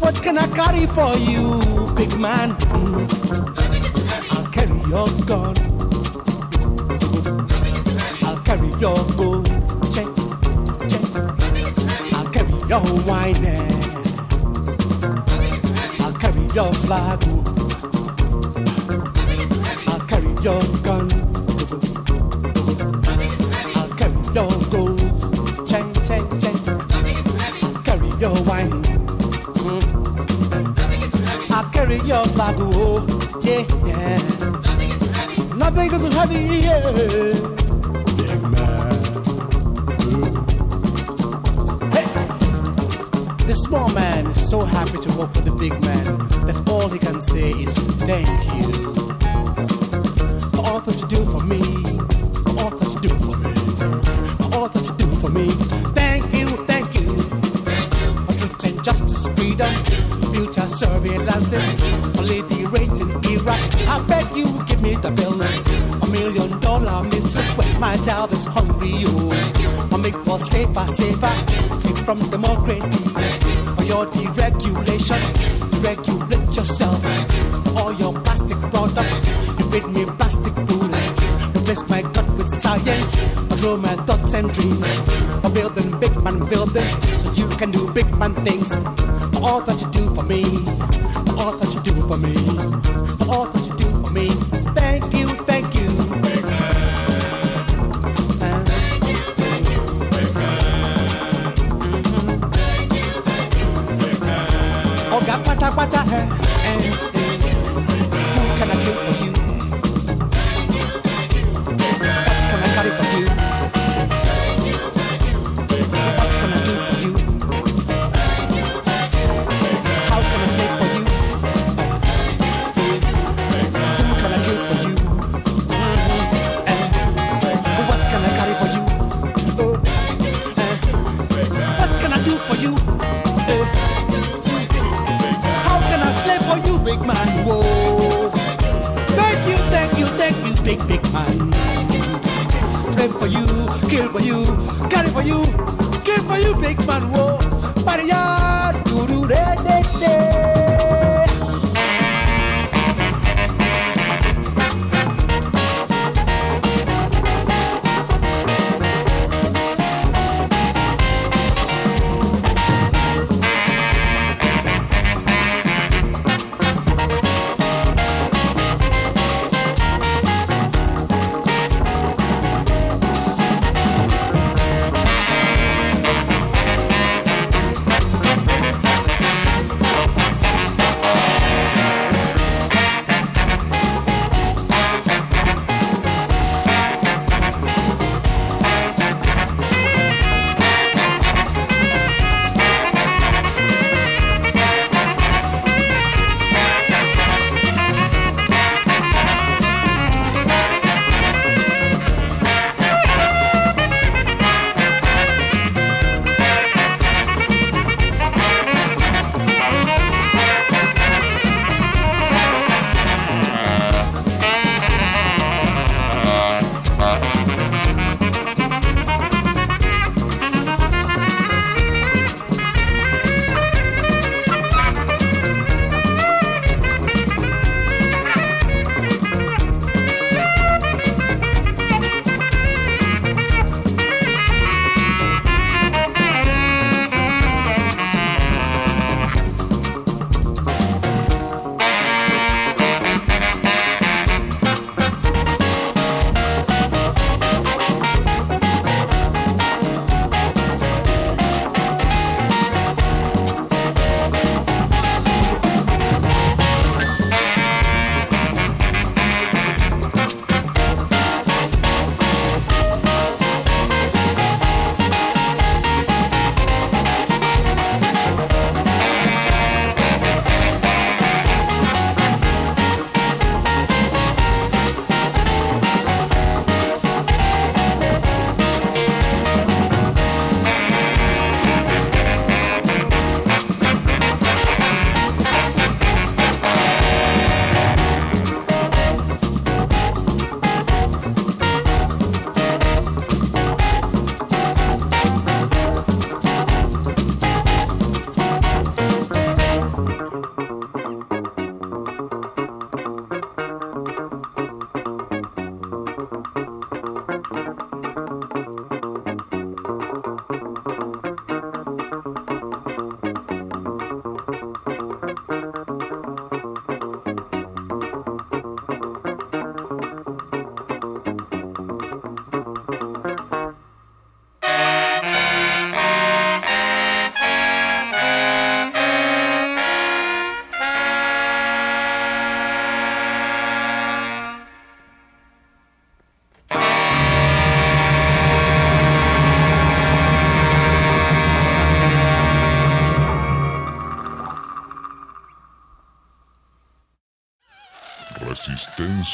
What can I carry for you, big man? I'll carry your gun. I'll carry your gold your wine I'll carry your flag. oh. I'll carry your gun. I'll carry your gold chain, chain, chain. I'll carry your wine. Mm. I'll carry your flag. Oh, yeah, yeah. Nothing is heavy, yeah. So happy to work for the big man that all he can say is thank you for all that you do for me, for all that you do for me, for all that you do for me. Thank you, thank you, for truth and justice, freedom, future surveillances, for lady rating Iraq. I beg you, give me the bill, a million dollar missile when my child is hungry. You, I make for safer, safer, safe from democracy. And dreams. For building big man buildings, so you can do big man things. All that you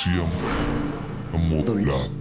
siempre modulado.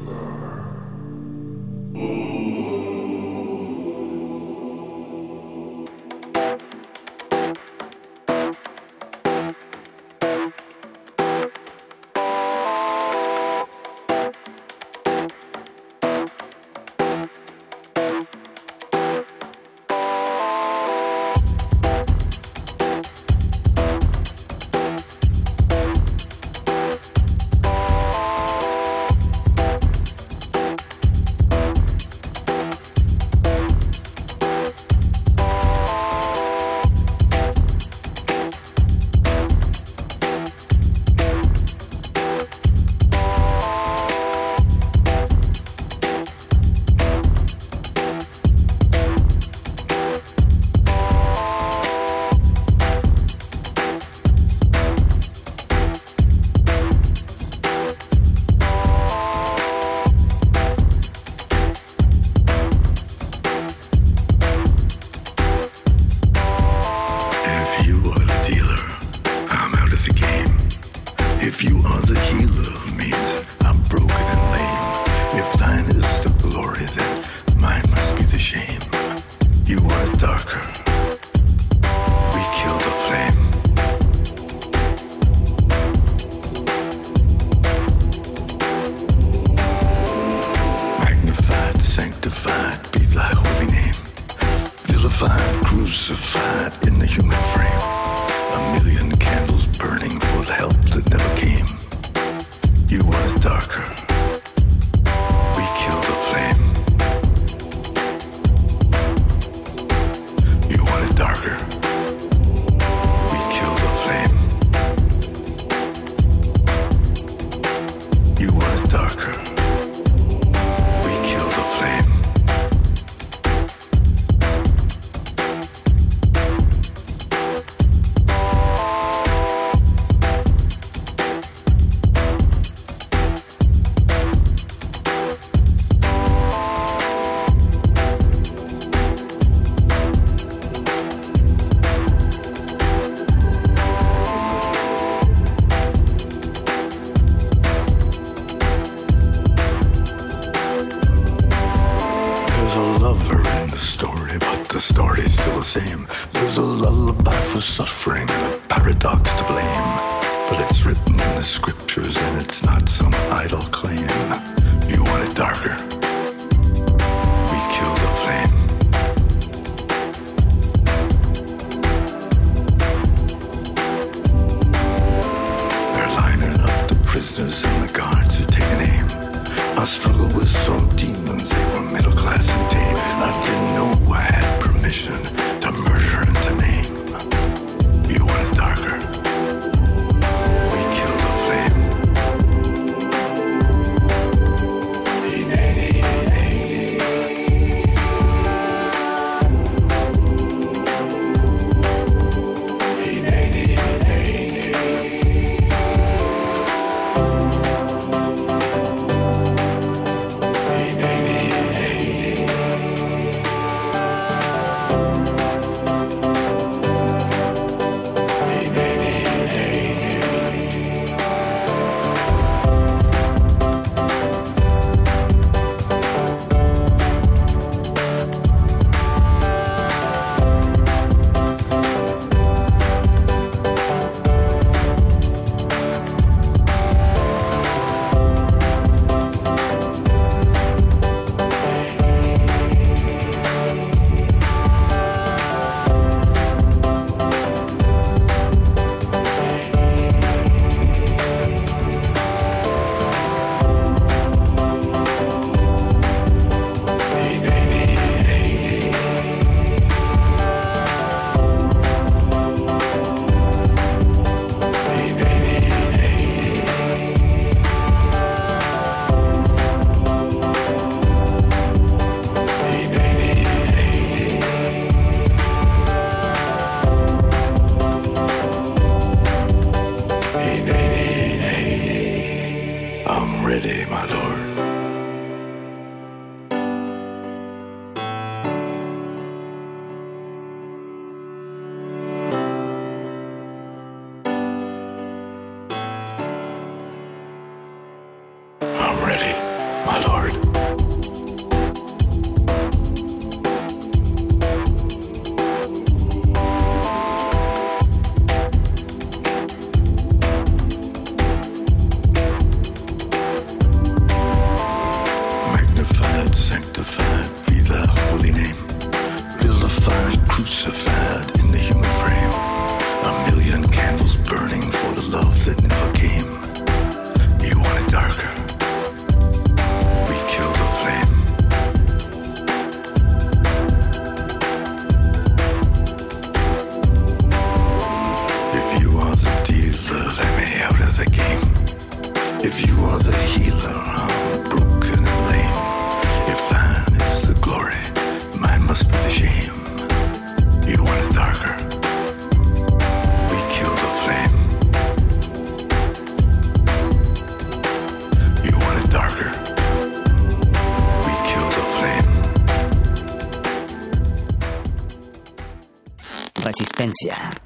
Resistencia.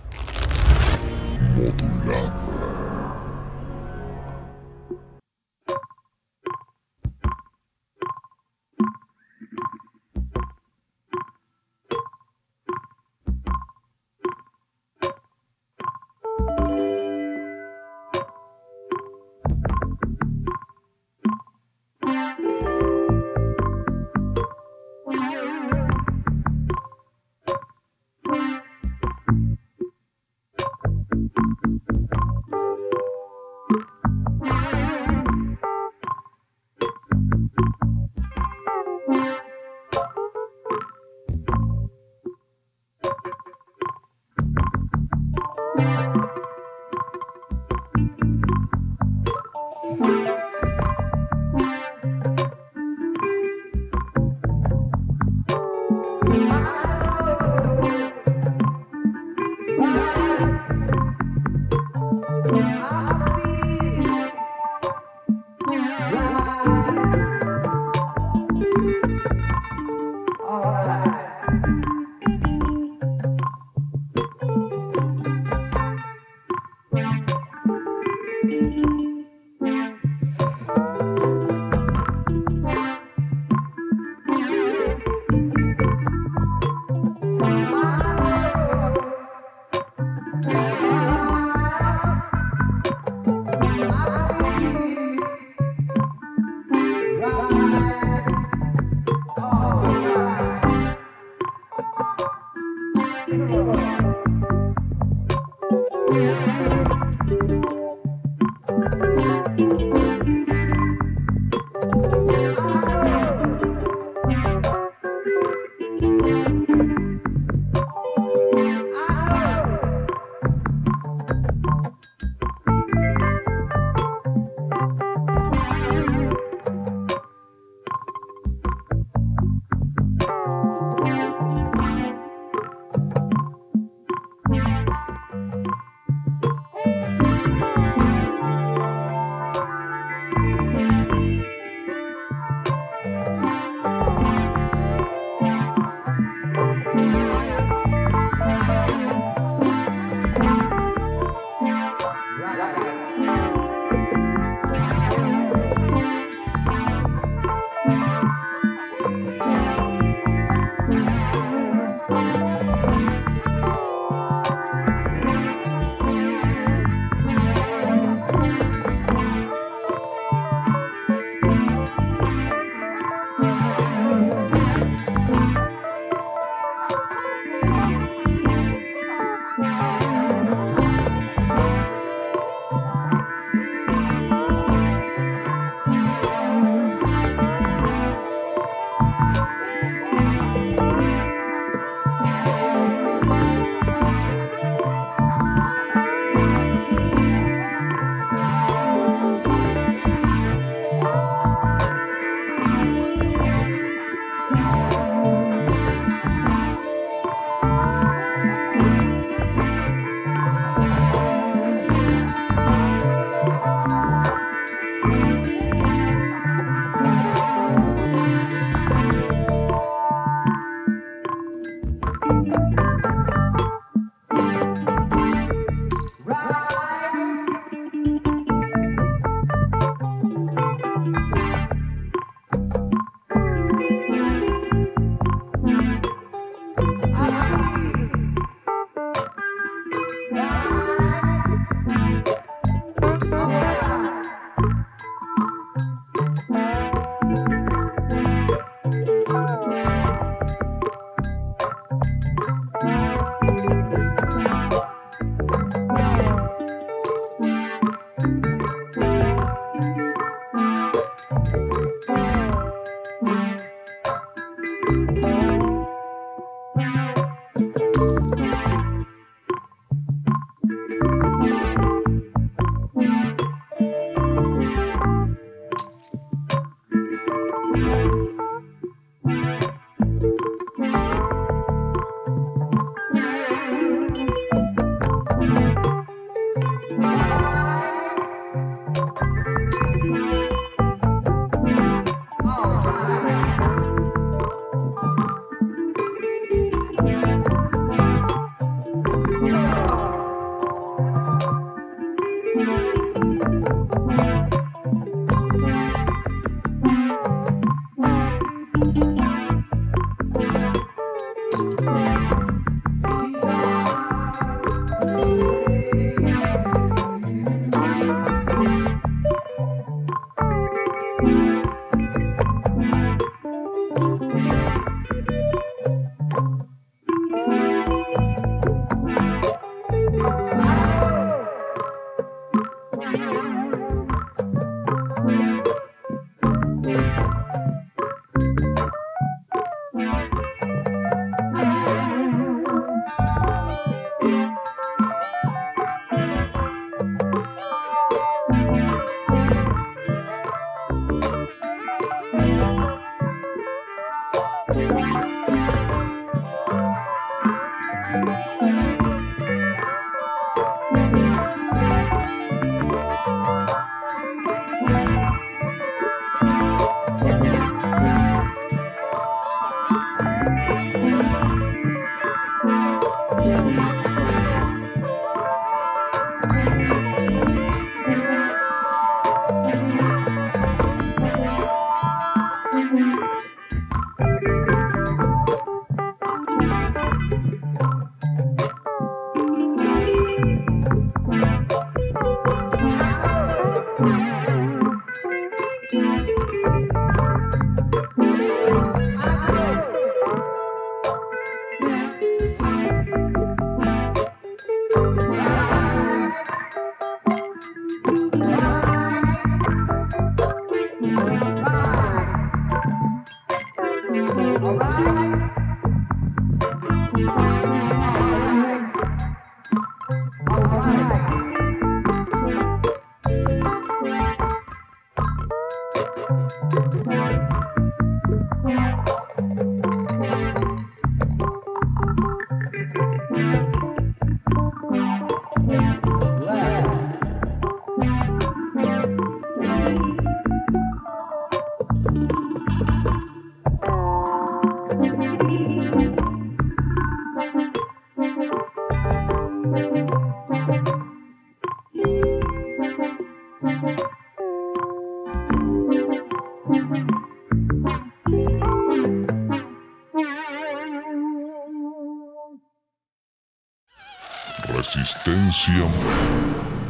Resistencia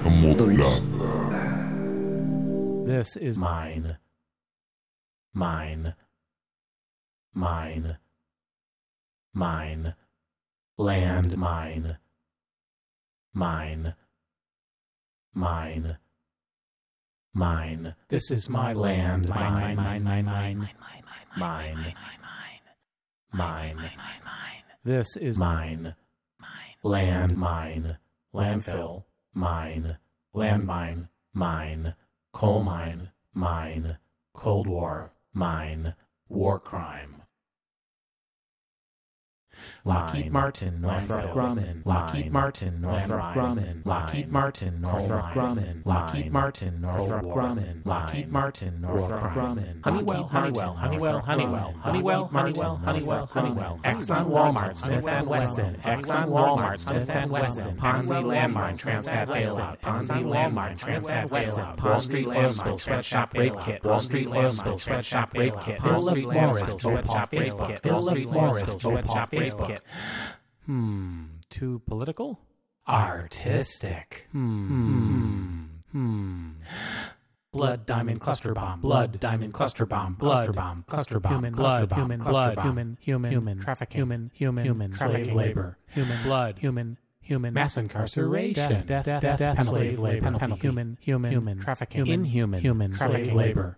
modulada. This is mine. Mine. Mine. Mine. Land mine. Mine. Mine. Mine. This is my land. Mine, mine, mine, mine, mine. Mine. Mine. Mine. This is mine. Land mine. Landfill. Mine. Landmine. Mine. Coal mine. Mine. Cold War. Mine. War crime. Lockheed Martin, Northrop Grumman, Lockheed Martin, Northrop Grumman, Lockheed Martin, Northrop Grumman, Lockheed Martin, Northrop Grumman, Lockheed Martin, Northrop Grumman, Honeywell, Honeywell, Honeywell, Honeywell, Honeywell, Honeywell, Honeywell, Honeywell, Exxon, Walmart, Smith and Wesson, Exxon, Walmart, Smith and Wesson, Ponzi Landmine, Transat Bailout, Ponzi Landmine, Transat Bailout, Wall Street Oil Spill Sweatshop Rape Kit, Wall Street Oil Spill Sweatshop Rape Kit, Philip Morris, Sweatshop Facebook, Philip Morris, Sweatshop Facebook. Hmm, too political? Artistic. Hmm. Hmm. Blood diamond cluster bomb. Blood diamond cluster bomb. Cluster bomb. Cluster bomb. Human blood. Human blood. Human. Human. Human. Trafficking. Human. Human. Human. Slave labor. Human blood. Human. Human mass incarceration, death, death, death, death penalty, human, human, human, trafficking, inhuman, human, slave labor,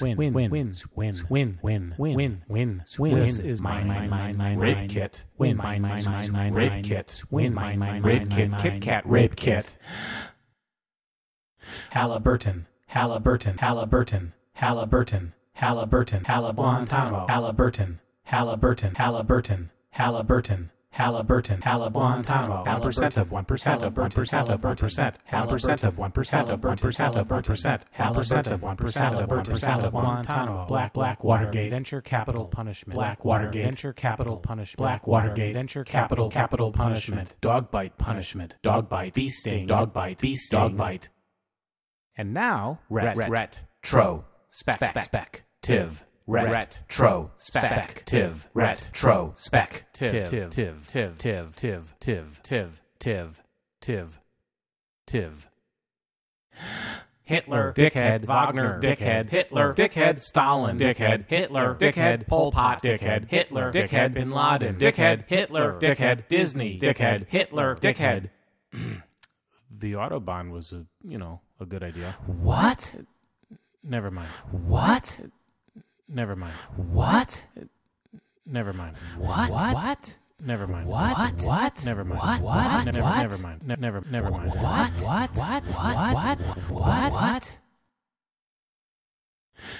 Win, win, win, win, win, win, win, win, win, win. This is mine, mine, mine, mine, rape kit. Win, mine, mine, mine, mine, rape kit. Win, mine, mine, rape kit. Kit Kat rape kit. Halliburton, Halliburton, Halliburton, Halliburton, Halliburton, Halliburton, Halliburton, Halliburton, Halliburton, Halliburton. Halliburton, Halliburton, one percent of one percent of one percent of one percent, percent of one percent of one percent of one percent, percent of one percent of one percent of Guantanamo, Black Black Watergate, venture capital punishment, Black Watergate, venture capital punishment, Black Watergate, venture capital capital punishment, dog bite punishment, dog bite, bee sting, dog bite, bee sting, dog bite. And now, ret, ret, tro, spec, spec, tiv. Ret, tro, spec, tiv, ret, spec, tiv, tiv, tiv, tiv, tiv, tiv, tiv, tiv, tiv, tiv, tiv. Hitler, dickhead, Wagner, dickhead, Hitler, dickhead, Stalin, dickhead, Hitler, dickhead, Pol Pot, dickhead, Hitler, dickhead, Bin Laden, dickhead, Hitler, dickhead, Disney, dickhead, Hitler, dickhead. the Autobahn was a, you know, a good idea. What? Never mind. What? Never mind. What? Never mind. What? What? Never mind. What? What? Never mind. What? What? Never, never mind. Ne- never. Never mind. What? What? What? What? What? What?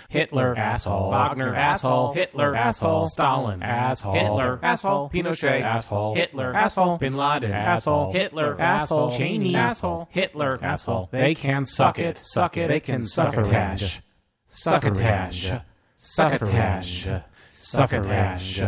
Hitler, asshole. Wagner, asshole. Hitler, asshole. Stalin, asshole. Hitler, asshole. Pinochet, asshole. Hitler, asshole. Bin Laden, asshole. Hitler, asshole. Cheney, asshole. Hitler, asshole. They can suck it. Suck it. They can succotash. Succotash. Succotash. Succotash.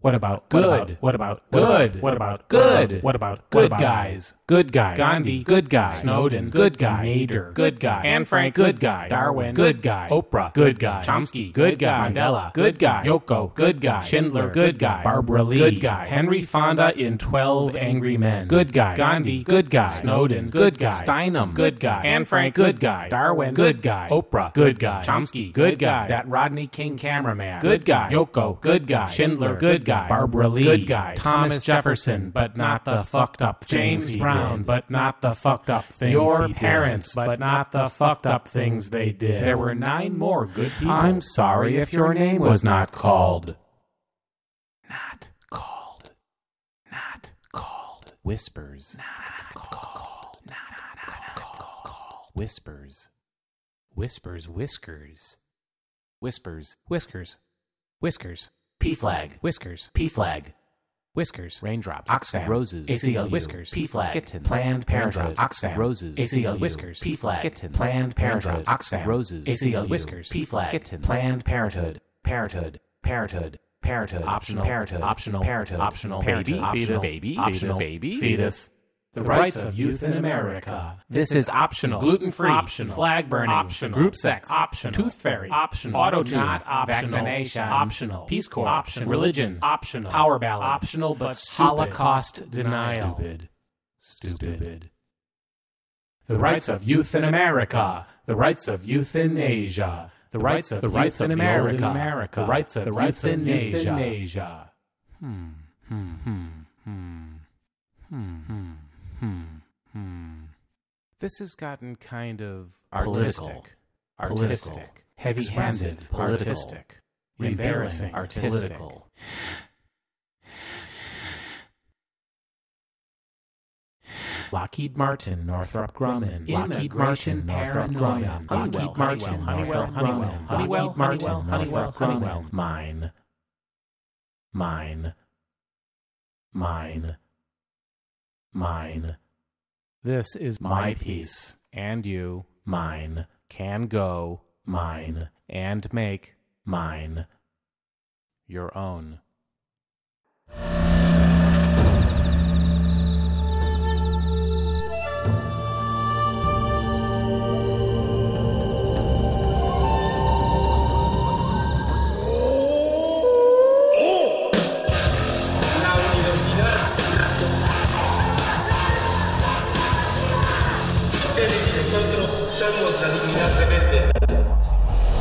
What about good? What about good? What about good? What about good guys? Good guy. Gandhi. Good guy. Snowden. Good guy. Nader. Good guy. Anne Frank. Good guy. Darwin. Good guy. Oprah. Good guy. Chomsky. Good guy. Mandela. Good guy. Yoko. Good guy. Schindler. Good guy. Barbara Lee. Good guy. Henry Fonda in Twelve Angry Men. Good guy. Gandhi. Good guy. Snowden. Good guy. Steinem. Good guy. Anne Frank. Good guy. Darwin. Good guy. Oprah. Good guy. Chomsky. Good guy. That Rodney King cameraman. Good guy. Yoko. Good guy. Schindler. Good guy. Barbara Lee. Good guy. Thomas Jefferson, but not the fucked up James Brown, but not the fucked up things. Your parents, but not the fucked up things they did. There were nine more good people. I'm sorry if your name was not called. Not called. Not called. Whispers. Not called. Not called. Whispers. Whispers. Whiskers. Whispers. Whiskers. Whiskers. P flag. Whiskers. P flag. Whiskers. Raindrops. Oxfam. Roses. ACLU. Whiskers. P flag. Kittens. Planned Parenthood. Oxfam. Roses. ACLU. Whiskers. P flag. Kittens. Planned Parenthood. Oxfam. Roses. ACLU. Whiskers. P flag. Kittens. Planned Parenthood. Parenthood. Parenthood. Parenthood. Optional. Parenthood. Optional. Parenthood. Optional. Baby. Fetus. Baby. Optional. Baby. Fetus. The rights of youth in America. This is optional. Gluten free. Optional. Flag burning. Optional. Group sex. Optional. Tooth fairy. Optional. Auto tune. Not optional. Vaccination. Optional. Peace Corps. Optional. Religion. Optional. Power ballot. Optional, but stupid. Holocaust denial. Stupid. Stupid. The rights of youth in America. The rights of youth in Asia. The rights of the rights in America. America. The rights of the rights in Asia. Asia. Hmm. Hmm. Hmm. Hmm. Hmm. Hmm. Hmm. Hmm. This has gotten kind of artistic, artistic, heavy-handed, artistic, embarrassing, artistic. Lockheed Martin, Northrop Grumman, Lockheed Martin, Northrop Grumman, Lockheed Martin, Northrop Grumman, Lockheed Martin, Northrop Grumman, mine, mine, mine, mine. This is my piece, and you, mine, can go, mine, and make, mine, your own.